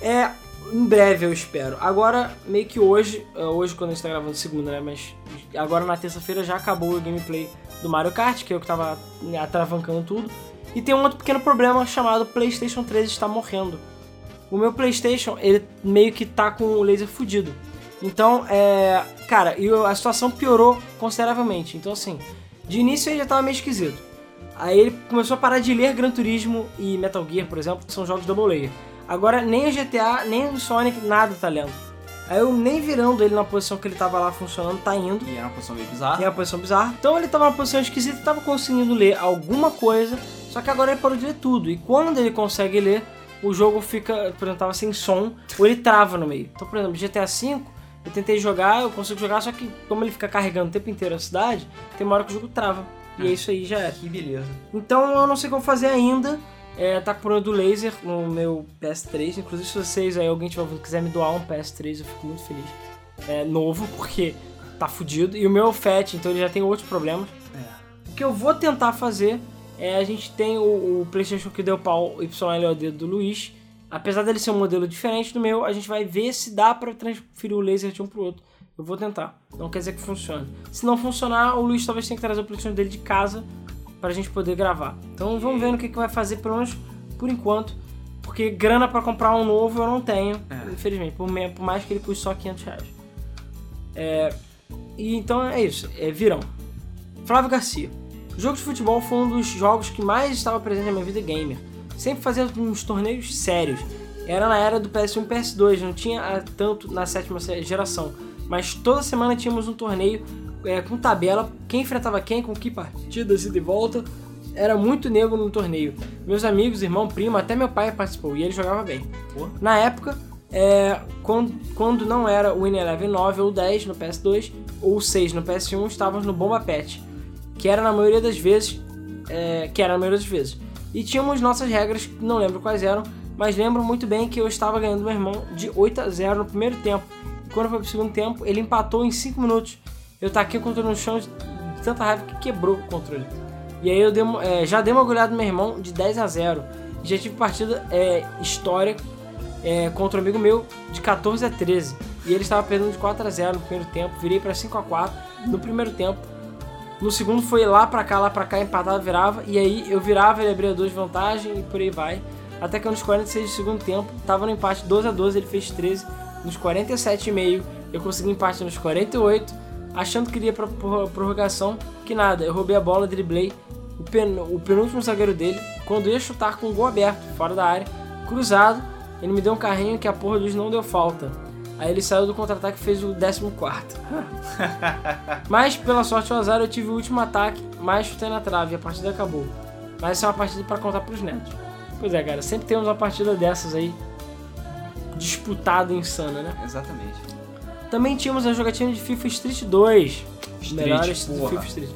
é. Em breve eu espero. Agora, meio que hoje, é, hoje quando a gente tá gravando segunda, né? Mas agora na terça-feira já acabou o gameplay do Mario Kart, que é o que tava né, atravancando tudo. E tem um outro pequeno problema chamado PlayStation 3 está morrendo. O meu PlayStation, ele meio que tá com o laser fudido. Então, é. Cara, e a situação piorou consideravelmente. Então, assim, de início ele já tava meio esquisito. Aí ele começou a parar de ler Gran Turismo e Metal Gear, por exemplo, que são jogos double layer. Agora nem o GTA, nem o Sonic, nada tá lendo. Aí eu nem virando ele na posição que ele tava lá funcionando, tá indo. E era uma posição meio E é bizarra. uma posição bizarra. Então ele tava numa posição esquisita e tava conseguindo ler alguma coisa, só que agora ele parou de ler tudo. E quando ele consegue ler, o jogo fica, por exemplo, tava sem som, ou ele trava no meio. Então, por exemplo, GTA V, eu tentei jogar, eu consigo jogar, só que como ele fica carregando o tempo inteiro a cidade, tem uma hora que o jogo trava. E é isso aí, já era. Que beleza. Então eu não sei como fazer ainda. É, tá com o problema do laser no meu PS3. Inclusive, se vocês aí, alguém tiver quiser me doar um PS3, eu fico muito feliz. É novo, porque tá fudido. E o meu é o FAT, então ele já tem outros problemas. É. O que eu vou tentar fazer é a gente tem o, o PlayStation que deu pau YLOD do Luiz. Apesar dele ser um modelo diferente do meu, a gente vai ver se dá pra transferir o laser de um pro outro. Eu vou tentar. Não quer dizer que funcione. Se não funcionar, o Luiz talvez tenha que trazer o PlayStation dele de casa pra gente poder gravar. Então vamos ver no que, que vai fazer, pelo menos por enquanto. Porque grana pra comprar um novo eu não tenho, É. infelizmente. Por, por mais que ele custe só 500 reais. É, e então é isso. É virão. Flávio Garcia. O jogo de futebol foi um dos jogos que mais estava presente na minha vida gamer. Sempre fazia uns torneios sérios. Era na era do PS1 e PS2, não tinha ah, tanto na sétima geração. Mas toda semana tínhamos um torneio é, com tabela, quem enfrentava quem, com que partidas, ida e volta. Era muito negro no torneio. Meus amigos, irmão, primo, até meu pai participou e ele jogava bem. Pô. Na época, é, quando, quando não era o Win Eleven 9 ou 10 no PS2 ou 6 no PS1, estávamos no Bomba Pet, que era na maioria das vezes, é, que era na maioria das vezes. E tínhamos nossas regras, não lembro quais eram, mas lembro muito bem que eu estava ganhando meu irmão de 8 a 0 no primeiro tempo. E quando foi pro segundo tempo, ele empatou em 5 minutos. Eu taquei o controle no chão de tanta raiva que quebrou o controle. E aí eu dei, é, já dei uma goleada no meu irmão de 10 a 0. Já tive partida é, história é, contra um amigo meu de 14 a 13. E ele estava perdendo de 4 a 0 no primeiro tempo. Virei para 5 a 4 no primeiro tempo. No segundo foi lá pra cá, lá pra cá, empatava, virava. E aí eu virava, ele abria duas de vantagem e por aí vai. Até que nos 46 do segundo tempo, tava no empate 12 a 12 ele fez 13. Nos 47,5 eu consegui empate nos 48, achando que iria pra pror- prorrogação. Que nada, eu roubei a bola, driblei o, pen, o penúltimo zagueiro dele. Quando ia chutar com o gol aberto, fora da área, cruzado, ele me deu um carrinho que a porra do juiz não deu falta. Aí ele saiu do contra-ataque e fez o 14. Mas, pela sorte ou azar, eu tive o último ataque, mas chutei na trave e a partida acabou. Mas essa é uma partida pra contar pros netos. Pois é, cara, sempre temos uma partida dessas aí disputada e insana, né? Exatamente. Também tínhamos a jogatina de FIFA Street 2. Street, melhores porra. FIFA Street.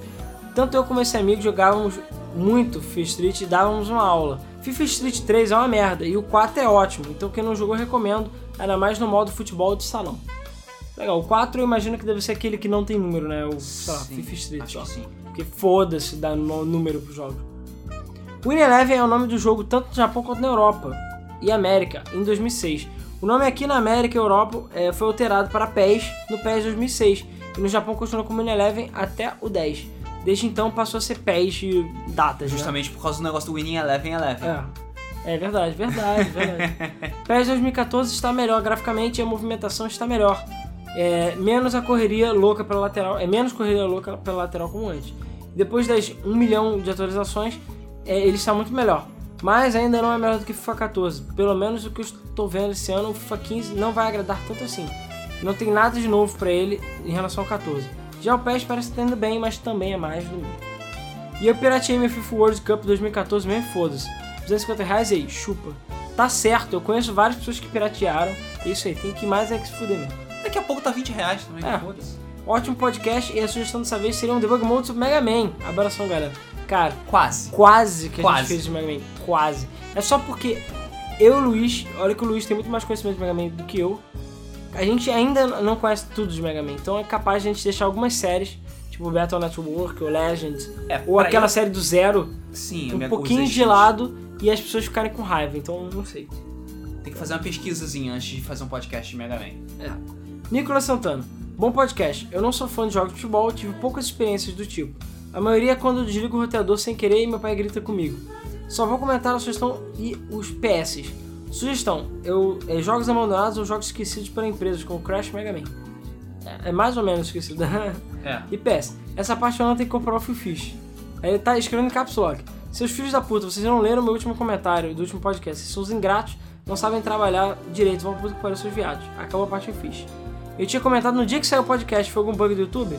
Tanto eu como esse amigo jogávamos muito FIFA Street e dávamos uma aula. FIFA Street 3 é uma merda e o 4 é ótimo, então quem não jogou recomendo, ainda mais no modo futebol de salão. Legal, o 4 eu imagino que deve ser aquele que não tem número, né? O, sei lá, Sim, FIFA Street acho só. que sim. Porque foda-se dar número pros jogos. Win Eleven é o nome do jogo tanto no Japão quanto na Europa e América, em 2006. O nome aqui na América e Europa eh, foi alterado para PES no PES 2006 e no Japão continuou como Win Eleven até o 10. Desde então passou a ser PES de datas, né? Justamente por causa do negócio do Winning Eleven Eleven. É. É verdade, verdade, verdade. PES 2014 está melhor graficamente e a movimentação está melhor. É, menos a correria louca pela lateral, é menos correria louca pela lateral como antes. Depois das 1 milhão de atualizações, é, ele está muito melhor. Mas ainda não é melhor do que FIFA 14. Pelo menos o que eu estou vendo esse ano, o FIFA 15 não vai agradar tanto assim. Não tem nada de novo para ele em relação ao 14. Já o PES parece estar indo bem, mas também é mais do mesmo. E eu pirateei meu FIFA World Cup 2014 mesmo, foda-se. 250 reais aí, chupa. Tá certo, eu conheço várias pessoas que piratearam. É isso aí, tem que mais é que se fuder mesmo. Daqui a pouco tá 20 reais também, É. foda-se. Ótimo podcast e a sugestão dessa vez seria um debug mode sobre Mega Man. Abração, galera. Cara, Quase. quase que a Quase. gente fez de Mega Man. Quase. É só porque eu e o Luiz, olha que o Luiz tem muito mais conhecimento de Mega Man do que eu. A gente ainda não conhece tudo de Mega Man, então é capaz de a gente deixar algumas séries, tipo Battle Network ou Legends, É, ou aquela eu- série do zero, Sim, a um pouquinho os de lado e as pessoas ficarem com raiva, então não sei. Tem que fazer uma pesquisazinha antes de fazer um podcast de Mega Man. Nicolas Santana, bom podcast. Eu não sou fã de jogos de futebol, tive poucas experiências do tipo. A maioria é quando eu desligo o roteador sem querer e meu pai grita comigo. Só vou comentar a sugestão e os PS. Sugestão: eu, é, jogos abandonados ou jogos esquecidos por empresas, como Crash Mega Man. É, é mais ou menos esquecido. É. e PS, essa parte eu não tenho que comprar o Fish. Aí ele tá escrevendo caps lock. Seus filhos da puta, vocês não leram meu último comentário do último podcast. Vocês são os ingratos, não sabem trabalhar direito, vão puta que pariu seus viados. Acabou a parte Phil Fish. Eu tinha comentado no dia que saiu o podcast, foi algum bug do YouTube?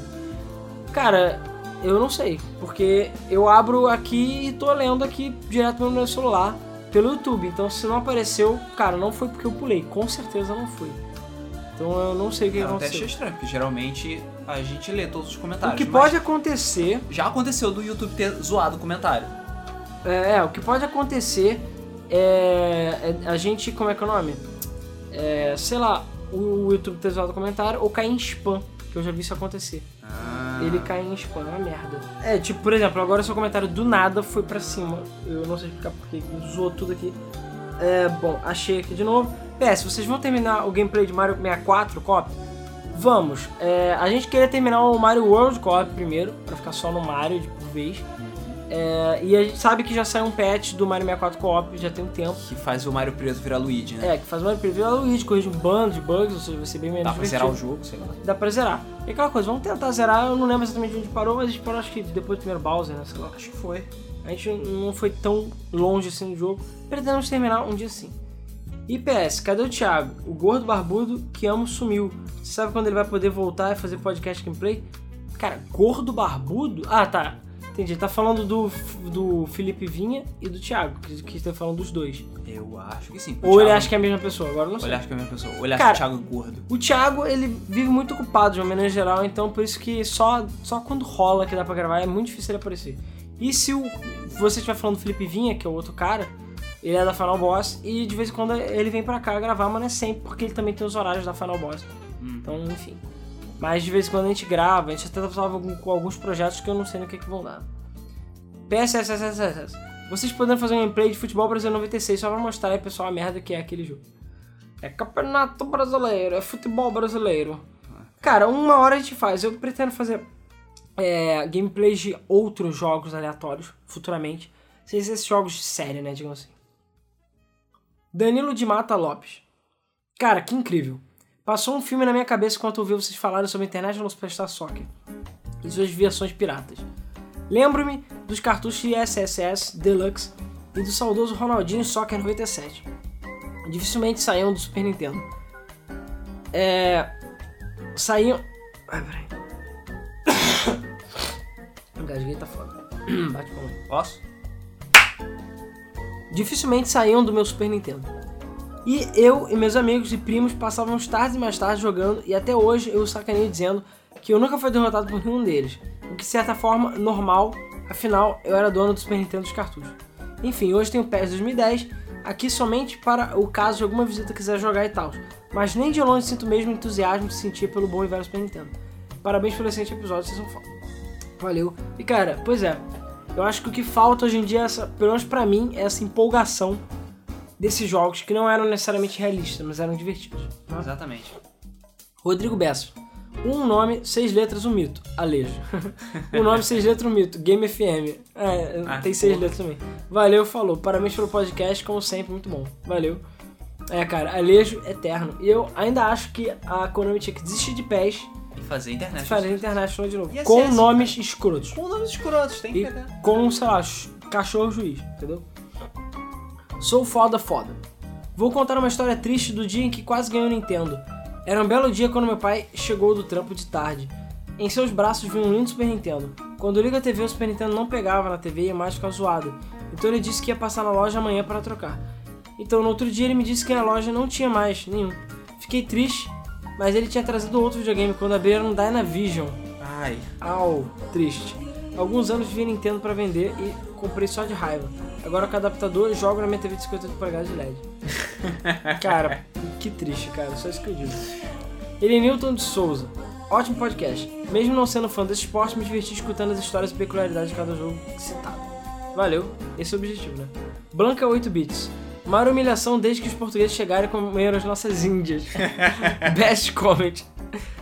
Cara, eu não sei, porque eu abro aqui e tô lendo aqui direto no meu celular pelo YouTube. Então se não apareceu, cara, não foi porque eu pulei, com certeza não foi. Então eu não sei o que Eu até achei aconteceu. estranho, porque geralmente a gente lê todos os O comentários. que mas pode acontecer Já aconteceu do YouTube ter zoado o comentário. É, é, o que pode acontecer é, é a gente, como é que é o nome? É, sei lá, o YouTube ter zoado o comentário ou cair em spam, que eu já vi isso acontecer. Ah. Ele cai em spam, é uma merda. É, tipo, por exemplo, agora seu comentário do nada foi pra cima. Eu não sei explicar porque zoou tudo aqui. É, bom, achei aqui de novo. PS, vocês vão terminar o gameplay de Mario 64 Cop? Vamos. É, a gente queria terminar o Mario World Cop primeiro, pra ficar só no Mario de por vez. É, e a gente sabe que já saiu um patch do Mario 64 Co-op, já tem um tempo. Que faz o Mario preso virar Luigi, né? É, que faz o Mario Preview a Luigi, corrige um bando de bugs, ou seja, vai ser bem menos Dá pra divertido. zerar o jogo, sei lá. Dá pra zerar. E aquela coisa, vamos tentar zerar, eu não lembro exatamente onde parou, mas a gente parou acho que depois do primeiro Bowser, né, sei lá. Acho que foi. A gente não foi tão longe assim no jogo. Pretendemos terminar um dia sim. E PS, cadê o Thiago? O gordo barbudo que amo sumiu. Você sabe quando ele vai poder voltar e fazer podcast gameplay? Cara, gordo barbudo? Ah, tá. Entendi. Tá falando do, do Felipe Vinha e do Thiago, que, que está falando dos dois. Eu acho que sim. Ou ele acha que é a mesma pessoa, agora eu não Ou sei. ele acha que é a mesma pessoa. Ou ele acha Cara, o Thiago gordo. O Thiago, ele vive muito ocupado de uma maneira geral, então por isso que só, só quando rola que dá pra gravar é muito difícil ele aparecer. E se o, você estiver falando do Felipe Vinha, que é o outro cara, ele é da Final Boss, e de vez em quando ele vem pra cá gravar, mas não é sempre, porque ele também tem os horários da Final Boss. Hum. Então, enfim. Mas de vez em quando a gente grava, a gente até tava com alguns projetos que eu não sei no que, que vão dar. PSSSSS. Vocês podendo fazer um gameplay de futebol brasileiro 96 só pra mostrar aí, pessoal, a merda que é aquele jogo. É campeonato brasileiro, é futebol brasileiro. Cara, uma hora a gente faz. Eu pretendo fazer é, gameplays de outros jogos aleatórios futuramente. Sem esses jogos de série, né? Digamos assim. Danilo de Mata Lopes. Cara, que incrível. Passou um filme na minha cabeça enquanto ouvi vocês falarem sobre International Superstar Soccer e suas versões piratas. Lembro-me dos cartuchos de SSS Deluxe e do saudoso Ronaldinho Soccer 97. Dificilmente saíam do Super Nintendo. É. Saíam. Ai, peraí. Engasguei, tá foda. Bate palma. Posso? Dificilmente saíam do meu Super Nintendo. E eu e meus amigos e primos passávamos tardes e mais tarde jogando e até hoje eu sacaneio dizendo que eu nunca fui derrotado por nenhum deles. O que de certa forma normal, afinal eu era dono do Super Nintendo dos cartuchos. Enfim, hoje tenho o PES 2010, aqui somente para o caso de alguma visita quiser jogar e tal. Mas nem de longe sinto o mesmo entusiasmo que sentia pelo bom e velho Super Nintendo. Parabéns pelo excelente episódio, vocês são foda. Valeu. E cara, pois é, eu acho que o que falta hoje em dia, é essa, pelo menos pra mim, é essa empolgação desses jogos que não eram necessariamente realistas, mas eram divertidos. Exatamente. Rodrigo Besso. Um nome, seis letras, um mito. Alejo. um nome, seis letras, um mito. Game FM. É, Ah, tem seis porra. letras também. Valeu, falou. Parabéns pelo podcast, como sempre, muito bom. Valeu. É, cara, Alejo eterno. E eu ainda acho que a Konami tinha que desistir de pés E fazer internet. fazer International de novo. Ser Com assim, nomes escrotos. Com nomes escrotos, tem que E pegar. com, sei lá, ch- cachorro juiz, entendeu? Sou foda foda. Vou contar uma história triste do dia em que quase ganhei o Nintendo. Era um belo dia quando meu pai chegou do trampo de tarde. Em seus braços vinha um lindo Super Nintendo. Quando liga a TV, o Super Nintendo não pegava na TV e a imagem ficava zoada. Então ele disse que ia passar na loja amanhã para trocar. Então no outro dia ele me disse que a loja não tinha mais nenhum. Fiquei triste, mas ele tinha trazido outro videogame quando abriram um Dynavision. Ai. Au, triste. Alguns anos vi Nintendo pra vender e comprei só de raiva. Agora com adaptador jogo na minha TV de 58 polegadas de LED. cara, que triste, cara. Só isso que eu digo. Ele Newton de Souza. Ótimo podcast. Mesmo não sendo fã desse esporte, me diverti escutando as histórias e peculiaridades de cada jogo citado. Valeu, esse é o objetivo, né? Blanca 8 bits. Maior humilhação desde que os portugueses chegaram e comeram as nossas índias. Best comment.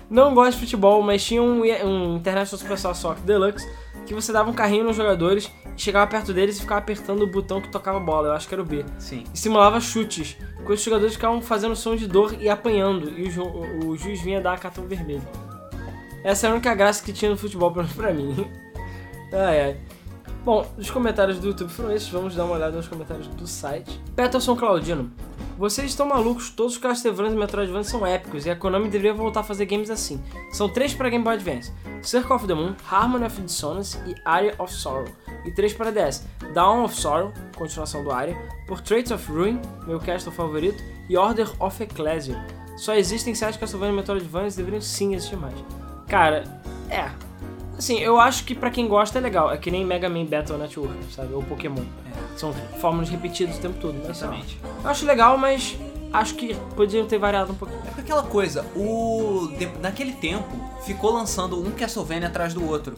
Não gosto de futebol, mas tinha um, um International Superstar Soccer Deluxe que você dava um carrinho nos jogadores chegava perto deles e ficava apertando o botão que tocava a bola, eu acho que era o B. Sim. E simulava chutes, quando os jogadores ficavam fazendo som de dor e apanhando, e o, ju o juiz vinha dar cartão vermelho. Essa é a única graça que tinha no futebol, pelo menos pra mim. ai, ai. Bom, os comentários do YouTube foram esses, vamos dar uma olhada nos comentários do site. Peterson Claudino. Vocês estão malucos, todos os Castlevania e Metroidvania são épicos e a Konami deveria voltar a fazer games assim. São três para Game Boy Advance: Circle of the Moon, Harmony of Dissonance e Area of Sorrow. E três para DS: Dawn of Sorrow, continuação do Area, Portraits of Ruin, meu castle favorito, e Order of Ecclesia. Só existem sete Castlevania e Metroidvania e deveriam sim existir mais. Cara, é. Assim, eu acho que pra quem gosta é legal. É que nem Mega Man Battle Network, sabe? Ou Pokémon. São fórmulas repetidas o tempo todo. Lá. Exatamente. eu acho legal, mas acho que poderiam ter variado um pouquinho. É porque aquela coisa, o. de- Naquele tempo, ficou lançando um Castlevania atrás do outro.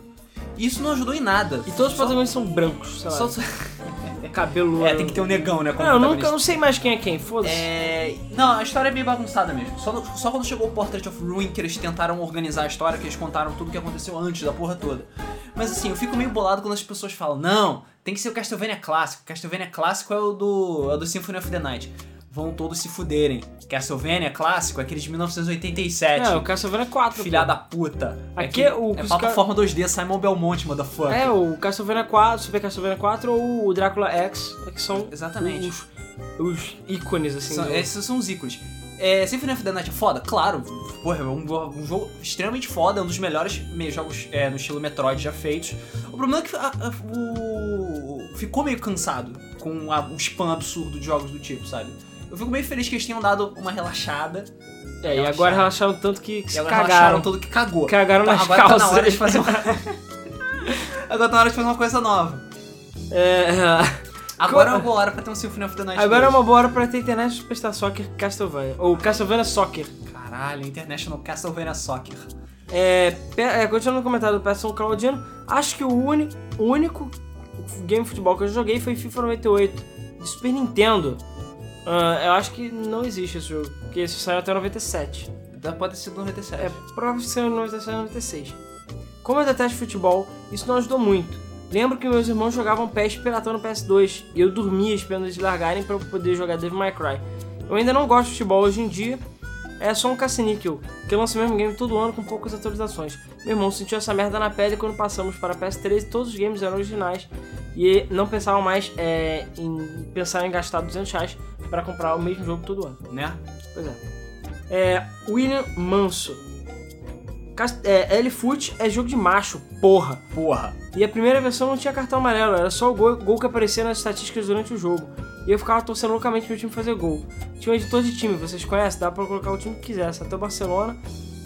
E isso não ajudou em nada. E todos os protagonistas são brancos, sei lá. só, só- Cabelo. É, tem que ter um negão, né? Não, eu nunca protagonista. eu não sei mais quem é quem, foda-se. É... Não, a história é meio bagunçada mesmo. Só, no- só quando chegou o Portrait of Ruin que eles tentaram organizar a história, que eles contaram tudo o que aconteceu antes da porra toda. Mas assim, eu fico meio bolado quando as pessoas falam, não, tem que ser o Castlevania clássico. Castlevania clássico é o do, é o do Symphony of the Night. Vão todos se fuderem. Castlevania clássico é aquele de 1987. É, o Castlevania 4. Filha pô. da puta. Aqui é, é o- é plataforma 2D, Simon Belmont, motherfucker. É, o Castlevania 4, Super Castlevania 4 ou o Drácula X, é que são Exatamente. os, os ícones, assim. São- do- esses são os ícones. É, Symphony of the Night é foda? Claro. Porra, é um, um jogo extremamente foda, é um dos melhores me- jogos é, no estilo Metroid já feitos. O problema é que a- a- o... ficou meio cansado com a- o spam absurdo de jogos do tipo, sabe? Eu fico meio feliz que eles tenham dado uma relaxada. É, e agora relaxaram tanto que E se agora cagaram. relaxaram todo que cagou. Cagaram Tá, nas agora tá na calças. hora de fazer uma... agora tá na hora de fazer uma coisa nova. É, Agora é uma boa hora pra ter um Symphony of the Night agora é 2. uma boa hora pra ter internet Superstar Soccer Castlevania. Ou Castlevania Soccer. Caralho, International Castlevania Soccer. É, é, continuando no comentário do Peterson Claudiano, acho que o, uni, o único game de futebol que eu joguei foi FIFA 98 de Super Nintendo. Ah, eu acho que não existe esse jogo, porque esse saiu até 97. Pode ter sido 97. É, provavelmente saiu em 97 96. Como eu detesto futebol, isso não ajudou muito. Lembro que meus irmãos jogavam PES piratão no PS2 e eu dormia esperando eles largarem para eu poder jogar Devil May Cry. Eu ainda não gosto de futebol hoje em dia, é só um caça-níquel, que lança o mesmo game todo ano com poucas atualizações. Meu irmão sentiu essa merda na pele quando passamos para PS3 e todos os games eram originais e não pensavam mais é, em pensar em gastar 200 reais para comprar o mesmo jogo todo ano. Né? Pois é. É. William Manso. É, L-Foot é jogo de macho, porra. Porra. E a primeira versão não tinha cartão amarelo, era só o gol, gol que aparecia nas estatísticas durante o jogo. e eu ficava torcendo loucamente pro meu time fazer gol. Tinha um editor de time, vocês conhecem? Dá pra colocar o time que quisesse, até o Barcelona,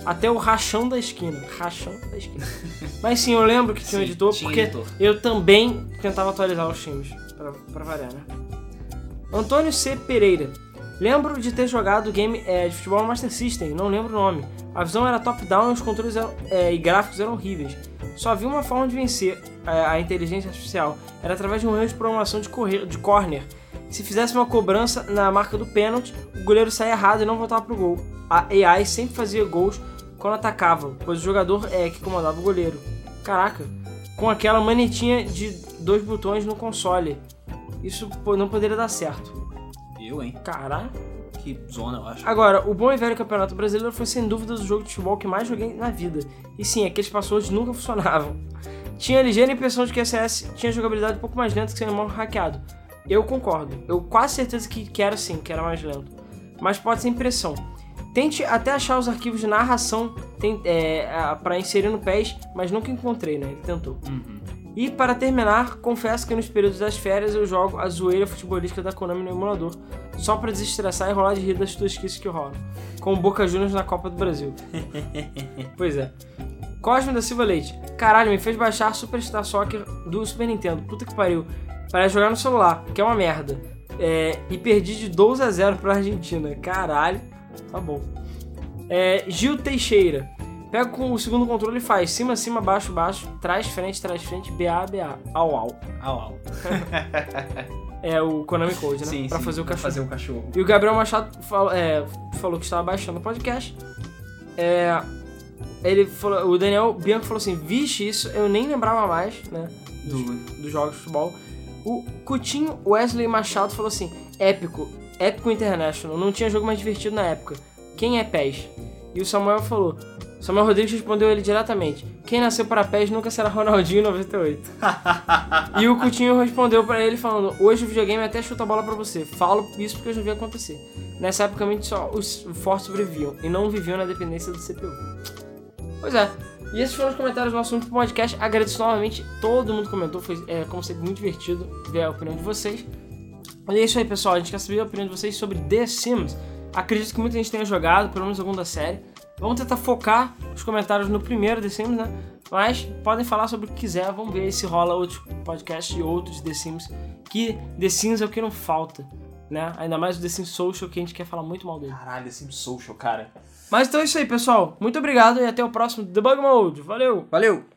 até o rachão da esquina. Rachão da esquina. Mas sim, eu lembro que tinha um editor, tinha porque editor. eu também tentava atualizar os times, pra, pra variar, né? Antônio C. Pereira. Lembro de ter jogado game é, de futebol no Master System, não lembro o nome. A visão era top-down e os controles eram, é, e gráficos eram horríveis. Só havia uma forma de vencer é, a inteligência artificial. Era através de um erro de programação de, correr, de corner. Se fizesse uma cobrança na marca do pênalti, o goleiro saía errado e não voltava pro gol. A AI sempre fazia gols quando atacava, pois o jogador é que comandava o goleiro. Caraca, com aquela manetinha de dois botões no console. Isso não poderia dar certo. Eu, hein? Caralho. Que zona, eu acho. Agora, o bom e velho Campeonato Brasileiro foi sem dúvida o jogo de futebol que mais joguei na vida. E sim, aqueles passwords nunca funcionavam. Tinha a ligeira impressão de que a CS tinha jogabilidade um pouco mais lenta que seu irmão hackeado. Eu concordo. Eu quase certeza que, que era sim, que era mais lento. Mas pode ser impressão. Tente até achar os arquivos de narração é, para inserir no PES, mas nunca encontrei, né? Ele tentou. Uhum. E para terminar, confesso que nos períodos das férias eu jogo a zoeira futebolística da Konami no emulador, só pra desestressar e rolar de rir das tosquices que rolam, com o Boca Juniors na Copa do Brasil. pois é. Cosme da Silva Leite. Caralho, me fez baixar Superstar Soccer do Super Nintendo. Puta que pariu. Para jogar no celular, que é uma merda. É, e perdi de 12 a 0 pra Argentina. Caralho. Tá bom. É, Gil Teixeira. Pega com o segundo controle e faz cima, cima, baixo, baixo, trás, frente, trás, frente, BA, BA. Au, au. Au, au. É o Konami Code, né? Sim, pra sim, fazer o cachorro. fazer o cachorro. E o Gabriel Machado fal- é, falou que estava baixando o podcast. É, ele falou, o Daniel Bianco falou assim: Vixe, isso eu nem lembrava mais, né? Dos, Do- dos jogos de futebol. O Coutinho Wesley Machado falou assim: épico, épico International. Não tinha jogo mais divertido na época. Quem é PES? E o Samuel falou: Samuel Rodrigues respondeu ele diretamente: Quem nasceu para PES nunca será Ronaldinho em 98. e o Coutinho respondeu pra ele falando: Hoje o videogame até chuta a bola pra você. Falo isso porque eu já vi acontecer. Nessa época, só os fortes sobreviviam e não viviam na dependência do CPU. Pois é. E esses foram os comentários do nosso último podcast. Agradeço novamente, todo mundo comentou. Foi, é, como sempre, muito divertido ver a opinião de vocês. E é isso aí, pessoal. A gente quer saber a opinião de vocês sobre The Sims. Acredito que muita gente tenha jogado, pelo menos algum da série. Vamos tentar focar os comentários no primeiro The Sims, né? Mas podem falar sobre o que quiser. Vamos ver se rola outros podcasts e outros The Sims. Que The Sims é o que não falta, né? Ainda mais o The Sims Social, que a gente quer falar muito mal dele. Caralho, esse social, cara. Mas então é isso aí, pessoal. Muito obrigado e até o próximo Debug Mode. Valeu! Valeu!